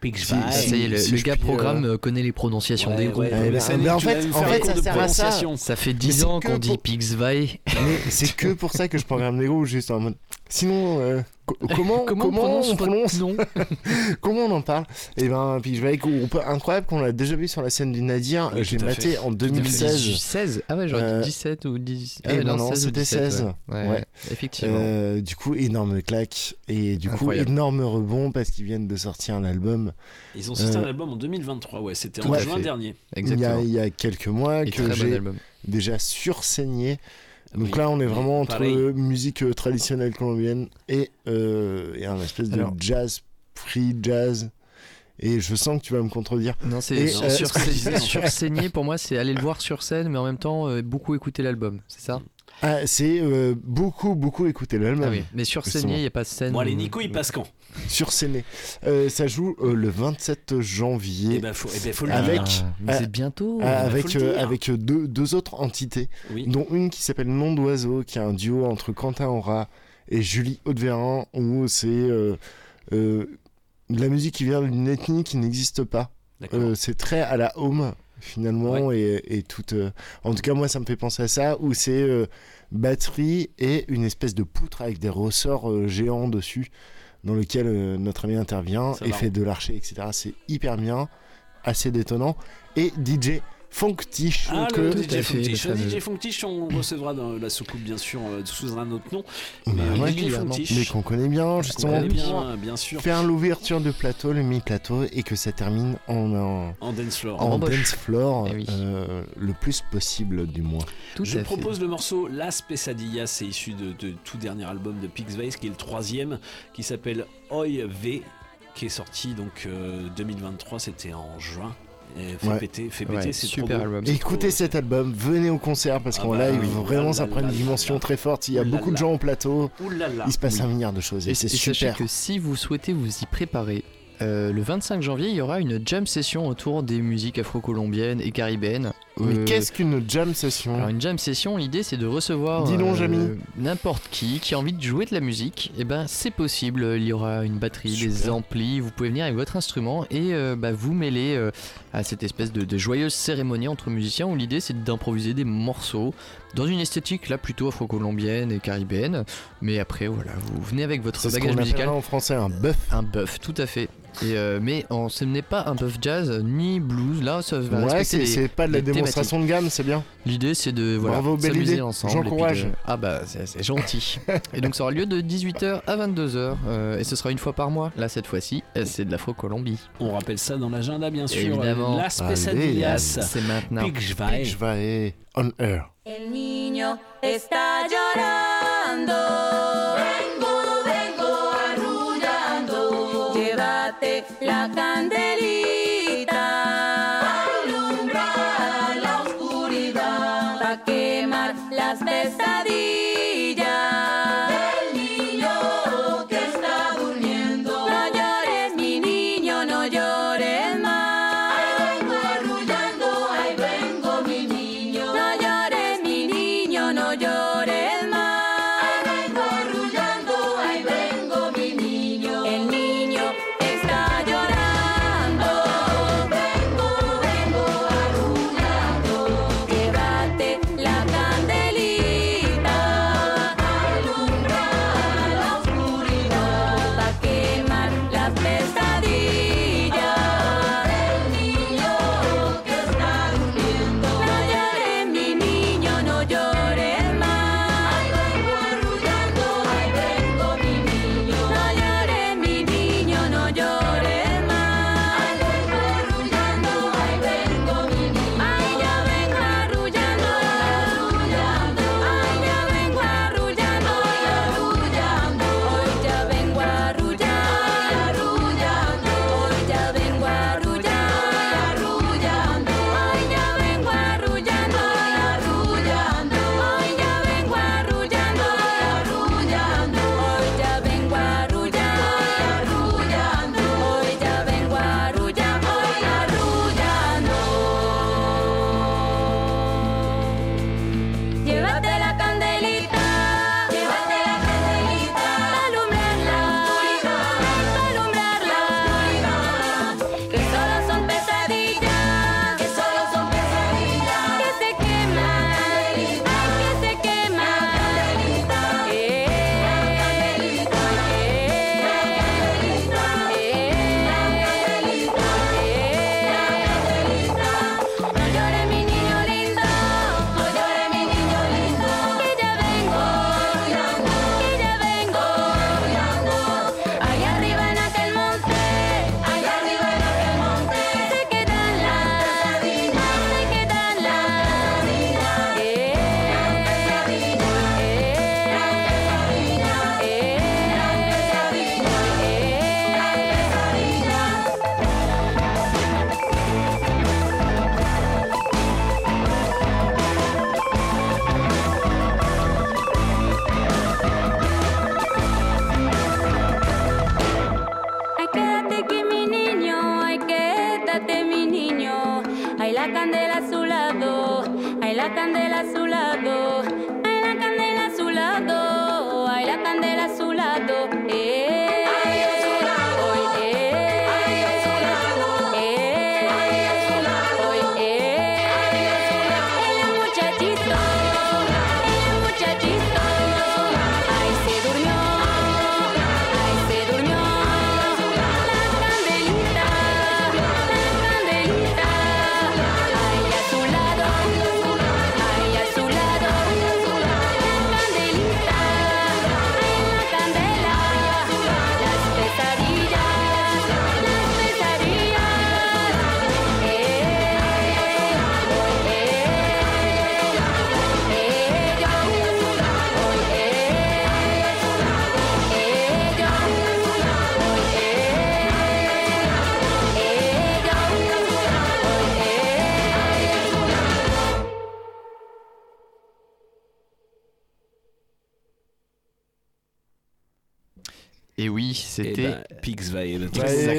Pixvae. Ah, ça y est, le, si le je gars puis, programme euh, connaît les prononciations Ouais, des groupes. ouais, Eh ben, en fait- en ça de sert à ça. prononciation. Ça fait Mais 10 c'est ans qu'on dit pour- Pixvay. Mais c'est que pour ça que je programme des groupes juste en mode. Sinon, euh, comment, Comment, (laughs) comment, on prononce, on votre prononce nom (laughs) Comment on en parle Et ben, puis je vais avec groupe incroyable qu'on l'a déjà vu sur la scène du Nadir. Oui, J'ai maté fait. en 2016 2016. 16 Ah ouais, j'aurais Euh, dit 17 ou 10. eh ben non, c'était 16. Ouais, Ouais, Ouais. effectivement. Euh, du coup, énorme claque. Et du Incroyable. coup, énorme rebond parce qu'ils viennent de sortir un album Ils ont sorti Euh, un album en 2023, ouais, c'était en juin fait. dernier. il y, a, Exactement. il y a quelques mois Et que bon j'ai déjà sursaigné. Donc Oui. là, on est vraiment entre Pareil. musique euh, traditionnelle colombienne et, euh, et un espèce de Alors- jazz, free jazz. Et je sens que tu vas me contredire. Non, c'est sur, euh, sur- (laughs) pour moi, c'est aller le voir sur scène, mais en même temps euh, beaucoup écouter l'album, c'est ça? Ah, c'est euh, beaucoup, beaucoup écouté l'album. Ah oui, mais sur. Saigné, il n'y a pas de scène. Bon, allez, Nico, il passe quand Sur Séné. Euh, ça joue euh, le 27 janvier. Eh ben, faut, eh ben, faut le avec, dire. mais euh, c'est bientôt. euh, bah, avec, euh, avec deux, deux autres entités, Oui. dont une qui s'appelle Nom d'Oiseau, qui est un duo entre Quentin Aura et Julie Hautevérin, où c'est euh, euh, de la musique qui vient d'une ethnie qui n'existe pas. D'accord. Euh, c'est très à la home finalement et, et tout. euh, en tout cas, moi, ça me fait penser à ça, où c'est euh, batterie et une espèce de poutre avec des ressorts euh, géants dessus, dans lequel notre ami intervient et fait de l'archer, etc. C'est hyper bien, assez détonnant. Et DJ Funktish Ah, que le DJ le Funktish, on recevra dans la soucoupe, bien sûr, euh, sous un autre nom. Bah Mais DJ mais qu'on connaît bien justement connaît pour bien, bien sûr. faire l'ouverture de plateau, le mi-plateau et que ça termine en, en, En dance floor. en dance floor Eh oui. euh, le plus possible du moins. Tout Je propose le morceau Las Pesadillas, c'est issu de, de tout dernier album de Pix Vase, qui est le troisième, qui s'appelle Oi V, qui est sorti donc euh, 2023, c'était en juin. Et fait Ouais. péter, fait. Ouais, péter, c'est super album. Écoutez cet album, venez au concert parce Ah qu'en bah live, oui. vraiment, ça prend une dimension là. très forte. Il y a Ouh là beaucoup de là. gens au plateau. Ouh. Il se passe Oui. un milliard de choses et, Et, c'est et sachez super. que si vous souhaitez vous y préparer, euh, le 25 janvier, il y aura une jam session autour des musiques afro-colombiennes et caribéennes. Mais Euh, qu'est-ce qu'une jam session alors une jam session, l'idée c'est de recevoir Dis donc, Jamy. n'importe qui qui a envie de jouer de la musique. Et ben c'est possible. Il y aura une batterie, des amplis. Vous pouvez venir avec votre instrument et euh, bah, vous mêler euh, à cette espèce de, de joyeuse cérémonie entre musiciens où l'idée c'est d'improviser des morceaux dans une esthétique là plutôt afro-colombienne et caribéenne. Mais après voilà, vous venez avec votre C'est ce bagage qu'on musical. en français un bœuf. Un buff, tout à fait. Et euh, mais en- ce n'est pas un buff jazz ni blues. Là, ça va Ouais, respecter c'est les- c'est pas de la démonstration de gamme, c'est bien. L'idée, c'est de voilà, s'amuser idée. ensemble. J'encourage. de- Ah bah, c'est c'est gentil. (laughs) et donc, ça aura lieu de 18h à 22h. euh, et ce sera une fois par mois. Là, cette fois-ci, c'est de l'Afro-Colombie. On rappelle ça dans l'agenda, bien sûr. Évidemment. Allez, Pesadillas. C'est maintenant. Vais on air. El niño está llorando.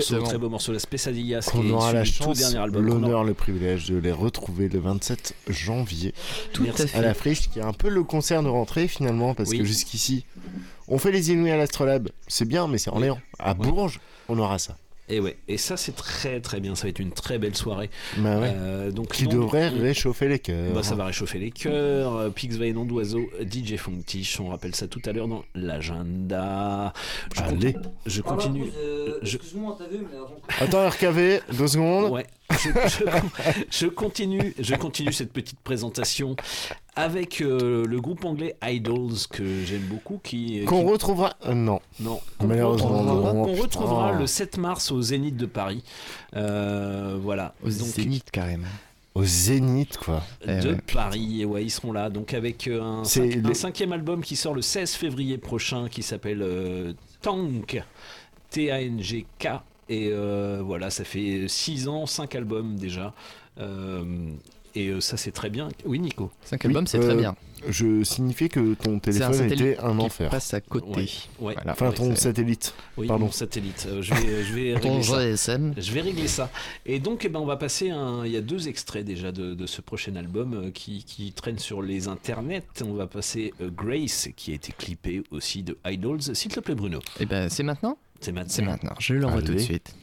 Très, très beau morceau, la qui est aura la chance, l'honneur, le privilège de les retrouver le 27 janvier Tout Merci. à fait. à la Friche, qui est un peu le concert de rentrée finalement, parce Oui. que jusqu'ici, on fait les Inouïs à l'Astrolabe, c'est bien, mais c'est en Oui. À Bourges, on aura ça. Et ouais, et ça c'est très très bien, ça va être une très belle soirée. Bah ouais. Euh, donc qui non- devrait on- réchauffer les cœurs. Bah, ça va réchauffer les cœurs. Euh, Pigs Veil, nom d'oiseau, DJ Funktish, on rappelle ça tout à l'heure dans l'agenda. Je, Allez. je Ah, continue. Euh, je- Excuse-moi, t'as vu, mais avant. Attends, RKV, deux secondes. Ouais, je, je- (laughs) je continue, je continue cette petite présentation avec euh, le groupe anglais Idols que j'aime beaucoup, qui, Qu'on qui- retrouvera. euh, non. non, qu'on non. qu'on Putain. retrouvera le 7 mars au Zénith de Paris. Euh, voilà. Au Donc, Zénith carrément. Au Zénith, quoi. Eh de ouais. Paris. Et ouais, ils seront là. Donc avec euh, un, un cinquième album qui sort le 16 février prochain, qui s'appelle euh, Tank, T-A-N-G-K. Et euh, voilà, ça fait 6 ans, 5 albums déjà. Euh, et euh, ça c'est très bien. Oui Nico. 5 Oui, albums, c'est euh, très bien. Je signifiais que ton un téléphone était un enfer. passe à côté. Ouais, ouais. Voilà. Enfin, ton satellite. Oui, Pardon. mon satellite. Euh, je vais, je vais (laughs) Ton régler ça. GSM. Je vais régler ça. Et donc, eh ben, on va passer un. Il y a deux extraits déjà de, de ce prochain album euh, qui, qui traînent sur les internets. On va passer euh, Grace, qui a été clippé aussi de Idols. S'il te plaît, Bruno. Et ben c'est maintenant? C'est maintenant. C'est maintenant. Je l'envoie tout de suite.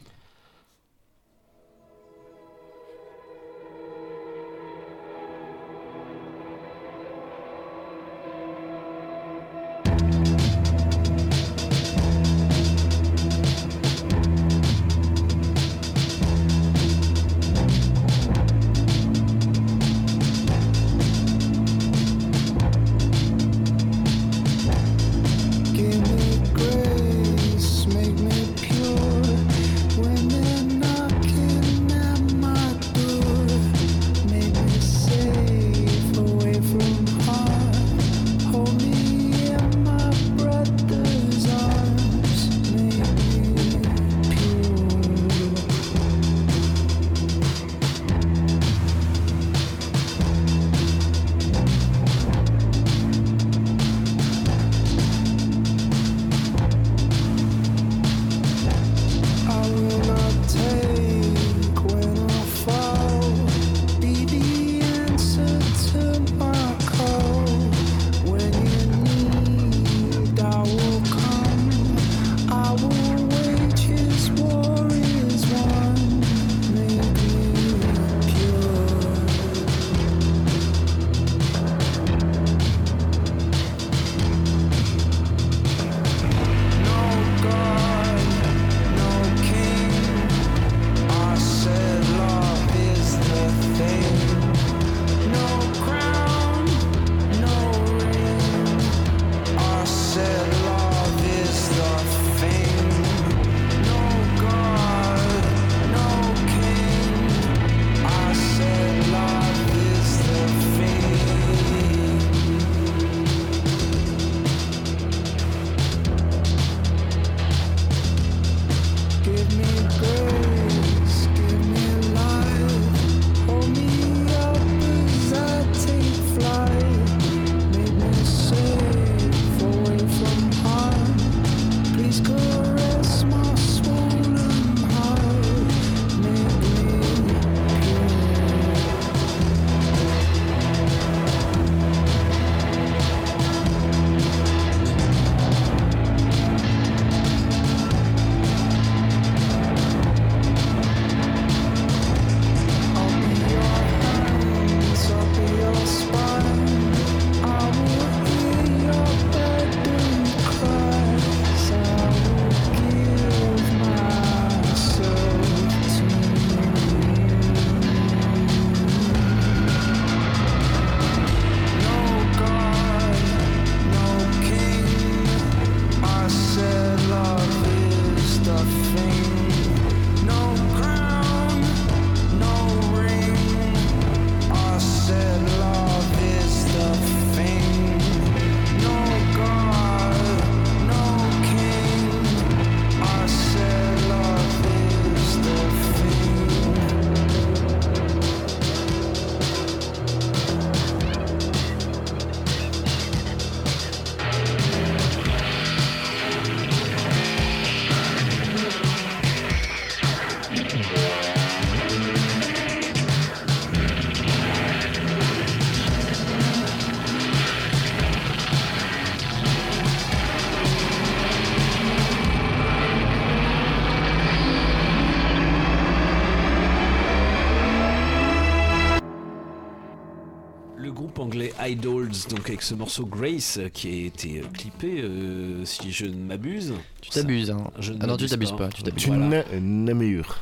Idols, donc avec ce morceau Grace euh, qui a été euh, clippé, euh, si je ne m'abuse. Tu t'abuses, hein. Je Ah non, tu t'abuses pas, tu t'abuses Tu Voilà. n'amélures.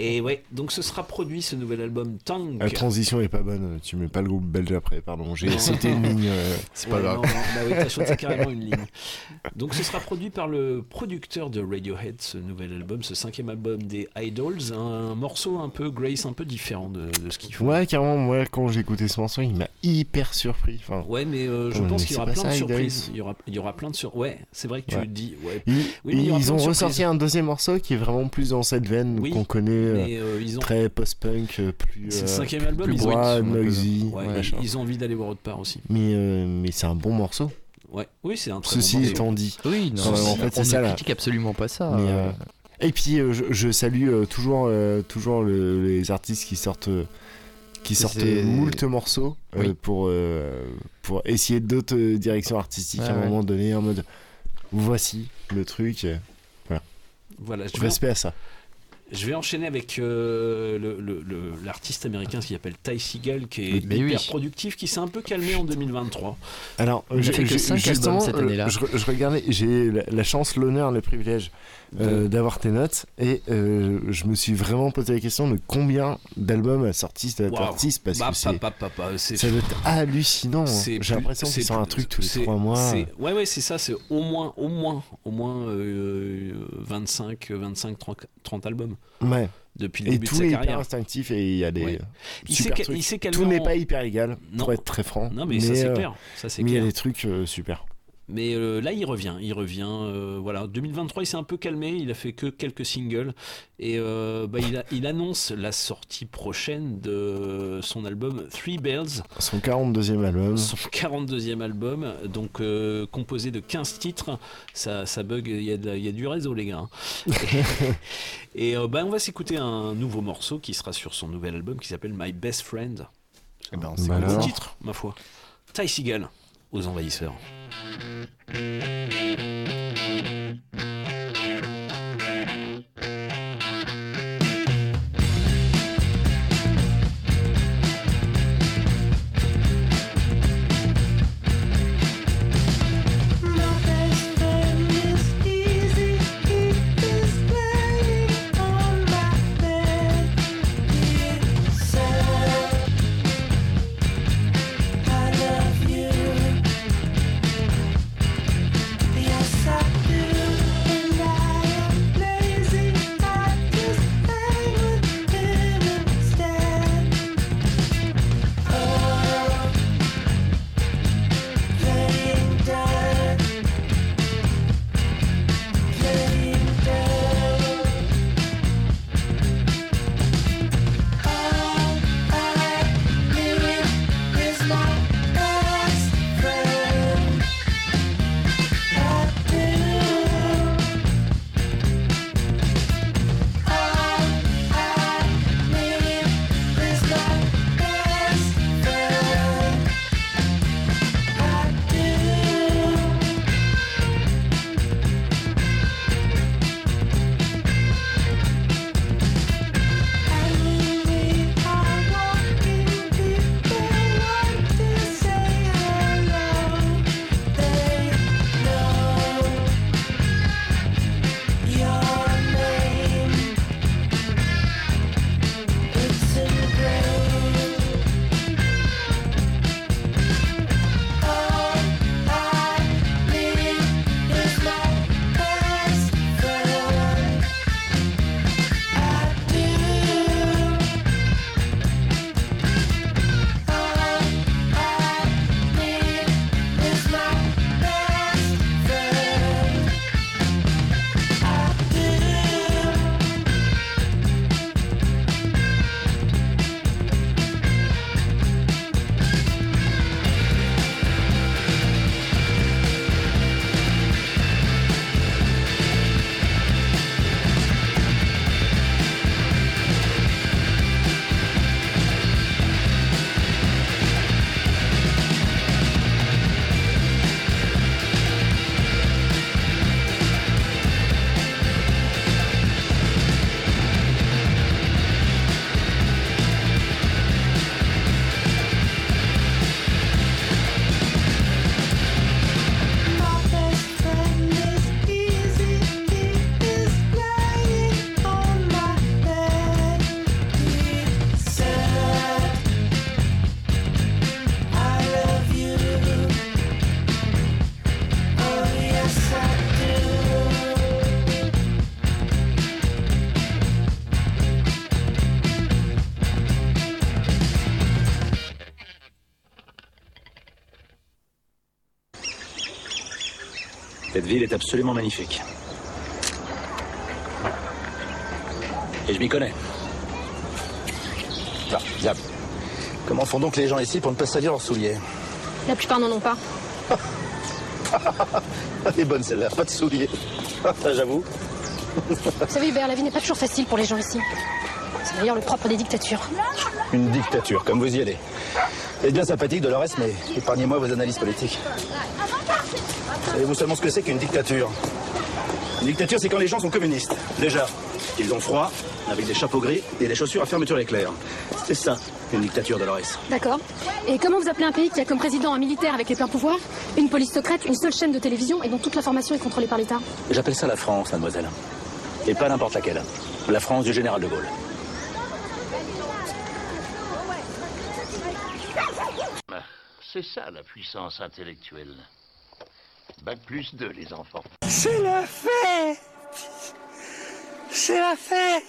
Et ouais, donc ce sera produit ce nouvel album Tank. La transition est pas bonne, tu mets pas le groupe belge après, pardon. J'ai c'était une ligne, euh, (laughs) c'est pas Ouais, grave. non, non, bah oui, t'as sauté (laughs) carrément une ligne. Donc ce sera produit par le producteur de Radiohead, ce nouvel album, ce cinquième album des Idols, un morceau un peu Grace, un peu différent de, de ce qu'ils font. Ouais, carrément, moi quand j'ai écouté ce morceau, il m'a hyper surpris. Enfin, Ouais, mais euh, je pense qu'il y aura plein de surprises. Il y aura, il y aura plein de sur. Ouais, c'est vrai que tu Ouais. dis. Ouais. Ils, Oui, mais il y aura ils plein ont ressorti un deuxième morceau qui est vraiment plus dans cette veine Oui, qu'on connaît, euh, mais, euh, ils ont- très post-punk, euh, plus. C'est le euh, cinquième plus album, ils ont, droit, ils, noisy, ouais, machin. ils ont envie d'aller voir autre part aussi. Mais, euh, mais c'est un bon morceau. Ouais, oui, c'est un très Ceci bon morceau. étant dit. Oui, non, on- en fait, on c'est ne ça là. critique absolument pas ça. Mais, euh, euh, Et puis euh, je, je salue euh, toujours, euh, toujours le- les artistes qui sortent, euh, qui sortent moult morceaux euh, pour, euh, pour essayer d'autres euh, directions artistiques Ouais, à un ouais. moment donné en mode voici le truc. voilà. Voilà, je vais, Respect à ça. je vais enchaîner avec euh, le- le- le- l'artiste américain qui s'appelle Ty Seagal, qui est Mais hyper oui. productif, qui s'est un peu calmé en 2023. Alors, je- fait que albums cette année-là. Je, je regardais, j'ai la, la chance, l'honneur, le privilège euh, d'avoir tes notes et euh, je me suis vraiment posé la question de combien d'albums a sorti cet artiste parce Bah, que ça doit être hallucinant. hein. J'ai l'impression c'est qu'il sort un truc tous les trois mois. Ouais, ouais, c'est ça, c'est au moins, au moins, au moins euh, 25, 25 30, 30 albums. Ouais. Depuis le Et début tout de sa est carrière. hyper instinctif et il y a des Ouais. Super trucs. il Tout n'est pas hyper égal, Non. pour être très franc. Non, mais ça, c'est euh, clair. Ça, c'est mais il y a des trucs euh, super. Mais euh, là, il revient. Il revient. euh, voilà, 2023, il s'est un peu calmé. Il a fait que quelques singles. Et euh, bah, il, a- il annonce la sortie prochaine de son album Three Bells. Son 42e album. Son 42e album, donc euh, composé de 15 titres. Ça, ça bug, il y, a de- il y a du réseau, les gars. hein. (laughs) Et euh, bah, on va s'écouter un nouveau morceau qui sera sur son nouvel album qui s'appelle My Best Friend. Bah c'est un beau alors. titre, ma foi. Ty Seagal aux envahisseurs. I love you. Ville est absolument magnifique. Et je m'y connais. Ah, diable. Comment font donc les gens ici pour ne pas salir leurs souliers La plupart n'en ont pas. (laughs) Elle est bonne celle-là, pas de souliers. Ça, J'avoue. Vous savez, Hubert, la vie n'est pas toujours facile pour les gens ici. C'est d'ailleurs le propre des dictatures. Une dictature, comme vous y allez. C'est bien sympathique, Dolores, mais épargnez-moi vos analyses politiques. Savez-vous seulement ce que c'est qu'une dictature? Une dictature, c'est quand les gens sont communistes. Déjà, ils ont froid, avec des chapeaux gris et des chaussures à fermeture éclair. C'est ça, une dictature, Dolores. D'accord. Et comment vous appelez un pays qui a comme président un militaire avec les pleins pouvoirs, une police secrète, une seule chaîne de télévision et dont toute l'information est contrôlée par l'État? J'appelle ça la France, mademoiselle. Et pas n'importe laquelle. La France du général de Gaulle. C'est ça la puissance intellectuelle. Bac plus 2, les enfants. C'est la fête C'est la fête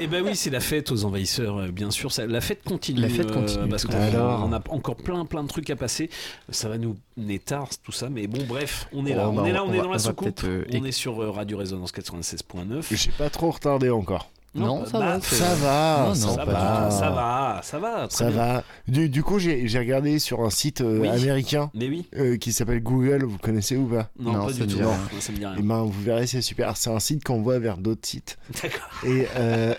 Eh ben oui, c'est la fête aux envahisseurs, euh, bien sûr. Ça- la fête continue. La fête euh, continue, parce qu'on fait. on a encore plein, plein de trucs à passer. Ça va nous mener tard, tout ça. Mais bon, bref, on est là. Oh, on bah, est là, on on, est va- dans on la soucoupe. euh, on est sur Radio Résonance 96.9. J'ai pas trop retardé encore. Non, ça va, Ça va, Non, non, ça, va, ça va, ça va, Ça. Du, du coup, j'ai j'ai regardé sur un site euh, Oui. américain Mais oui. euh, qui s'appelle Google. Vous connaissez ou pas Non, Non, pas du tout. ça me dit rien. Et ben, vous verrez, c'est super. C'est un site qu'on voit vers d'autres sites. D'accord. Et, euh,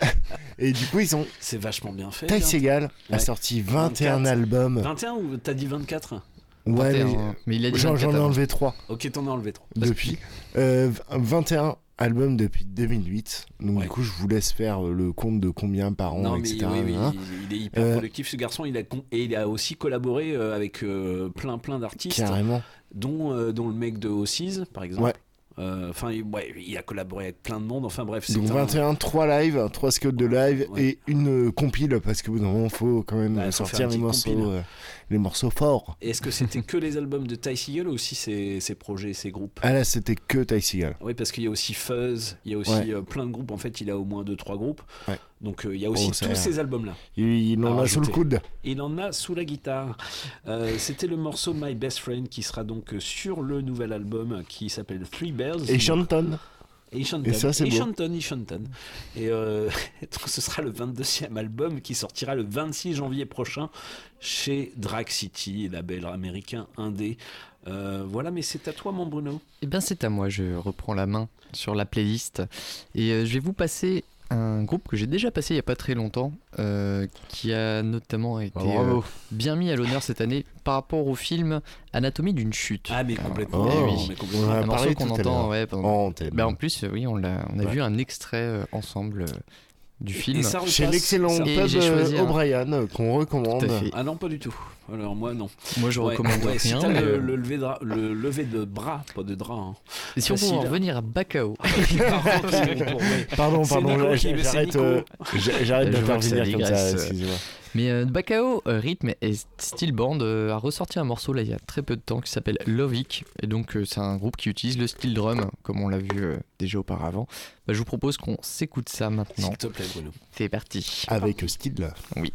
et du coup, ils ont. C'est vachement bien fait. Ty. Segal a Ouais. sorti 21 24. albums. 21 ou t'as dit 24 Ouais, 21, mais, mais il a dit j'en- j'en ai 24 enlevé 3 Ok, t'en as enlevé 3. depuis. Euh, 21 albums depuis 2008. Donc, du coup, je vous laisse faire euh, le compte de combien par an, Non, mais etc. oui, oui, hein. il, il est hyper Euh, productif ce garçon. Il a con- et il a aussi collaboré euh, avec euh, plein plein d'artistes. Carrément. Dont, euh, dont le mec de Ossies, par exemple. Ouais. Euh, Enfin, il- ouais, il a collaboré avec plein de monde. Enfin bref, c'est Donc un- 21, 3 lives, 3 scuds de live et une euh, compile parce que moment faut quand même sortir les morceaux, euh, les morceaux forts. Est-ce que c'était que les albums de Ty Seagal ou aussi ses, ses projets, ses groupes? Ah là c'était que Ty Seagal. Oui, parce qu'il y a aussi Fuzz, il y a aussi Ouais. plein de groupes. En fait, il a au moins 2-3 groupes. Ouais. Donc euh, il y a aussi Oh, tous ces albums-là. Il, il en a sous le coude. Il en a sous la guitare. Euh, C'était le morceau My Best Friend qui sera donc euh, sur le nouvel album qui s'appelle Three Bells. Et Shanton. Et Shanton. Et ça, c'est Et beau. Shanton, et Shanton. Et euh, (laughs) ce sera le 22e album qui sortira le 26 janvier prochain chez Drag City, label américain indé. Euh, voilà, mais c'est à toi, mon Bruno. Eh bien, c'est à moi, je reprends la main sur la playlist. Et euh, je vais vous passer un groupe que j'ai déjà passé il n'y a pas très longtemps, euh, qui a notamment été euh, bien mis à l'honneur cette année par rapport au film Anatomie d'une chute. Ah, mais complètement. Oh, oui. mais complètement. On en a Un morceau qu'on entend ouais, pendant- En antenne. Bah, en plus, euh, oui, on, a Ouais. vu un extrait euh, ensemble euh, du Et film. ça Chez l'excellent pub euh, un- O'Brien euh, qu'on recommande. Ah non, pas du tout. Alors moi, non. Moi, je recommande ouais, Si rien, t'as mais, le, euh, le lever de, ra- le lever de bras, pas de drap. hein. Et si on Facile. en revenir à. (laughs) Pardon, C'est pardon, qui- j'arrête, euh, j'arrête d'intervenir comme ça, excusez-moi. Mais euh, Bakao, euh, Rhythm et Steel Band euh, a ressorti un morceau là il y a très peu de temps qui s'appelle Lovic. Et donc euh, c'est un groupe qui utilise le steel drum comme on l'a vu euh, déjà auparavant. Bah, je vous propose qu'on s'écoute ça maintenant. S'il te plaît, Bruno. C'est parti. Avec style. Oui.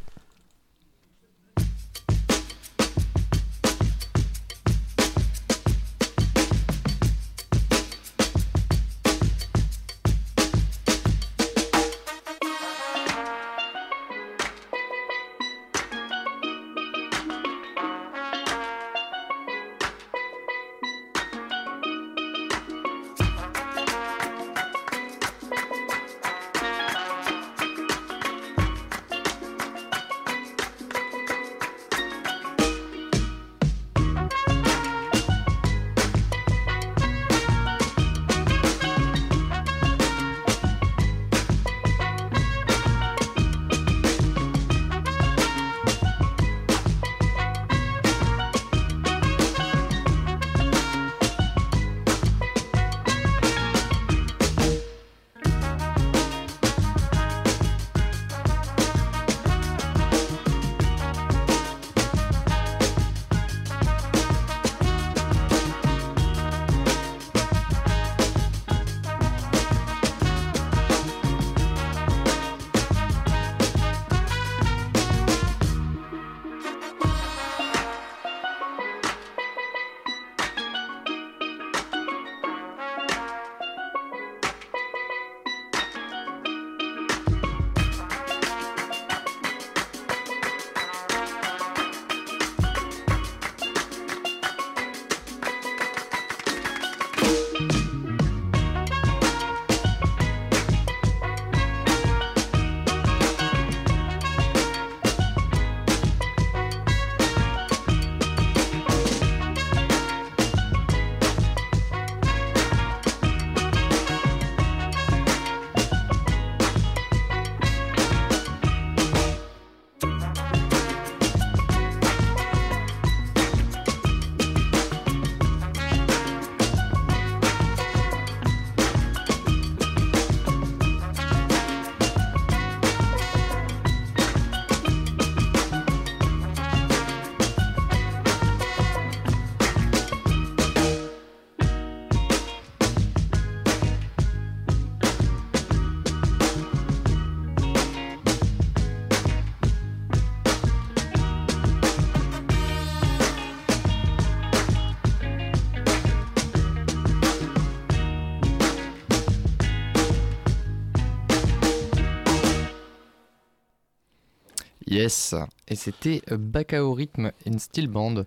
Et c'était euh, Bacao Rhythm in Steel Band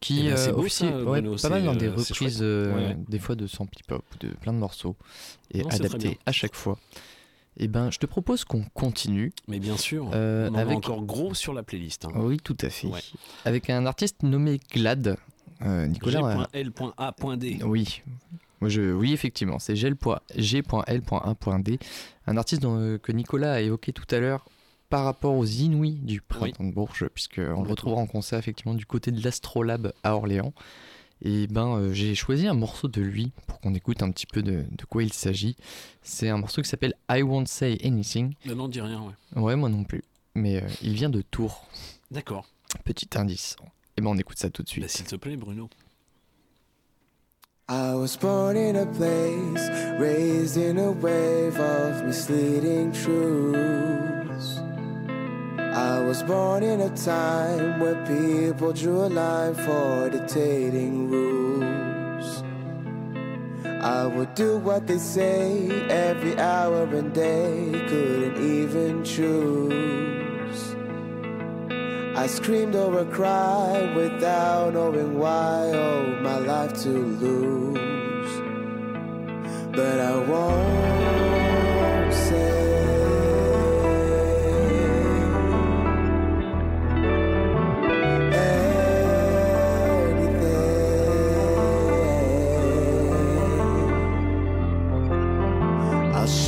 qui Eh ben, euh, beau, officie ça, ouais, Bruno, pas mal dans des euh, reprises euh, Ouais, des fois de sample hip hop de plein de morceaux et Non, bien. à chaque fois. Et ben je te propose qu'on continue. Mais bien sûr, Euh, on en avec a encore gros sur la playlist. hein. oui tout à fait Ouais. avec un artiste nommé Glad. Nicolas. G.L.A.D. oui. Je, oui, effectivement, c'est G.L.1.1.D, un artiste dont, que Nicolas a évoqué tout à l'heure par rapport aux Inouïs du printemps de Bourges, puisqu'on le retrouvera en concert effectivement du côté de l'Astrolabe à Orléans. Et ben, euh, j'ai choisi un morceau de lui pour qu'on écoute un petit peu de, de quoi il s'agit. C'est un morceau qui s'appelle I Won't Say Anything. Non, non, dis rien, ouais. Ouais, moi non plus. Mais euh, il vient de Tours. D'accord. Petit indice. Et ben, on écoute ça tout de suite. Bah, S'il te plaît, Bruno. I was born in a place, raised in a wave of misleading truths. I was born in a time where people drew a line for dictating rules. I would do what they say every hour and day, couldn't even choose. I screamed or cried without knowing why, oh, my life to lose. But I won't say.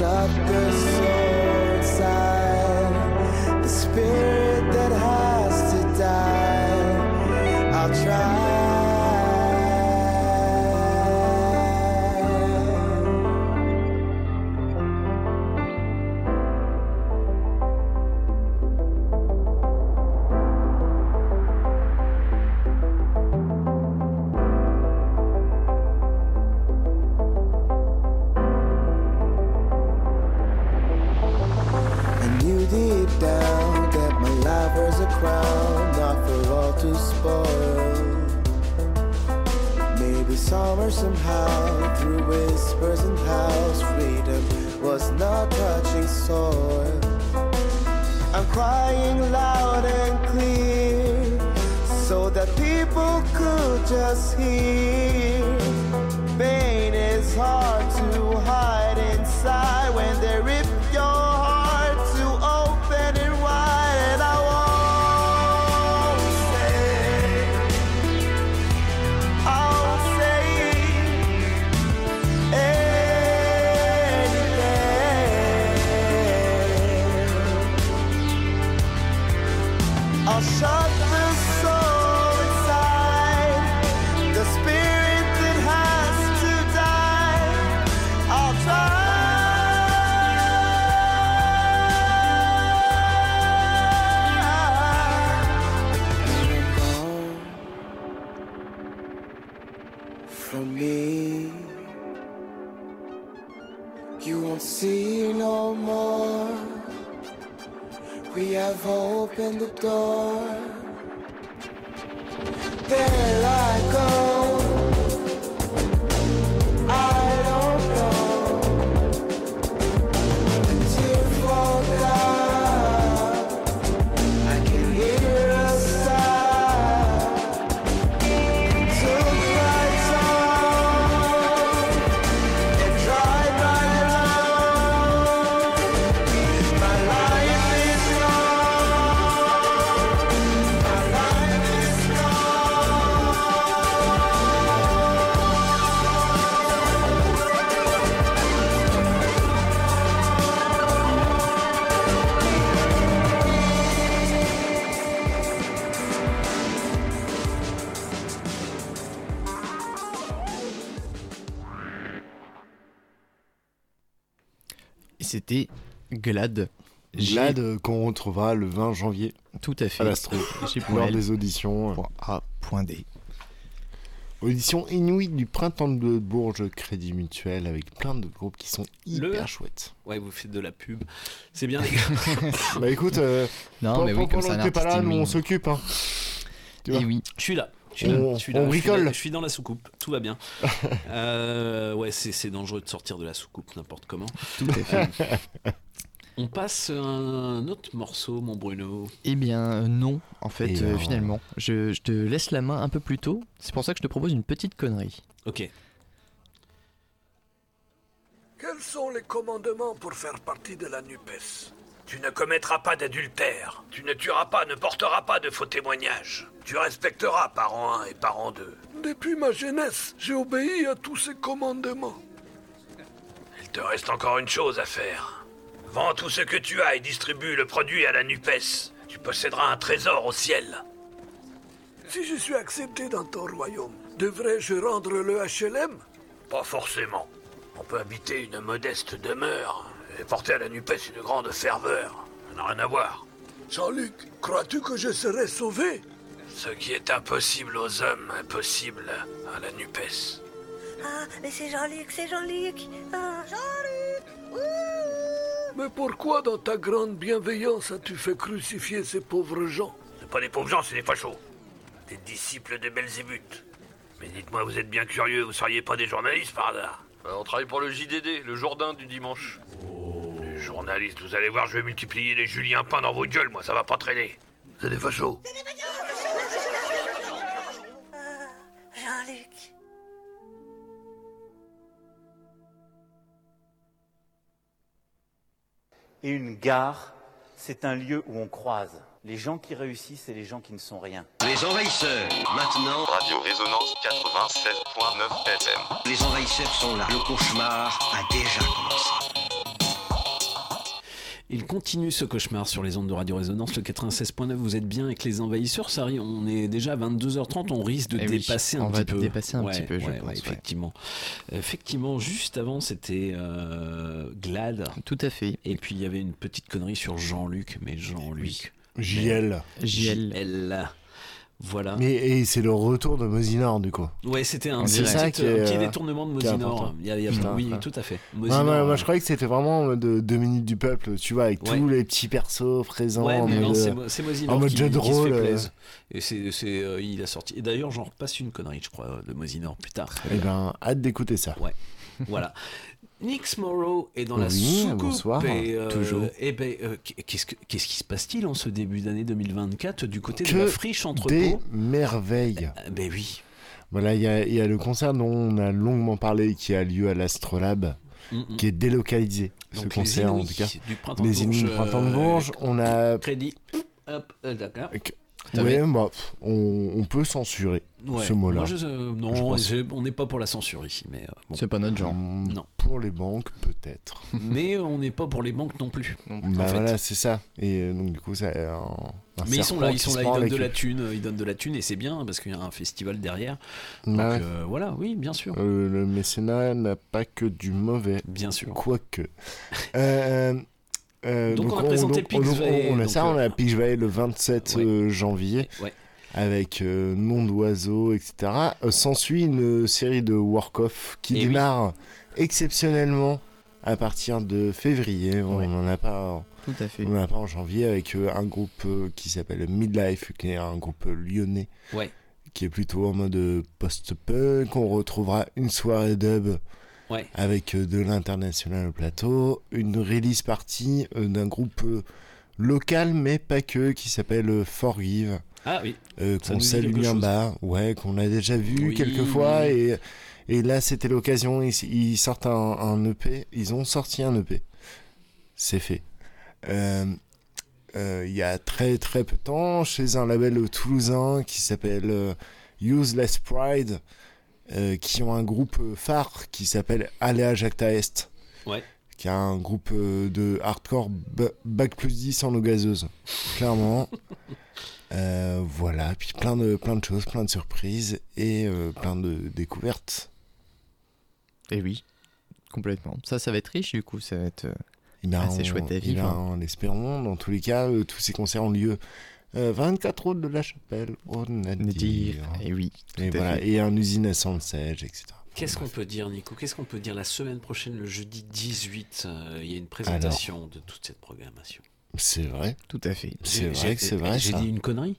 Anything. I'll c'était Glad. Glad qu'on retrouvera le 20 janvier. Tout à fait. À l'Astro. Lors des auditions. Point A. Point D. Audition inouïe du printemps de Bourges Crédit Mutuel avec plein de groupes qui sont hyper Le- chouettes. Ouais, vous faites de la pub. C'est bien, les gars. (laughs) bah écoute, euh, Non, mais oui, comme pendant t'es pas là, nous on s'occupe. Hein. Tu vois Et oui. Je suis là. Je suis là, On- je suis là, je suis bricole. là, Je suis dans la soucoupe, tout va bien. (laughs) Euh, ouais, c'est c'est dangereux de sortir de la soucoupe n'importe comment. Tout à fait. On passe à un autre morceau, mon Bruno. Eh bien, euh, non, en fait, euh, finalement. Je, je te laisse la main un peu plus tôt. C'est pour ça que je te propose une petite connerie. Ok. Quels sont les commandements pour faire partie de la NUPES? Tu ne commettras pas d'adultère. Tu ne tueras pas, ne porteras pas de faux témoignages. Tu respecteras parent 1 et parent 2. Depuis ma jeunesse, j'ai obéi à tous ces commandements. Il te reste encore une chose à faire. Vends tout ce que tu as et distribue le produit à la NUPES. Tu posséderas un trésor au ciel. Si je suis accepté dans ton royaume, devrais-je rendre le HLM Pas forcément. On peut habiter une modeste demeure et porter à la NUPES une grande ferveur. Ça n'a rien à voir. Jean-Luc, crois-tu que je serai sauvé? Ce qui est impossible aux hommes, impossible à la NUPES. Ah, mais c'est Jean-Luc, c'est Jean-Luc. Ah, Jean-Luc. Mais pourquoi dans ta grande bienveillance as-tu fait crucifier ces pauvres gens? C'est pas des pauvres gens, c'est des fachos. Des disciples de Belzébuth. Mais dites-moi, vous êtes bien curieux, vous seriez pas des journalistes par hasard Euh, on travaille pour le JDD, le Jourdain du dimanche. Les journalistes, vous allez voir, je vais multiplier les Julien Pain dans vos gueules, moi, ça va pas traîner. C'est des fachos. Jean-Luc. Et une gare, c'est un lieu où on croise les gens qui réussissent et les gens qui ne sont rien. Les envahisseurs, maintenant. Radio Résonance 96.9 FM. Les envahisseurs sont là. Le cauchemar a déjà commencé. Il continue ce cauchemar sur les ondes de Radio Résonance, le 96.9. Vous êtes bien avec les envahisseurs, ça arrive, on est déjà à 22h30, on risque de Eh oui, dépasser un on va petit peu. dépasser un Ouais, petit peu, je ouais, pense, ouais, ouais. effectivement. Effectivement, juste avant, c'était euh, Glad. Tout à fait. Et puis il y avait une petite connerie sur Jean-Luc, mais Jean-Luc. JL. JL. Voilà. Mais et c'est le retour de Mosinor du coup. Ouais, c'était un, C'est petit, ça qui est, un petit euh, détournement de Mosinor. Il y a- il y a- Putain, oui, ouais. tout à fait. Moi euh, je croyais que c'était vraiment en mode de deux minutes du peuple, tu vois, avec Ouais. tous les petits persos présents. Ouais, en mais non, c'est euh, c'est Mosinor en mode qui, jeu de qui se fait rôle. euh. Et c'est, c'est, euh, il a sorti. Et d'ailleurs, j'en repasse une connerie, je crois, de Mosinor plus tard. Eh ben, hâte d'écouter ça. Ouais. voilà. Nix Morrow est dans la Oui, soucoupe. bonsoir, et, euh, toujours. eh ben, euh, qu'est-ce, que- qu'est-ce qui se passe-t-il en ce début d'année 2024 du côté de la friche entrepôt des merveilles. Ben oui. Voilà, il y, a- il y a le concert dont on a longuement parlé qui a lieu à l'Astrolabe, Mm-mm. qui est délocalisé. ce Donc, les concert en tout cas. du Printemps les de Bourges, du Printemps de euh, Bourges. On a. Crédit. Hop, euh, d'accord. Ouais, bah, pff, on, on peut censurer Ouais. ce mot-là. Moi, je- euh, non, on n'est pas pour la censure ici, mais euh, bon. C'est pas notre genre. Mm, Non. Pour les banques, peut-être. (laughs) mais on n'est pas pour les banques non plus. Bah en fait. voilà, c'est ça. Et euh, donc, du coup, ça. Mais ils sont là, ils sont là, donnent la de la thune, ils donnent de la thune et c'est bien parce qu'il y a un festival derrière. Donc Bah ouais. euh, voilà, oui, bien sûr. Euh, le mécénat n'a pas que du mauvais. Bien sûr. Quoique. (laughs) Euh, euh, Donc, on a présenté donc, Pix donc, Valley, On a ça, on euh, a Pix Valley le 27 Ouais. euh, janvier. Ouais. Avec euh, nom d'oiseau, etc. Euh, S'ensuit une série de work-off qui Eh oui. démarre exceptionnellement à partir de février. On n'en a pas. Tout à fait. On n'en a pas en janvier avec euh, un groupe euh, qui s'appelle Midlife, qui est un groupe lyonnais Ouais. qui est plutôt en mode euh, post-punk. On retrouvera une soirée dub Ouais. avec euh, de l'international au plateau, une release party euh, d'un groupe euh, local mais pas que qui s'appelle Forgive. Ah oui. Euh, qu'on salue bien chose. bas, ouais, qu'on a déjà vu Oui, quelques fois oui. et, et là c'était l'occasion, ils, ils sortent un, un EP, ils ont sorti un EP, c'est fait. Euh, euh, il y a très très peu de temps chez un label toulousain qui s'appelle Useless Pride, euh, qui ont un groupe phare qui s'appelle Alea Jacta Est, Ouais. qui a un groupe euh, de hardcore ba- bac plus 10 en eau gazeuse, clairement. (laughs) Euh, voilà, puis plein de, plein de choses, plein de surprises et euh, plein de découvertes. Et oui, complètement. Ça, ça va être riche du coup, ça va être euh, Eh ben, assez on- chouette à eh vivre. ben, en espérant, dans tous les cas, euh, tous ces concerts ont lieu euh, 24 route de la Chapelle, au Nadir. Nadir, et oui, Et, voilà, un usine à Sansège, etc. Qu'est-ce qu'on peut dire, Nico? Qu'est-ce qu'on peut dire la semaine prochaine, le jeudi 18 euh, Il y a une présentation de toute cette programmation? C'est vrai. Tout à fait. C'est vrai que j'ai- c'est vrai. J'ai dit une connerie?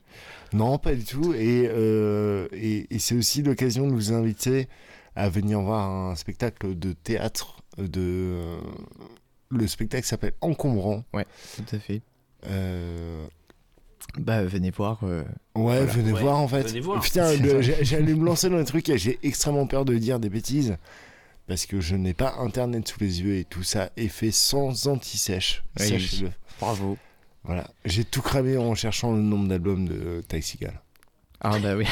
Non, pas du tout. Et, euh, et, et c'est aussi l'occasion de vous inviter à venir voir un spectacle de théâtre de, Le spectacle s'appelle Encombrant. Ouais, tout à fait. Euh, Bah, venez voir. euh, Ouais, voilà. venez Ouais, voir en fait. venez voir. Putain, (laughs) j'allais me lancer dans les trucs et j'ai extrêmement peur de dire des bêtises parce que je n'ai pas internet sous les yeux et tout ça est fait sans anti-sèche. Oui. Bravo. Voilà. J'ai tout cramé en cherchant le nombre d'albums de Taxigal. Ah bah oui.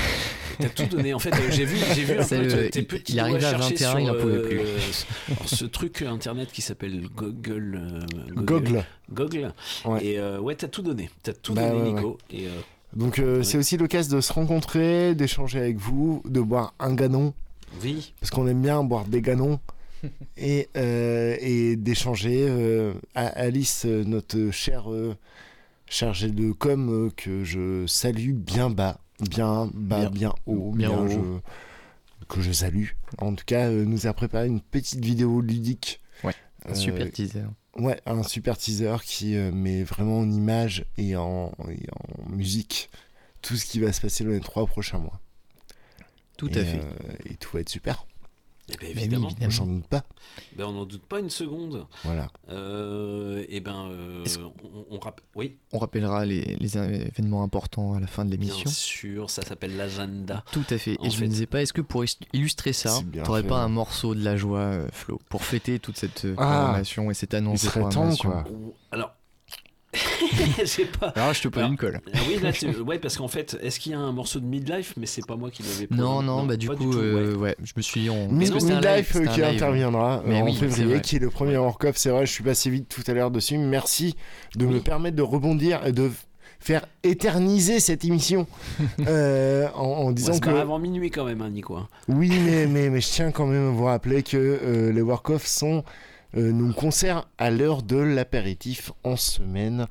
T'as tout donné. En fait, euh, j'ai vu, j'ai vu un (laughs) peu le- tes il- petits il arrivait doigts à chercher 21, il en sur, pouvait euh, plus. alors, ce truc internet qui s'appelle Google. euh, Google. Google. Ouais. Et euh, ouais, t'as tout donné. T'as tout Bah donné, ouais, Nico. Et, euh, Donc euh, c'est aussi l'occasion de se rencontrer, d'échanger avec vous, de boire un ganon. Oui. Parce qu'on aime bien boire des ganons. (laughs) et euh, et d'échanger. euh, à Alice, euh, notre chère euh, chargée de com, euh, que je salue bien bas, bien bas, bien, Bien. haut, Bien haut. je- que je salue. En tout cas, euh, nous a préparé une petite vidéo ludique. Ouais, un Euh, super teaser. Ouais, un super teaser qui euh, met vraiment en image et en, et en musique tout ce qui va se passer dans les trois prochains mois. Tout Et, à fait. et tout va être super. Eh ben, oui, évidemment. évidemment. J'en doute pas. Ben, on n'en doute pas une seconde. Voilà. Euh, et ben, euh, on, on rapp- Oui, On rappellera les, les événements importants à la fin de bien l'émission. sûr, ça s'appelle l'agenda. Tout à fait. En Et je me disais pas, est-ce que pour illustrer ça, bien t'aurais fait, pas hein. un morceau de la joie, euh, Flo, pour fêter toute cette euh, Ah, programmation et cette annonce il de serait temps, programmation quoi. Alors, (laughs) pas. Alors, je te pose une colle. Ah oui, là, tu- (laughs) ouais, parce qu'en fait, est-ce qu'il y a un morceau de Midlife Mais c'est pas moi qui l'avais. Non, posé. non, bah du coup, tout, euh, ouais. ouais. je me suis dit, on... Midlife qui live. interviendra euh, Mais en oui, février, qui est le premier work-off. C'est vrai, je suis passé vite tout à l'heure dessus. Merci de me permettre de rebondir et de faire éterniser cette émission (laughs) euh, en, en disant se que avant minuit quand même, hein, Nico. hein. oui, mais, mais, mais je tiens quand même à vous rappeler que euh, les work-off sont nos concerts à l'heure de l'apéritif en semaine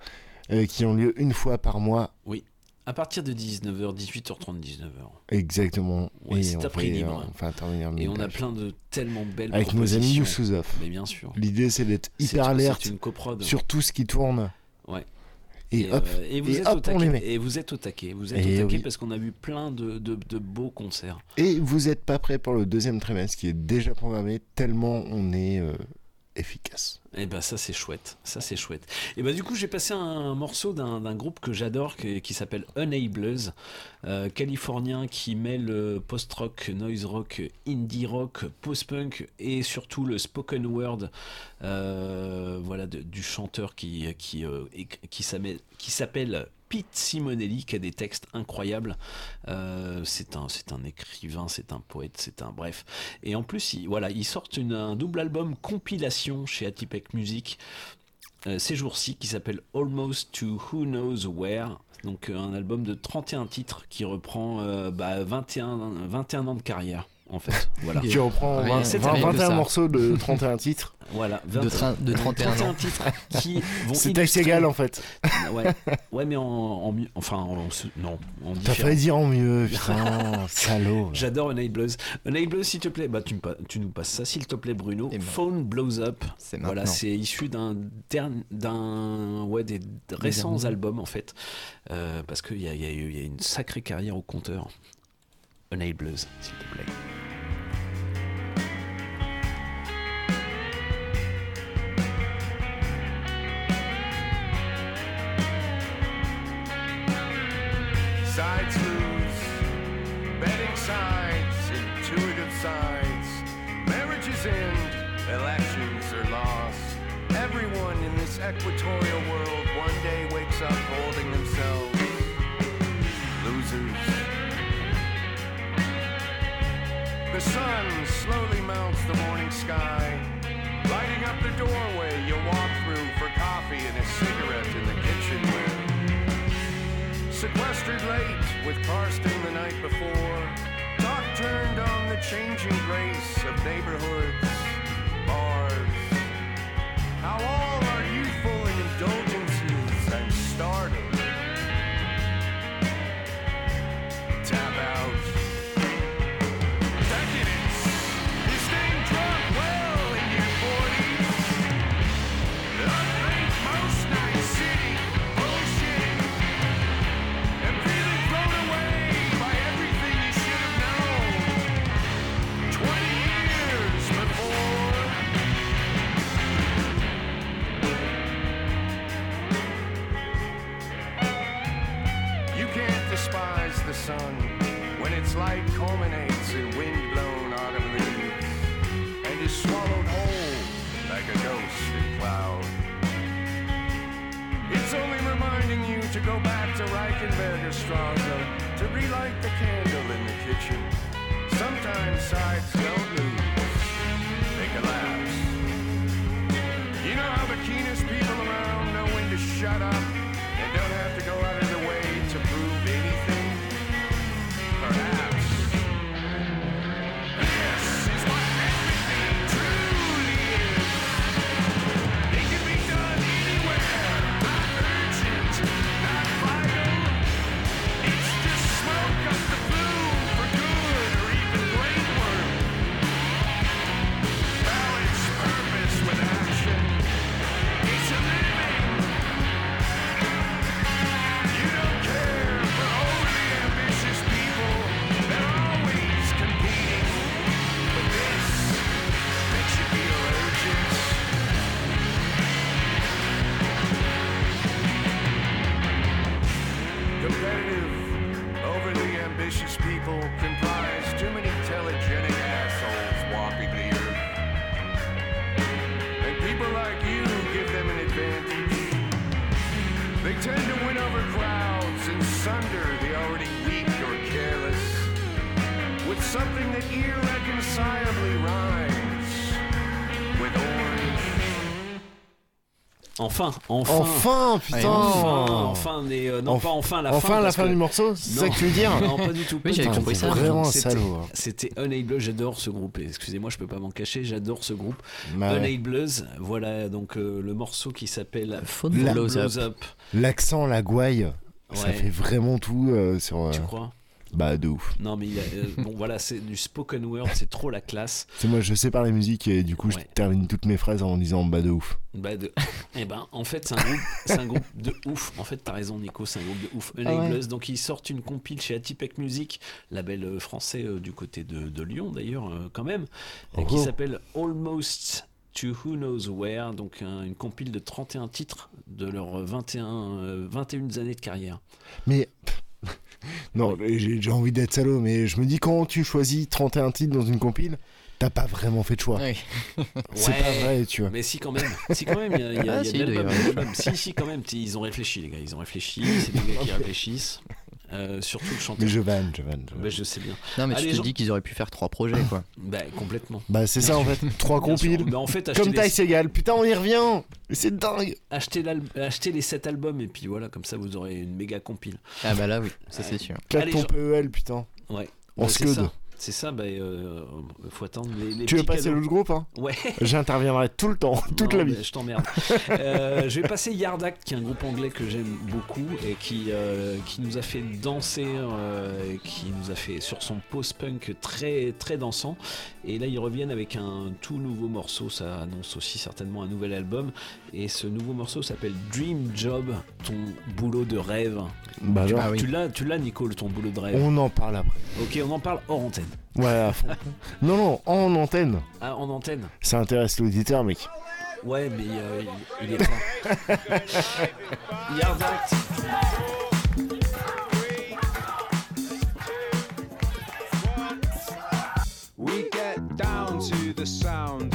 euh, qui ont lieu une fois par mois. Oui. À partir de 19h, 18h30, 19h. Exactement. Ouais, et on après fait, libre. euh, on fait intervenir Et on a plein de tellement belles Avec nos amis. Youssouzov. Mais bien sûr. L'idée, c'est d'être hyper alerte C'est une coprode. sur tout ce qui tourne. Ouais. Et, hop, euh, et vous et êtes hop, au on les taquet. met. Et vous êtes au taquet. Vous êtes Et au taquet oui. parce qu'on a vu plein de, de, de beaux concerts. Et vous n'êtes pas prêt pour le deuxième trimestre qui est déjà programmé tellement on est euh, efficace. Et bah ça c'est chouette, ça c'est chouette. Et bah du coup j'ai passé un morceau d'un groupe que j'adore qui, qui s'appelle Unablers, euh, californien qui mêle post-rock, noise rock, indie rock, post-punk et surtout le spoken word, euh, voilà du chanteur qui qui euh, qui s'appelle Pete Simonelli qui a des textes incroyables. Euh, c'est un c'est un écrivain, c'est un poète, c'est un bref. Et en plus, voilà, ils sortent un double album compilation chez Atipec Music euh, ces jours-ci qui s'appelle Almost to Who Knows Where. Donc euh, un album de 31 titres qui reprend euh, bah, 21, 21 ans de carrière en fait. (laughs) Voilà. Qui reprend Rien- 20 c'est 20 rien que 21 ça. morceaux de 31 titres. (laughs) Voilà, De train- de 31 ans. titres qui (laughs) vont C'est taxe illustrer- égale en fait. Ouais, ouais mais en, en mieux- enfin en, non, en T'as failli dire en mieux, putain, salaud. J'adore Enablers. Enablers, s'il te plaît, bah, tu, me pa- tu nous passes ça, s'il te plaît, Bruno. Et ben, Phone Blows Up. c'est Voilà, c'est issu d'un d'un ouais, des récents albums en fait, Euh, parce qu'il y a, il y a eu il y a une sacrée carrière au compteur. Enablers, s'il te plaît. Sides lose, betting sides, intuitive sides. Marriages end, elections are lost. Everyone in this equatorial world one day wakes up holding The sun slowly mounts the morning sky, lighting up the doorway you walk through for coffee and a cigarette in the kitchenware. Sequestered late with Karsten the night before. Talk turned on the changing grace of neighborhoods, bars. How all are youthful light culminates in wind blown autumn leaves and is swallowed whole like a ghost in cloud. It's only reminding you to go back to Reichenberger Strasse, to relight the candle in the kitchen. Sometimes sides don't lose, they collapse. You know how the keenest people around know when to shut up something that irreconcilably rhymes with orange. Enfin, enfin. Enfin, putain. Enfin, enfin, mais euh, non Enf- pas enfin la enfin fin. la parce fin que- du morceau, c'est ça Non. que tu veux dire Non, pas du tout. Oui, j'avais compris ça. Vraiment un C'était- salaud. hein. C'était Unableus, j'adore ce groupe. et Excusez-moi, je peux pas m'en cacher, j'adore ce groupe. Bah ouais. Voilà donc euh, le morceau qui s'appelle Phone Blows Blows Up. L'accent, la gouaille, ça Ouais. fait vraiment tout euh, sur. euh, Tu crois? Bah, de ouf. Non, mais il y a, euh, bon, (laughs) voilà, c'est du spoken word, c'est trop la classe. C'est moi, je sais parler musique et du coup, je Ouais. termine toutes mes phrases en disant bah de ouf. Bah de... (laughs) Eh ben, en fait, c'est un groupe, c'est un groupe de ouf. En fait, t'as raison, Nico, c'est un groupe de ouf. Ah Unableus, donc ils sortent une compile chez Atipec Music, label euh, français euh, du côté de, de Lyon d'ailleurs, euh, quand même, qui Oh. s'appelle Almost to Who Knows Where, donc un- une compile de 31 titres de leurs 21, euh, 21 années de carrière. Mais. Non, j'ai j'ai envie d'être salaud, mais je me dis quand tu choisis 31 titres dans une compile, t'as pas vraiment fait de choix. (laughs) C'est Ouais, pas vrai, tu vois. Mais si quand même, si quand même, il y a, y Ah, y de de. Si, si, quand même, ils ont réfléchi, les gars, ils ont réfléchi, c'est des gars qui (laughs) réfléchissent. Euh, surtout le chanteur. Mais je vanne, je vanne. je vanne. Bah, je sais bien. Non, mais Allez, tu te dis qu'ils auraient pu faire trois projets, quoi. (laughs) Bah, complètement. Bah, c'est ça en fait. (laughs) Trois compiles. Mais en fait, Comme les- taille égale. Putain, on y revient. Mais c'est dingue. Achetez, les 7 albums et puis voilà, comme ça vous aurez une méga compile. Ah, bah là, oui, ça c'est sûr. Claque Allez, ton Jean- PEL, putain. Ouais. En Bah, c'est ça. Bah, euh, faut attendre les, les Tu veux passer l'autre groupe hein? Ouais. (laughs) J'interviendrai tout le temps, toute Non, la vie. Je t'emmerde. Euh, je vais passer Yard Act, qui est un groupe anglais que j'aime beaucoup et qui, euh, qui nous a fait danser, qui nous a fait sur son post-punk très, très dansant. Et là, ils reviennent avec un tout nouveau morceau. Ça annonce aussi certainement un nouvel album. Et ce nouveau morceau s'appelle Dream Job, ton boulot de rêve. Bah tu alors. tu l'as, tu l'as, Nico, ton boulot de rêve. On en parle après. Ok, on en parle hors antenne. Ouais, à fond. (laughs) non, non, en antenne. Ah, en antenne Ça intéresse l'auditeur, mec. Ouais, mais euh, il, il est pas. (laughs) Yard Act. We get down to the sound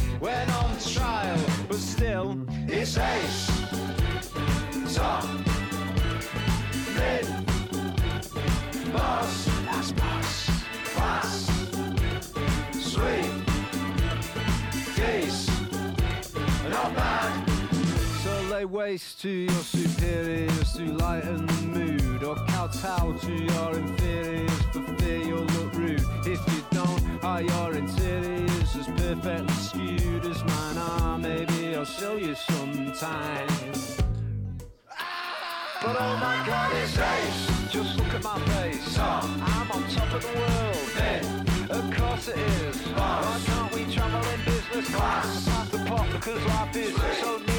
When on trial, but still it's ace. Top, mid, boss, that's boss, class, sweet, geese, not bad. So lay waste to your superiors to lighten the mood, or kowtow to your inferiors for fear you'll look rude. If you are your interiors as perfectly skewed as mine are? Maybe I'll show you sometime. But oh my god, it's ace. Just look at my face. I'm on top of the world. Then, of course, it is. Why can't we travel in business class? Pass the pot because life is so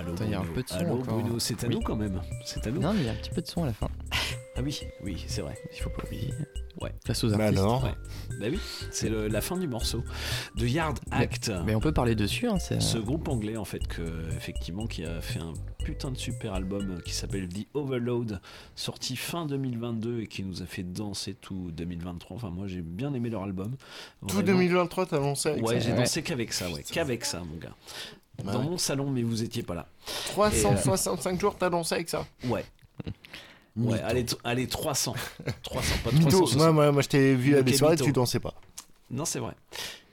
Allô, Attends, il y a un Bruno. peu de son Allô. Bruno, c'est à Oui. nous quand même. C'est à nous. Non, mais il y a un petit peu de son à la fin. (laughs) Ah oui, oui, c'est vrai. Il faut pas oublier. Ouais. Face aux Bah artistes. alors Ouais. Bah oui, c'est la fin du morceau de Yard Act. Mais on peut parler dessus. Hein, c'est- Ce groupe anglais en fait que effectivement qui a fait un putain de super album euh, qui s'appelle The Overload sorti fin 2022 et qui nous a fait danser tout 2023 enfin moi j'ai bien aimé leur album Tout Vraiment. 2023, t'as lancé avec ouais ça j'ai dansé qu'avec ça ouais qu'avec ça mon gars Bah dans ouais. mon salon mais vous étiez pas là 365 jours, t'as lancé avec ça ouais ouais allez, allez 300 300 (laughs) pas Mytho. 360 Moi, moi, moi, je t'ai vu à des soirées, tu dansais pas. non c'est vrai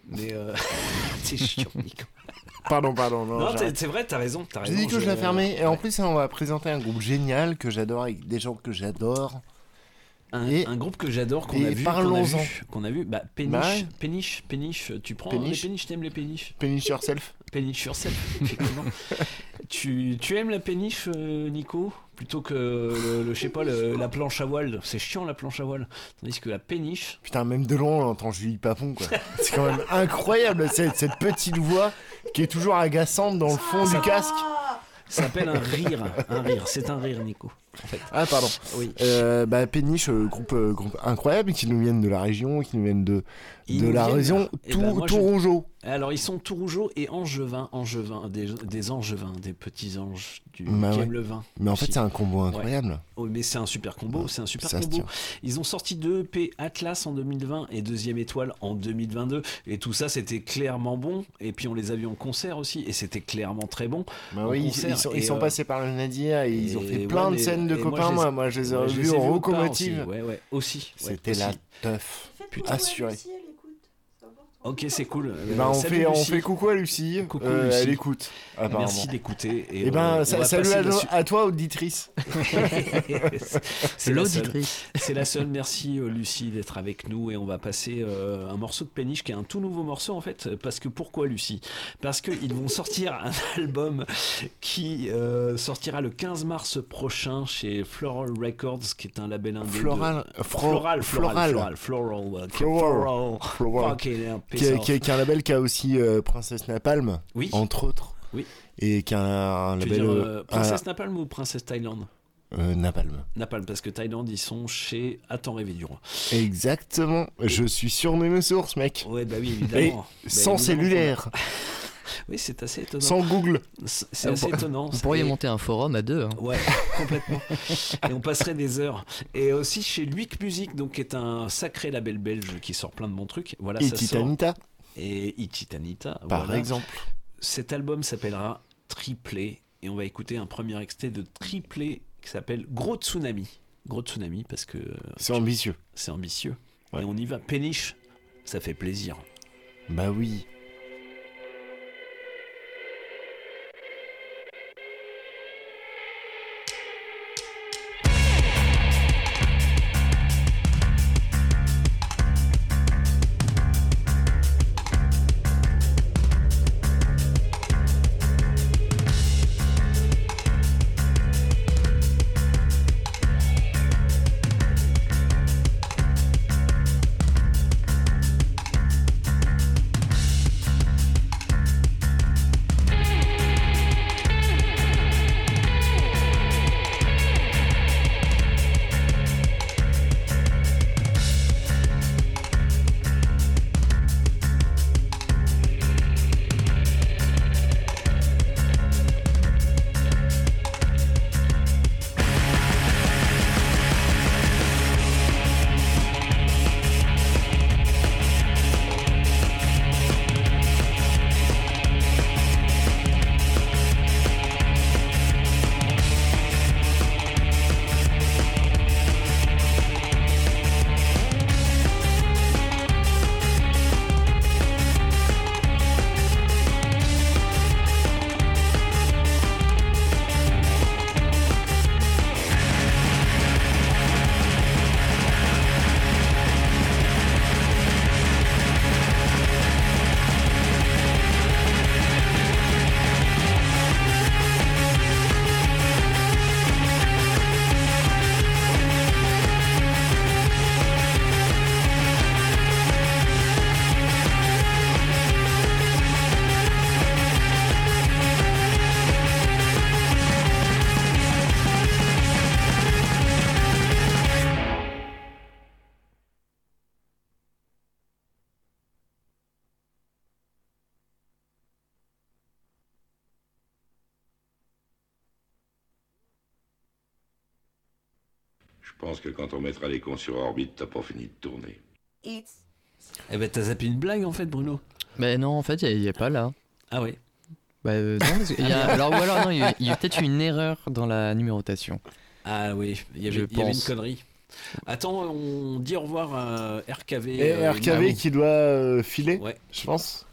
mais euh... (laughs) (laughs) c'est chiant Nico Pardon, pardon. Non, non, c'est vrai t'as raison t'as J'ai raison dit que je, je- la fermais. Et en plus, on va présenter un groupe génial que j'adore avec des gens que j'adore. Un, Et- un groupe que j'adore qu'on a vu qu'on a parlons-en. vu qu'on a vu bah péniche Bah péniche péniche tu prends Péniche. les péniches t'aimes les péniches Péniche yourself. péniche yourself (laughs) effectivement tu, tu aimes la péniche euh, Nico plutôt que le, le- je sais pas le- la planche à voile? C'est chiant la planche à voile tandis que la péniche Putain, même de loin, on entend Julie Papon, quoi. (laughs) C'est quand même incroyable, cette, cette petite voix qui est toujours agaçante dans le fond du casque. Ça s'appelle un rire un rire c'est un rire Nico en fait Ah, pardon. oui Euh, bah, Péniche, euh, groupe, euh, groupe incroyable, qui nous viennent de la région, qui nous viennent de, Ils de nous la viennent- région Eh tout, ben, moi, je- rougeau. Alors ils sont tout rougeaux et angevins angevins des, des angevins des petits anges du Bah qui ouais. aiment le vin Mais en fait, c'est un combo incroyable. Oh, mais c'est un super combo, c'est un super combo. Ils ont sorti deux EP Atlas en 2020 et Deuxième Étoile en 2022. Et tout ça, c'était clairement bon. Et puis on les a vus en concert aussi, et c'était clairement très bon. Bah oui, ils, concert. ils sont, Et, ils sont euh, passés par le Nadia et, ils ont et fait ouais, plein de scènes de copains. Moi, moi, je les ai revus en vus au locomotive. Ouais, ouais, aussi. ouais, C'était la teuf. Faites Assuré elle écoute. C'est important. Ok, c'est cool. Eh ben, on, fait, on Lucie. fait coucou à Lucie. Coucou, Euh, Lucie. Elle écoute, apparemment. Merci d'écouter. Et ben, euh, on salut à, la no- su- à toi, auditrice. (laughs) C'est la seule. L'auditrice. C'est la seule. Merci euh, Lucie d'être avec nous et on va passer euh, un morceau de Péniche qui est un tout nouveau morceau en fait. Parce que pourquoi Lucie? Parce qu'ils vont sortir un (laughs) album qui euh, sortira le 15 mars prochain chez Floral Records, qui est un label indé. de- Floral- euh, fro- floral, floral, floral. floral, floral, euh, Floral. Floral. Fucking hell, Qui, est- off. qui est- qui est un label qui a aussi euh, Princesse Napalm, Oui. entre autres. Oui. Et qui a un, veux label. dire euh, Princesse Napalm ou Princesse Thaïlande euh, Napalm. Napalm, parce que Thaïlande, ils sont chez Attends rêver du roi. Exactement. Je suis surnommé mes sources, mec. Ouais, bah oui, évidemment. Bah, sans évidemment cellulaire. Oui, c'est assez étonnant. Sans Google. C'est assez étonnant. Vous pourriez monter un forum à deux. hein. Ouais, complètement. Et on passerait des heures. Et aussi chez Luic Music, donc qui est un sacré label belge qui sort plein de bons trucs. Voilà, Et ça Titanita. sort. Et Ititanita. Par voilà. exemple. Cet album s'appellera Triplé. Et on va écouter un premier extrait de Triplé qui s'appelle Gros Tsunami. Gros Tsunami parce que C'est ambitieux. c'est ambitieux. Et on y va. Péniche, ça fait plaisir. Bah oui. Je pense que quand on mettra les cons sur orbite, t'as pas fini de tourner. Eh ben, t'as zappé une blague en fait, Bruno. Mais non, en fait, il n'y a, pas là. Ah oui. Bah euh, non, parce qu'il y a- alors, ou alors non, il y a, il peut-être eu une erreur dans la numérotation. Ah oui, il y avait, Je il y avait une connerie. Attends, on dit au revoir à RKV. Et euh, RKV qui doit euh, filer, Ouais. je pense.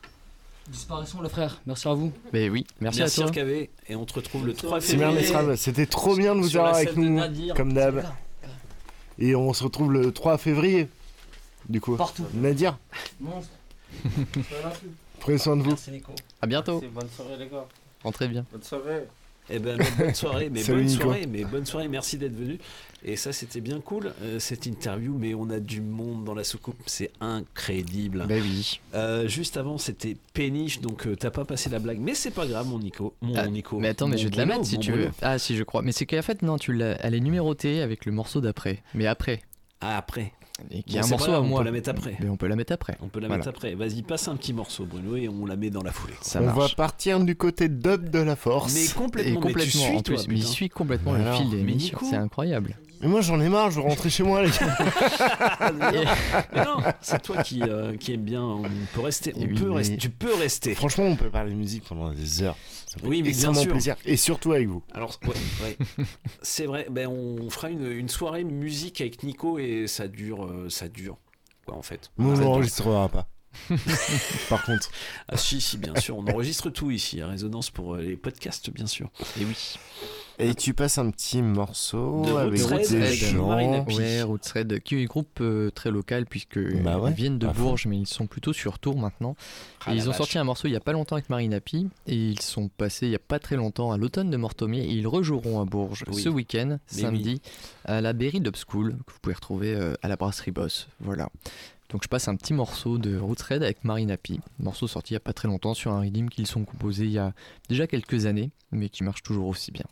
Disparition les frères, merci à vous. Mais oui, merci, Merci à toi. RKV et on te retrouve le 3 C'est bien, février. C'était trop bien de vous avoir avec nous, comme d'hab. Et on se retrouve le 3 février, du coup. Partout. Nadir, Monstre. (laughs) prenez soin de vous. Merci Nico. À bientôt. Bonne soirée les gars. Rentrez bien. Bonne soirée. Eh ben, bonne (laughs) soirée, mais bonne soirée, mais bonne soirée, merci d'être venu. Et ça, c'était bien cool, euh, cette interview, mais on a du monde dans la soucoupe, c'est incrédible. Bah oui. Euh, juste avant, c'était péniche, donc euh, t'as pas passé la blague, mais c'est pas grave, mon Nico. Mon Ah, Nico. Mais attends, mais Mon je vais te la mettre si tu veux. Ah si, je crois. Mais c'est qu'en fait, non, tu l'as, elle est numérotée avec le morceau d'après. Mais après. Ah, après. Et qui est un morceau à on moi. peut la mettre après. Mais on peut la mettre après. On peut la Voilà. mettre après. Vas-y, passe un petit morceau, Bruno, et on la met dans la foulée. Ça on marche. va partir du côté dub de la force. Mais Et complètement, mais tu complètement, suis, en toi, plus, mais il suit complètement Mais le fil des émissions. C'est incroyable. Mais moi j'en ai marre, je veux rentrer chez moi les gars. (laughs) (laughs) Mais non, c'est toi qui, euh, qui aime bien. On peut rester. On oui, peut mais- rester. Tu peux rester. Franchement, on peut parler de musique pendant des heures. Ça fait Oui, mais bien sûr. plaisir. Et surtout avec vous. Alors, ouais, ouais. (laughs) c'est vrai. Ben, on fera une, une soirée musique avec Nico et ça dure, euh, ça dure. Quoi, en fait. Nous, on n'enregistrera pas. (laughs) Par contre. Ah si, si, bien sûr. On enregistre tout ici. à Résonance pour euh, les podcasts, bien sûr. Et oui. Et tu passes un petit morceau De avec Roots Red, des gens. Ouais, Roots Red, qui est un groupe euh, très local puisque Bah ouais, ils viennent de fond. Bourges, mais ils sont plutôt sur Tours maintenant. Ah, et ils ont vache. sorti un morceau il y a pas longtemps avec Marina Pi et ils sont passés il y a pas très longtemps à l'automne de Mortomier et ils rejoueront à Bourges Oui. ce week-end, samedi, à la Berry Dub School que vous pouvez retrouver euh, à la brasserie Boss. Voilà. Donc je passe un petit morceau de Roots Red avec Marina Pi, morceau sorti il y a pas très longtemps sur un rythme qu'ils sont composés il y a déjà quelques années, mais qui marche toujours aussi bien.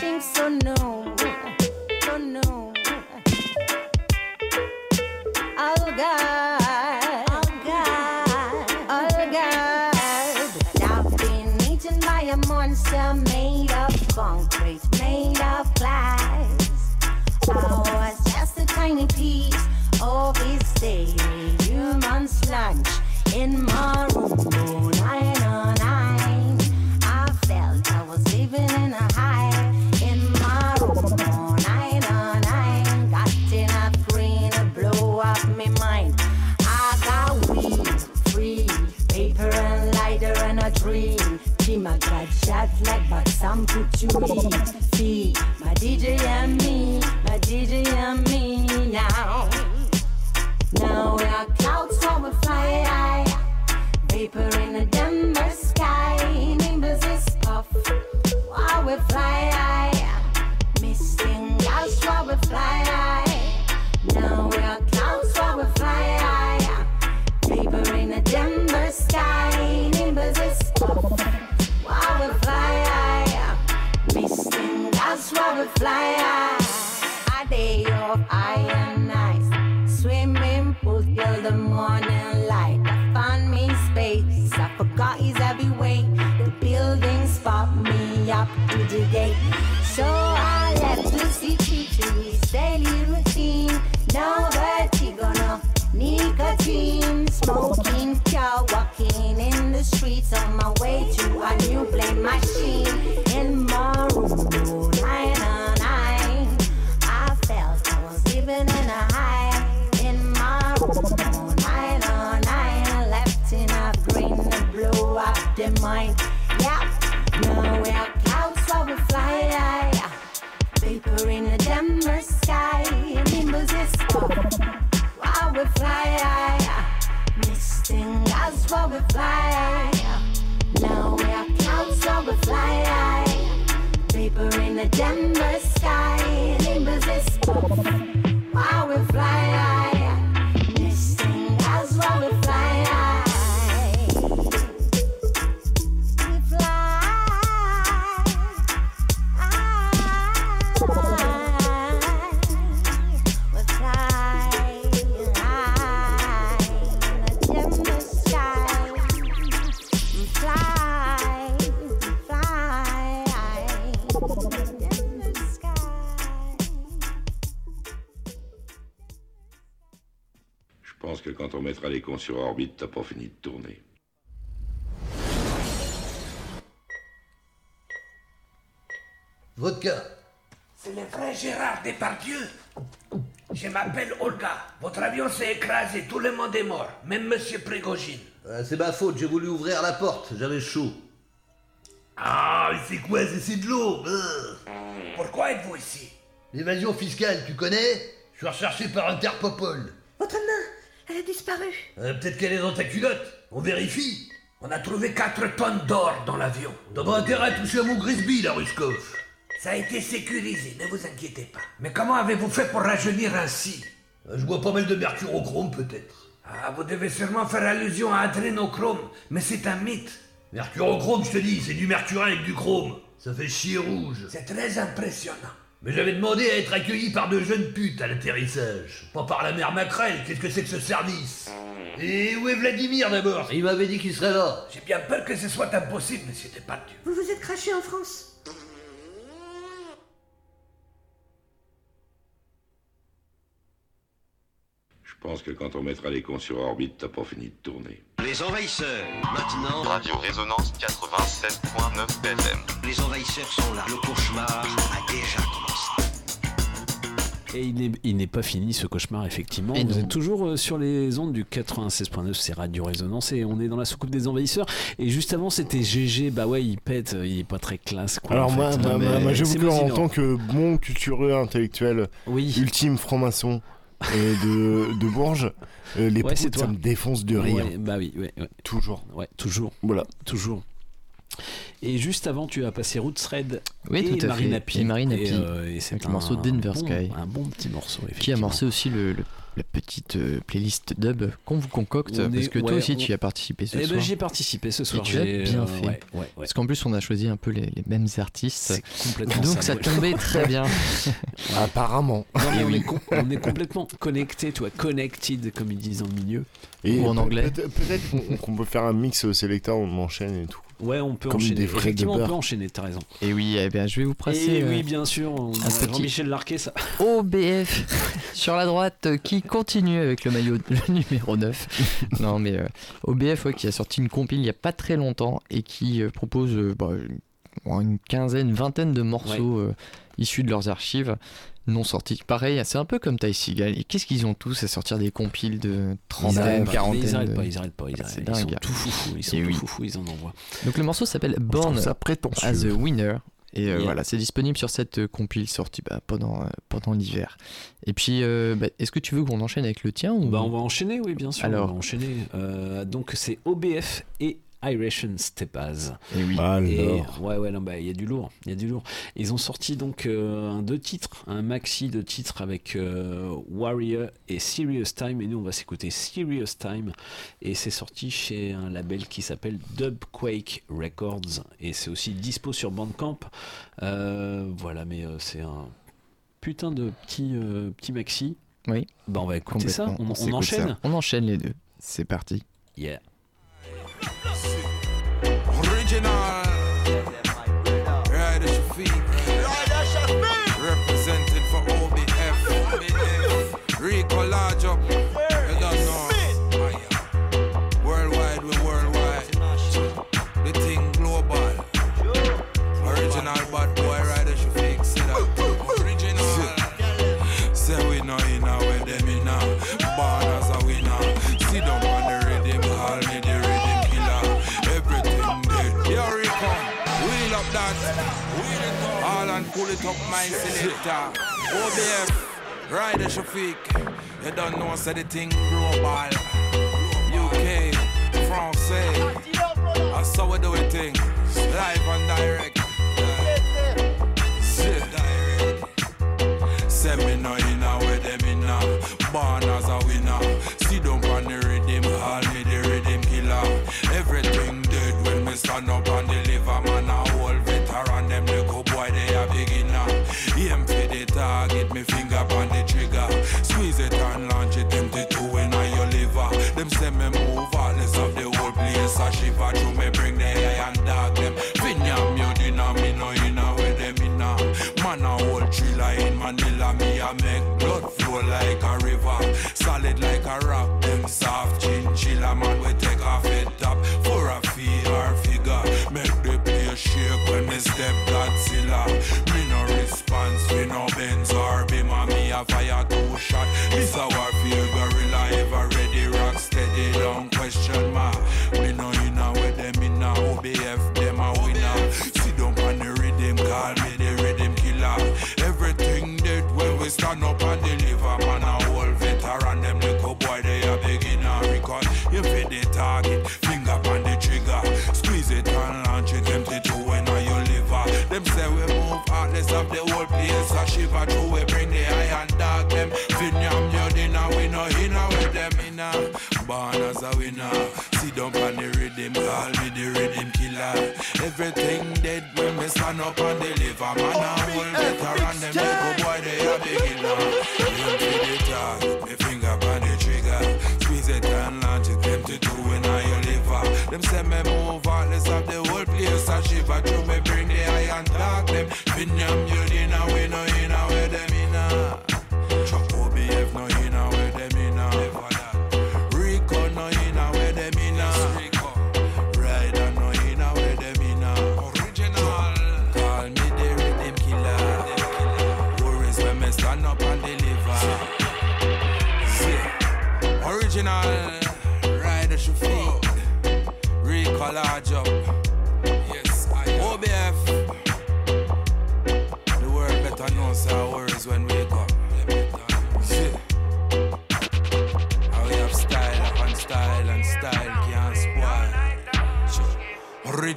P. So new. Oh. Oh, God. I've been eaten by a monster made of concrete, made of glass. I was just a tiny piece of his daily human lunch in my room. Shot like but some put you. See, my DJ and me, my DJ and me now. Now we are clouds while we fly. Vapor in the Denver sky. Nimbus is puff while we fly. Misting gas while we fly. Now we are clouds while we fly. Vapor in the Denver sky. Nimbus is puff We fly high. A day of iron ice. Swimming pool till the morning light. I found me space. I forgot his heavy weight. The buildings pop me up to the gate. So I left the city to his daily routine. No vertigo, nicotine. Smoking car, walking in the streets on my way to a new plane machine. In my room, sky. While we fly we fly. Now we are clouds fly. Vapor in the Denver sky. Nimbus is while we fly. Misting us while we fly mettra les cons sur orbite, t'as pas fini de tourner. Vodka. C'est le vrai Gérard Depardieu. Je m'appelle Olga. Votre avion s'est écrasé, tout le monde est mort, même Monsieur Prégogine. Euh, c'est ma faute, j'ai voulu ouvrir la porte, j'avais chaud. Ah, c'est quoi C'est de l'eau Pourquoi êtes-vous ici? L'évasion fiscale, tu connais? Je suis recherché par Interpopol. Votre main, elle a disparu. Euh, Peut-être qu'elle est dans ta culotte. On vérifie. On a trouvé 4 tonnes d'or dans l'avion. T'as pas intérêt à toucher à mon Grisby, la Ruskov. Ça a été sécurisé, ne vous inquiétez pas. Mais comment avez-vous fait pour rajeunir ainsi? Euh, Je bois pas mal de mercurochrome, peut-être. Ah, vous devez sûrement faire allusion à adrénochrome, mais c'est un mythe. Mercurochrome, je te dis, c'est du mercurin avec du chrome. Ça fait chier rouge. C'est très impressionnant. Mais j'avais demandé à être accueilli par de jeunes putes à l'atterrissage. Pas par la mère Macrel, qu'est-ce que c'est que ce service? Et où est Vladimir d'abord? Il m'avait dit qu'il serait là. J'ai bien peur que ce soit impossible, monsieur Depardieu. Vous vous êtes craché en France? Pense que quand on mettra les cons sur orbite, t'as pas fini de tourner. Les envahisseurs, maintenant. Radio Résonance 87.9 FM. Les envahisseurs sont là. Le cauchemar a déjà commencé. Et il n'est, pas fini ce cauchemar, effectivement. Et Vous non. êtes toujours euh, sur les ondes du 96.9, c'est Radio Résonance, et on est dans la soucoupe des envahisseurs. Et juste avant, c'était GG, bah ouais, il pète, euh, il est pas très classe. Quoi, Alors en moi, fait. moi, Non, moi, moi, que en tant que bon cultureux intellectuel, ultime franc-maçon euh, de, de Bourges, euh, les Ouais, proutes, ça toi. me défonce de rire. Ouais, bah oui, ouais, ouais. Toujours. Ouais, toujours. Voilà. Toujours. Et juste avant, tu as passé Roots Red Oui, et tout à Marina fait. Et Marina P. euh, et c'est un morceau Denver bon- Sky. Un bon petit morceau, Qui a effectivement. amorcé aussi le, le- la petite euh, playlist dub qu'on vous concocte. On parce est- que toi ouais, aussi, on- tu y as participé ce Eh ben, soir. j'y ai participé ce soir, Et tu as j'ai, bien euh, fait. ouais, ouais, ouais. Parce qu'en plus, on a choisi un peu les, les mêmes artistes. complètement Donc ça, tombait très bien. (laughs) Apparemment. Non, mais Et on, oui. est com- on est complètement connecté, toi, connected, comme ils disent dans le milieu. Et Ou en anglais. peut- Peut-être qu'on- qu'on peut faire un mix au Selecta, on enchaîne et tout. Ouais, on peut Comme enchaîner. des vrais Effectivement, on peut enchaîner, t'as raison. Et oui, eh bien, je vais vous passer. Et euh, oui, bien sûr, on un petit- Jean-Michel Larquet, ça. OBF (laughs) sur la droite euh, qui continue avec le maillot le numéro 9. (laughs) non mais euh, OBF ouais, qui a sorti une compile il n'y a pas très longtemps et qui euh, propose euh, bah, une- quinzaine, vingtaine de morceaux euh, issus de leurs archives non sortis. Pareil, c'est un peu comme Ty Seagal. Qu'est-ce qu'ils ont tous à sortir des compiles de trentaine, quarantaine Ils arrêtent pas, ils arrêtent pas, ils, Ah, arrêtent- ils sont tout foufou, ils sont tout oui. foufou, ils en envoient. Donc le morceau s'appelle Born as a Winner. Et euh, Yeah. voilà, c'est disponible sur cette euh, compile sortie bah, pendant, euh, pendant l'hiver. Et puis, bah, est-ce que tu veux qu'on enchaîne avec le tien ou... Bah, on va enchaîner, oui, bien sûr. Alors. on va enchaîner. Donc, c'est OBF et Iration Stepaz. Et oui. Et, ouais, ouais, non, bah, il y a du lourd, il y a du lourd. Ils ont sorti donc euh, un deux titres, un maxi de titres avec euh, Warrior et Serious Time. Et nous, on va s'écouter Serious Time. Et c'est sorti chez un label qui s'appelle Dubquake Records. Et c'est aussi dispo sur Bandcamp. Euh, voilà, mais euh, c'est un putain de petit, euh, petit maxi. Oui. Bah, on va écouter ça. On, enchaîne. ça. On enchaîne les deux. C'est parti. Yeah. Original. My selector. (laughs) OBF. Rider Shafiq. You don't know, say the thing global. UK. Francais. Eh? That's how we do it thing. Live and direct. flow like a river, solid like a rock. Them soft chinchilla man, we take off it top for a fee or figure. Make the place shake when we step Godzilla. Me no response, me no Benz or Bima, me a fire two shot. Miss a everything dead when we stand up and deliver. Man, I will better than them little boy they a beginner.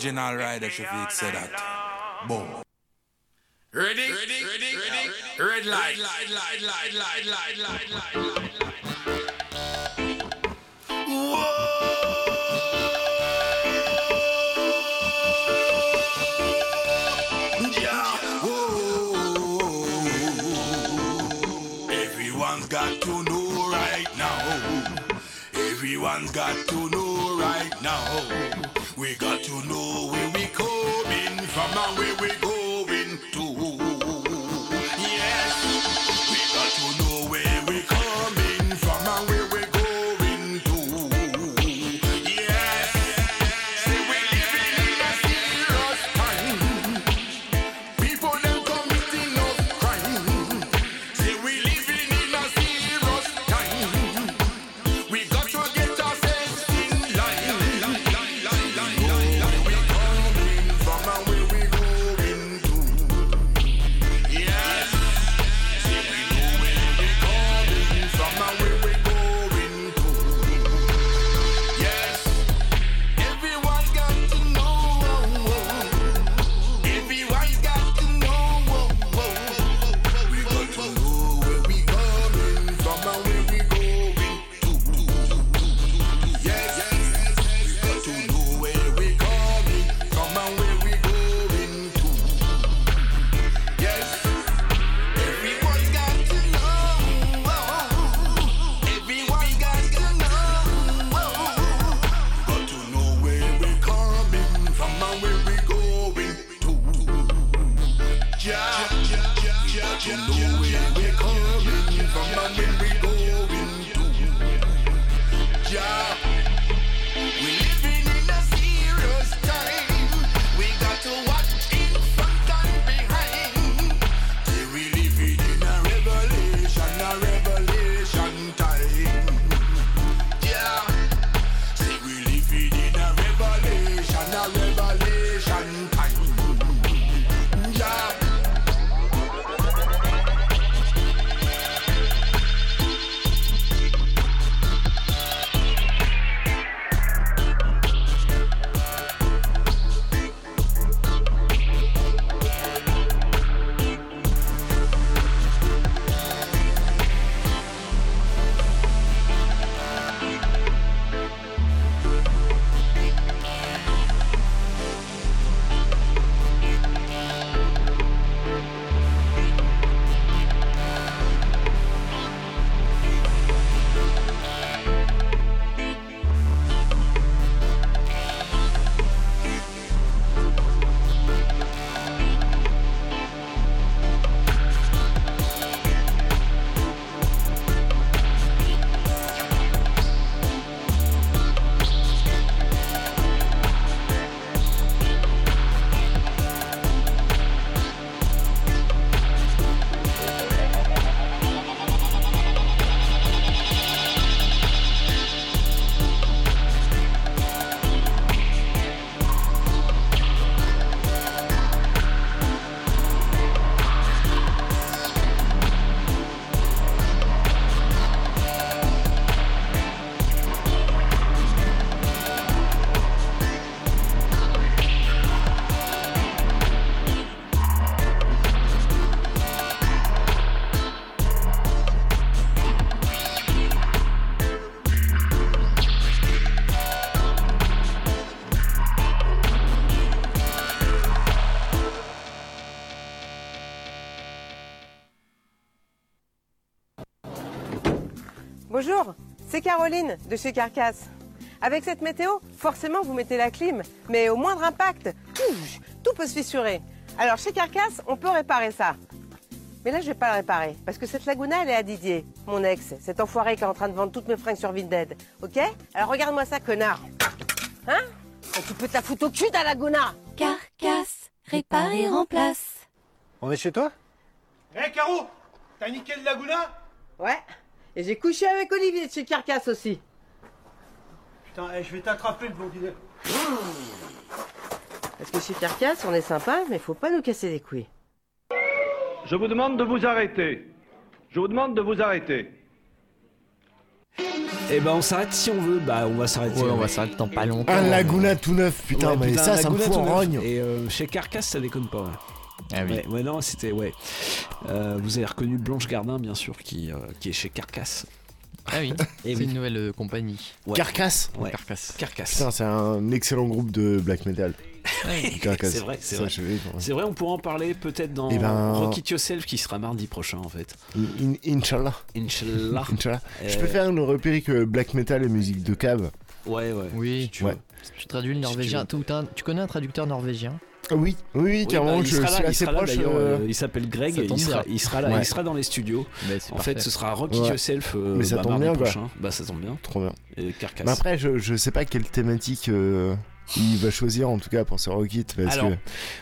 original rider Shafiq said that. Boom. Ready? Ready? Ready? Ready? Red light. Red light. Light. Light. Light. Light. Light. Light. Light. Whoa! Everyone's got to know right now. we we c'est Caroline de chez Carcasse. Avec cette météo, forcément vous mettez la clim, mais au moindre impact, touche, tout peut se fissurer. Alors chez Carcasse, on peut réparer ça. Mais là, je vais pas le réparer, parce que cette Laguna, elle est à Didier, mon ex, cet enfoiré qui est en train de vendre toutes mes fringues sur Vinted. Ok? Alors regarde-moi ça, connard. Hein? Et Tu peux te la foutre au cul, ta Laguna Carcasse, répare et remplace. On est chez toi? Hé, Caro T'as niqué le Laguna? Ouais. Et j'ai couché avec Olivier de chez Carcasse aussi. Putain, eh, je vais t'attraper le blondinet. Parce que chez Carcasse, on est sympa, mais faut pas nous casser les couilles. Je vous demande de vous arrêter. Je vous demande de vous arrêter. Et ben on s'arrête si on veut. Bah on va s'arrêter. Ouais, on va s'arrêter dans pas longtemps. Un Laguna tout neuf, putain, Ouais, mais putain, ça, ça me Laguna fout en neuf. rogne. Et euh, chez Carcasse, ça déconne pas. Ouais. Ah oui. Ouais, ouais, non, c'était ouais. Euh, vous avez reconnu Blanche Gardin, bien sûr, qui, euh, qui est chez Carcasse. Ah oui, (laughs) c'est oui. une nouvelle euh, compagnie. Ouais. Carcasse Ouais. Carcasse. Carcasse. Putain, c'est un excellent groupe de black metal. Carcasse. (laughs) c'est vrai, c'est vrai. C'est vrai, on pourra en parler peut-être dans Eh ben- Rock It Yourself qui sera mardi prochain en fait. In- in- Inch'Allah. Inch'Allah. (laughs) Inch'Allah. Je Euh, préfère nous repérer que black metal et musique de cave. Ouais, ouais. Oui, tu Ouais. Tu traduis le norvégien. Tout un- Tu connais un traducteur norvégien? Oui, oui, carrément, bah, il je sera là, suis il assez sera là, proche. euh, il s'appelle Greg, et il sera, il là, Ouais. il sera dans les studios. Bah, En parfait. fait, ce sera Rock It Ouais. Yourself euh, Mais ça bah, tombe bien, quoi. prochain. Bah ça tombe bien. Trop bien. Et Carcasse. Mais après, je, je sais pas quelle thématique euh, il va choisir en tout cas pour ce Rocket parce Alors, que à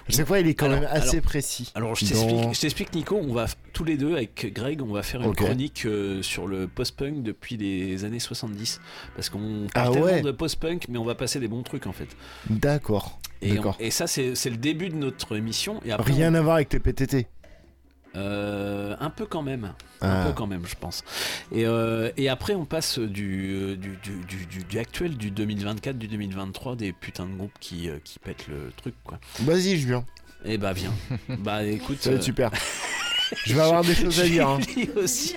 chaque fois il est quand alors, même assez alors, précis. Alors je dans- t'explique, Nico, on va tous les deux avec Greg, on va faire une chronique euh, sur le post-punk depuis les années 70 parce qu'on Ah parle tellement ouais. de post-punk mais on va passer des bons trucs en fait. D'accord. Et, on- D'accord. et ça c'est le début de notre émission et après Rien on- à voir avec les PTT. Euh, un peu quand même, un Ah. peu quand même, je pense. Et, euh, et après, on passe du, euh, du, du, du, du- actuel, du 2024, du 2023, des putains de groupes qui, qui pètent le truc, quoi. Vas-y, je viens. Et bah, viens. (laughs) bah, écoute. Ça va être euh, super. (laughs) Je vais avoir des choses à dire. hein. Aussi.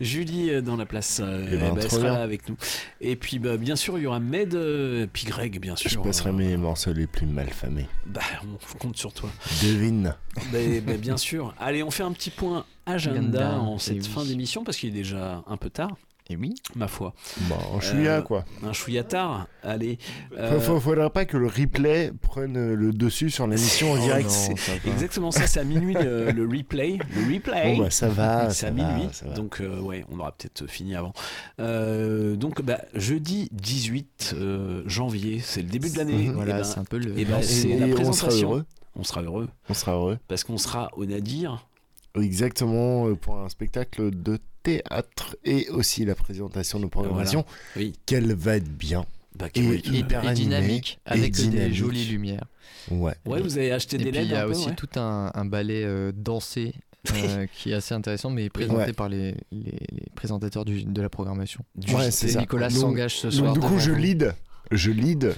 Julie euh, dans la place, euh, Eh ben, bah, elle trop sera bien. là avec nous. Et puis, bah, bien sûr, il y aura Med, euh, puis Greg, bien sûr. Je passerai euh, mes morceaux les plus mal famés. bah, on compte sur toi. Devine. Bah, bah, bien sûr. Allez, on fait un petit point agenda Agenda, en eh cette oui. fin d'émission parce qu'il est déjà un peu tard. Et oui. Ma foi. Bon, je suis là Euh, quoi. Un chouïa tard. Allez. Faut- euh, faut- faudra pas que le replay prenne euh, le dessus sur l'émission en Oh direct. non, c'est exactement ça, c'est à minuit le, le replay. Le replay. Bon, bah, ça va, C'est à va, minuit. ça va. Donc, euh, ouais, on aura peut-être fini avant. Euh, donc, bah, jeudi 18 euh, janvier, c'est le début de l'année. Mhm. Voilà, Et ben- c'est un peu le- et ben, Et- c'est et la on sera présentation. heureux. On sera heureux. On sera heureux. Parce qu'on sera au Nadir. Exactement, euh, pour un spectacle de théâtre et aussi la présentation de programmation. Oui. Qu'elle va être bien. Bah, et oui, Et, hyper et animée, dynamique, et avec des dynamique. jolies lumières. Ouais. Ouais, vous avez acheté Et des puis LED il y a un peu, aussi ouais. tout un, un ballet euh, dansé euh, qui est assez intéressant, mais présenté Ouais. par les, les- les présentateurs du- de la programmation. Ouais, c'est ça. Nicolas s'engage ce donc, soir. Du coup, je lead, je lead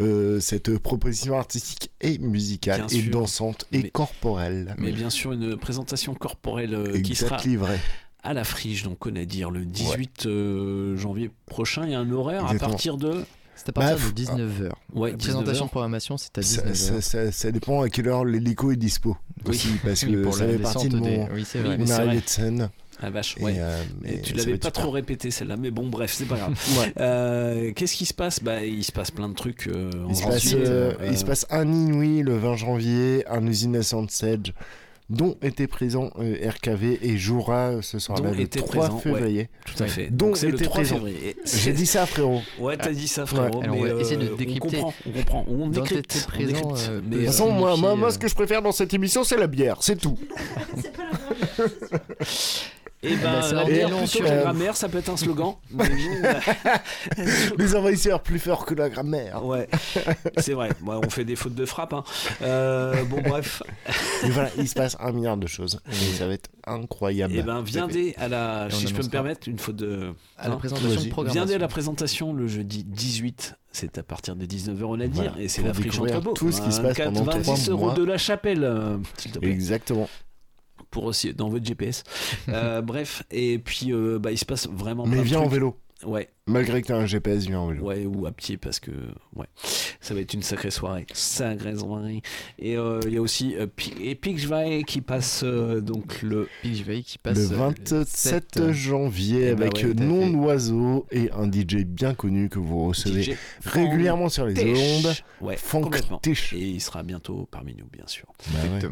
euh, cette proposition artistique et musicale Bien et sûr. dansante et Mais- corporelle. Mais bien sûr, une présentation corporelle euh, qui sera vrai. À la friche, donc on a dire le 18 euh, janvier prochain. Il y a un horaire à partir de. C'est à partir Bah, de 19h. Ouais, la présentation 19h. de programmation, c'est à Ça, 19h. ça- ça- ça dépend à quelle heure l'hélico est dispo. Oui. Aussi, (laughs) parce Oui, que pour ça fait partie de des- mon, oui, c'est vrai. mon arrivée vrai. de scène. Ah vache, Et, ouais. euh, Et tu l'avais pas trop répété celle-là, mais bon, bref, c'est pas grave. (laughs) Ouais. Euh, Qu'est-ce qui se passe? Bah, il se passe plein de trucs. euh, Il se, passe, euh, euh, il se passe un Inouï le 20 janvier, un usine à Sage, dont était présent euh, RKV et jouera ce soir-là Dont le était 3 présent, février. ouais, tout à fait. Dont Donc c'est le était 3 présent. février. J'ai c'est- dit ça, frérot. Ouais, t'as dit ça, frérot. Alors, on mais va essayer de euh, décrypter. On comprend, on comprend. On décrypte. on décrypte. euh, Mais, De toute euh, façon, moi, moi, moi, euh, ce que je préfère dans cette émission, c'est la bière, c'est tout. Et bah, ben, ça la en dit bière long plutôt sur- que la grammaire, ça peut être un slogan. (laughs) mais euh, (laughs) Les envahisseurs plus forts que la grammaire. Ouais, c'est vrai. Bon, on fait des fautes de frappe. hein. Euh, bon, bref. (laughs) Mais voilà, il se passe un milliard de choses. Et ça va être incroyable. Et ben, viendez à la. Et Si je peux me permettre, une faute de. À la hein, présentation de programmation. Viendez à la présentation le jeudi 18, c'est à partir des 19h on a dit, Voilà, et c'est la friche découvrir entrepôt. tout ce qui se passe 24, pendant 26 trois euros mois. de la chapelle, euh, s'il te plaît, Exactement. Pour aussi dans votre GPS. (laughs) Euh, bref, et puis euh, bah, il se passe vraiment Mais viens en vélo. Ouais. Malgré que t'as un GPS, viens en vélo. Ouais, ou à pied parce que ouais, ça va être une sacrée soirée, sacrée soirée. Et euh, il y a aussi euh, Pixvay qui passe euh, donc le Pixvay qui Le 27 janvier Eh ben avec ouais, fait. d'Oiseau et un DJ bien connu que vous recevez DJ régulièrement sur les ondes. Ouais, Funk complètement. Tish. Et il sera bientôt parmi nous, bien sûr. Bah ouais.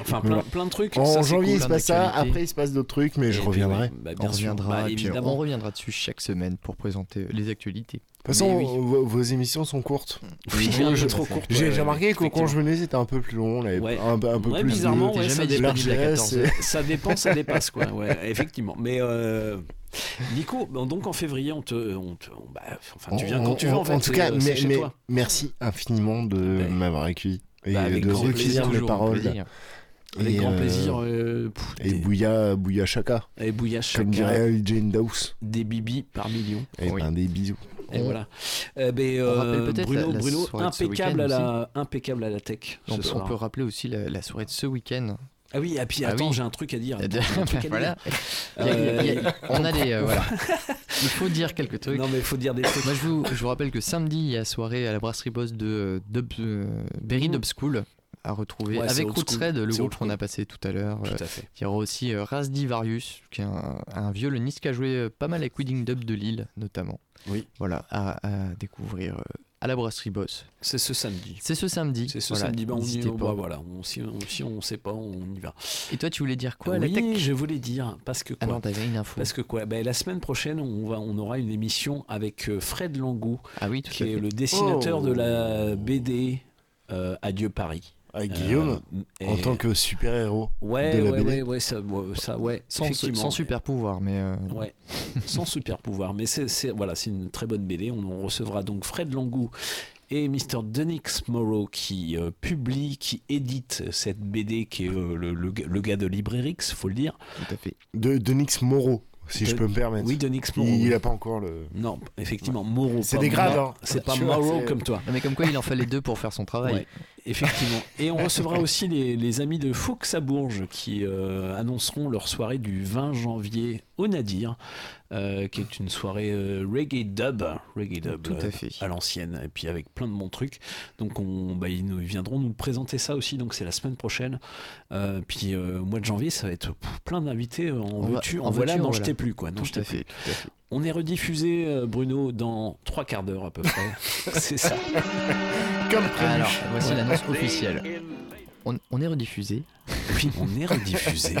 Enfin, plein, plein de trucs. En ça, janvier, cool. il se passe ça, après il se passe d'autres trucs, mais Et je puis, reviendrai. bah, on reviendra, Bah, et puis on reviendra dessus chaque semaine pour présenter les actualités. De toute façon, oui. vos, vos émissions sont courtes. Oui, un peu je- trop courtes, J'ai ouais, remarqué que quand je venais, c'était un peu plus long, Ouais. un, peu- un peu Ouais, plus bizarrement, de, ouais, ça, dépend, et- ça dépend, ça dépasse quoi. Ouais, (laughs) effectivement. Mais euh, Nico, donc en février, on te, on te- on- bah, enfin, tu viens quand tu veux. En, fait, tout cas, c'est- c'est mais- chez mais toi. merci infiniment de m'avoir accueilli et Bah, avec de grand recueillir toujours, paroles. plaisir. Avec Et, grand euh, plaisir. euh, pff, et des- Bouya, Bouya Chaka. Et Bouya Chaka. Comme dirait Jane Dawes. Des bibis par million. Et ben des bisous. Et voilà. Euh, ben, On euh, rappelle peut-être Bruno, la- la Bruno impeccable, à la, impeccable à la tech. On ce peut, on soir. peut rappeler aussi la, la soirée de ce week-end. Ah oui, et puis Ah attends, oui. j'ai un truc à dire. (laughs) Attends, un truc à voilà. il y a- Euh, on a des. euh, voilà. (laughs) Il faut dire quelques trucs. Non, mais il faut dire des trucs. Moi, je vous, je vous rappelle que samedi, il y a soirée à la brasserie boss de Berry Dub School à retrouver Ouais, avec Roots. Red, le groupe qu'on a passé tout à l'heure. Tout Euh, à fait. Il y aura aussi euh, Razdi Varius, qui est un, un violoniste qui a joué pas mal avec Wedding Dub de Lille, notamment. Oui. Voilà, à, à découvrir à la brasserie boss. C'est ce samedi. C'est ce samedi. C'est ce Voilà, samedi. Ben, on y pas. voilà. On, si, on, si on sait pas, on y va. Et toi, tu voulais dire quoi, oui, la tech je voulais dire parce que Ah quoi non, t'avais une info. Parce que quoi ben, La semaine prochaine, on, va, on aura une émission avec euh, Fred Langou, Ah oui, qui est fait. le dessinateur Oh. de la BD euh, Adieu Paris. À Guillaume, Euh, en et- tant que super-héros Ouais, de la ouais, BD. ouais, ouais, ça, ouais, ça, ouais, Sans, effectivement. sans super pouvoir, mais. euh, Ouais, sans super pouvoir. Mais c'est c'est- voilà, c'est une très bonne BD. On, on recevra donc Fred Langou et Mr. Denix Morrow qui euh, publie, qui édite cette BD qui est euh, le, le gars- le gars de Librerix, faut le dire. Tout à fait. De, de Nix Moreau, si De- je peux me permettre. Oui, de Nix Moreau. Il oui. a pas encore le. Non, effectivement, Moreau. C'est des grades, hein. C'est pas c'est- comme toi. Non, mais comme quoi, il en fallait deux pour faire son travail. Ouais, effectivement. (laughs) Et on recevra aussi les, les amis de Fuchs à Bourges qui euh, annonceront leur soirée du 20 janvier au Nadir, euh, qui est une soirée euh, reggae dub, reggae dub Tout à fait. à l'ancienne, et puis avec plein de bons trucs. Donc on, bah, ils, nous, ils viendront nous présenter ça aussi, donc c'est la semaine prochaine. Puis au mois de janvier, ça va être plein d'invités. En veux-tu, en voilà, veux-tu, en non, je voilà. t'ai plus quoi. Tout à fait, plus. tout à fait. On est rediffusé, euh, Bruno, dans trois quarts d'heure à peu près. (laughs) c'est ça. Comme prévu. Alors, voici l'annonce officielle. On, on est rediffusé. Oui, on est rediffusé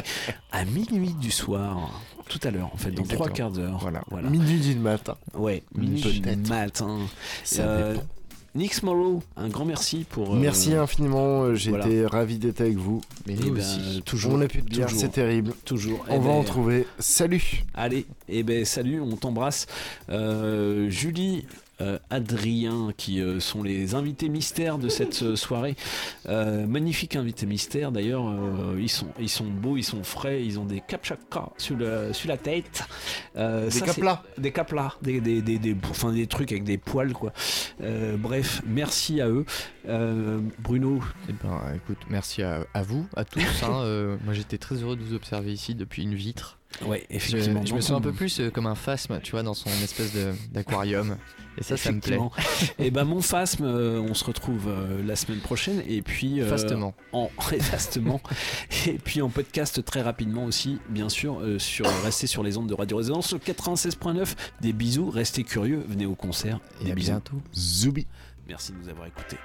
à minuit du soir, tout à l'heure, en fait, dans Exactement. trois quarts d'heure. Voilà. voilà. Minuit du matin. Ouais, minuit Peut-être. du matin. Ça Euh, dépend. Nix Morrow, un grand merci pour. euh, Merci infiniment, euh, j'ai voilà. été ravi d'être avec vous. Mais eh ben, toujours. On a pu te dire, toujours, c'est terrible. Toujours. On Eh va ben, en trouver. Salut Allez, et ben salut, on t'embrasse. Euh, Julie, euh, Adrien, qui euh, sont les invités mystères de cette euh, soirée. Euh, magnifique invité mystère d'ailleurs. euh, ils, sont, ils sont beaux, ils sont frais, ils ont des capchaka sur, le, sur la tête. Euh, Des ça, caplas. Des caplas, des, des, des, des- enfin, des trucs avec des poils quoi. Euh, bref, merci à eux. Euh, Bruno, Eh ben, écoute, merci à, à vous, à tous. hein, (laughs) euh, moi, j'étais très heureux de vous observer ici depuis une vitre. ouais, effectivement. je me sens un peu plus euh, comme un phasme, tu vois, dans son espèce d'aquarium. Et ça, ça me plaît. (laughs) Et ben mon phasme, euh, on se retrouve euh, la semaine prochaine et puis euh, Fastement. en (laughs) fastement et puis en podcast très rapidement aussi, bien sûr, euh, sur restez sur les ondes de Radio Résonance le 96.9. Des bisous, restez curieux, venez au concert. Et Des à bisous. bientôt. Zoubi Merci de nous avoir écoutés.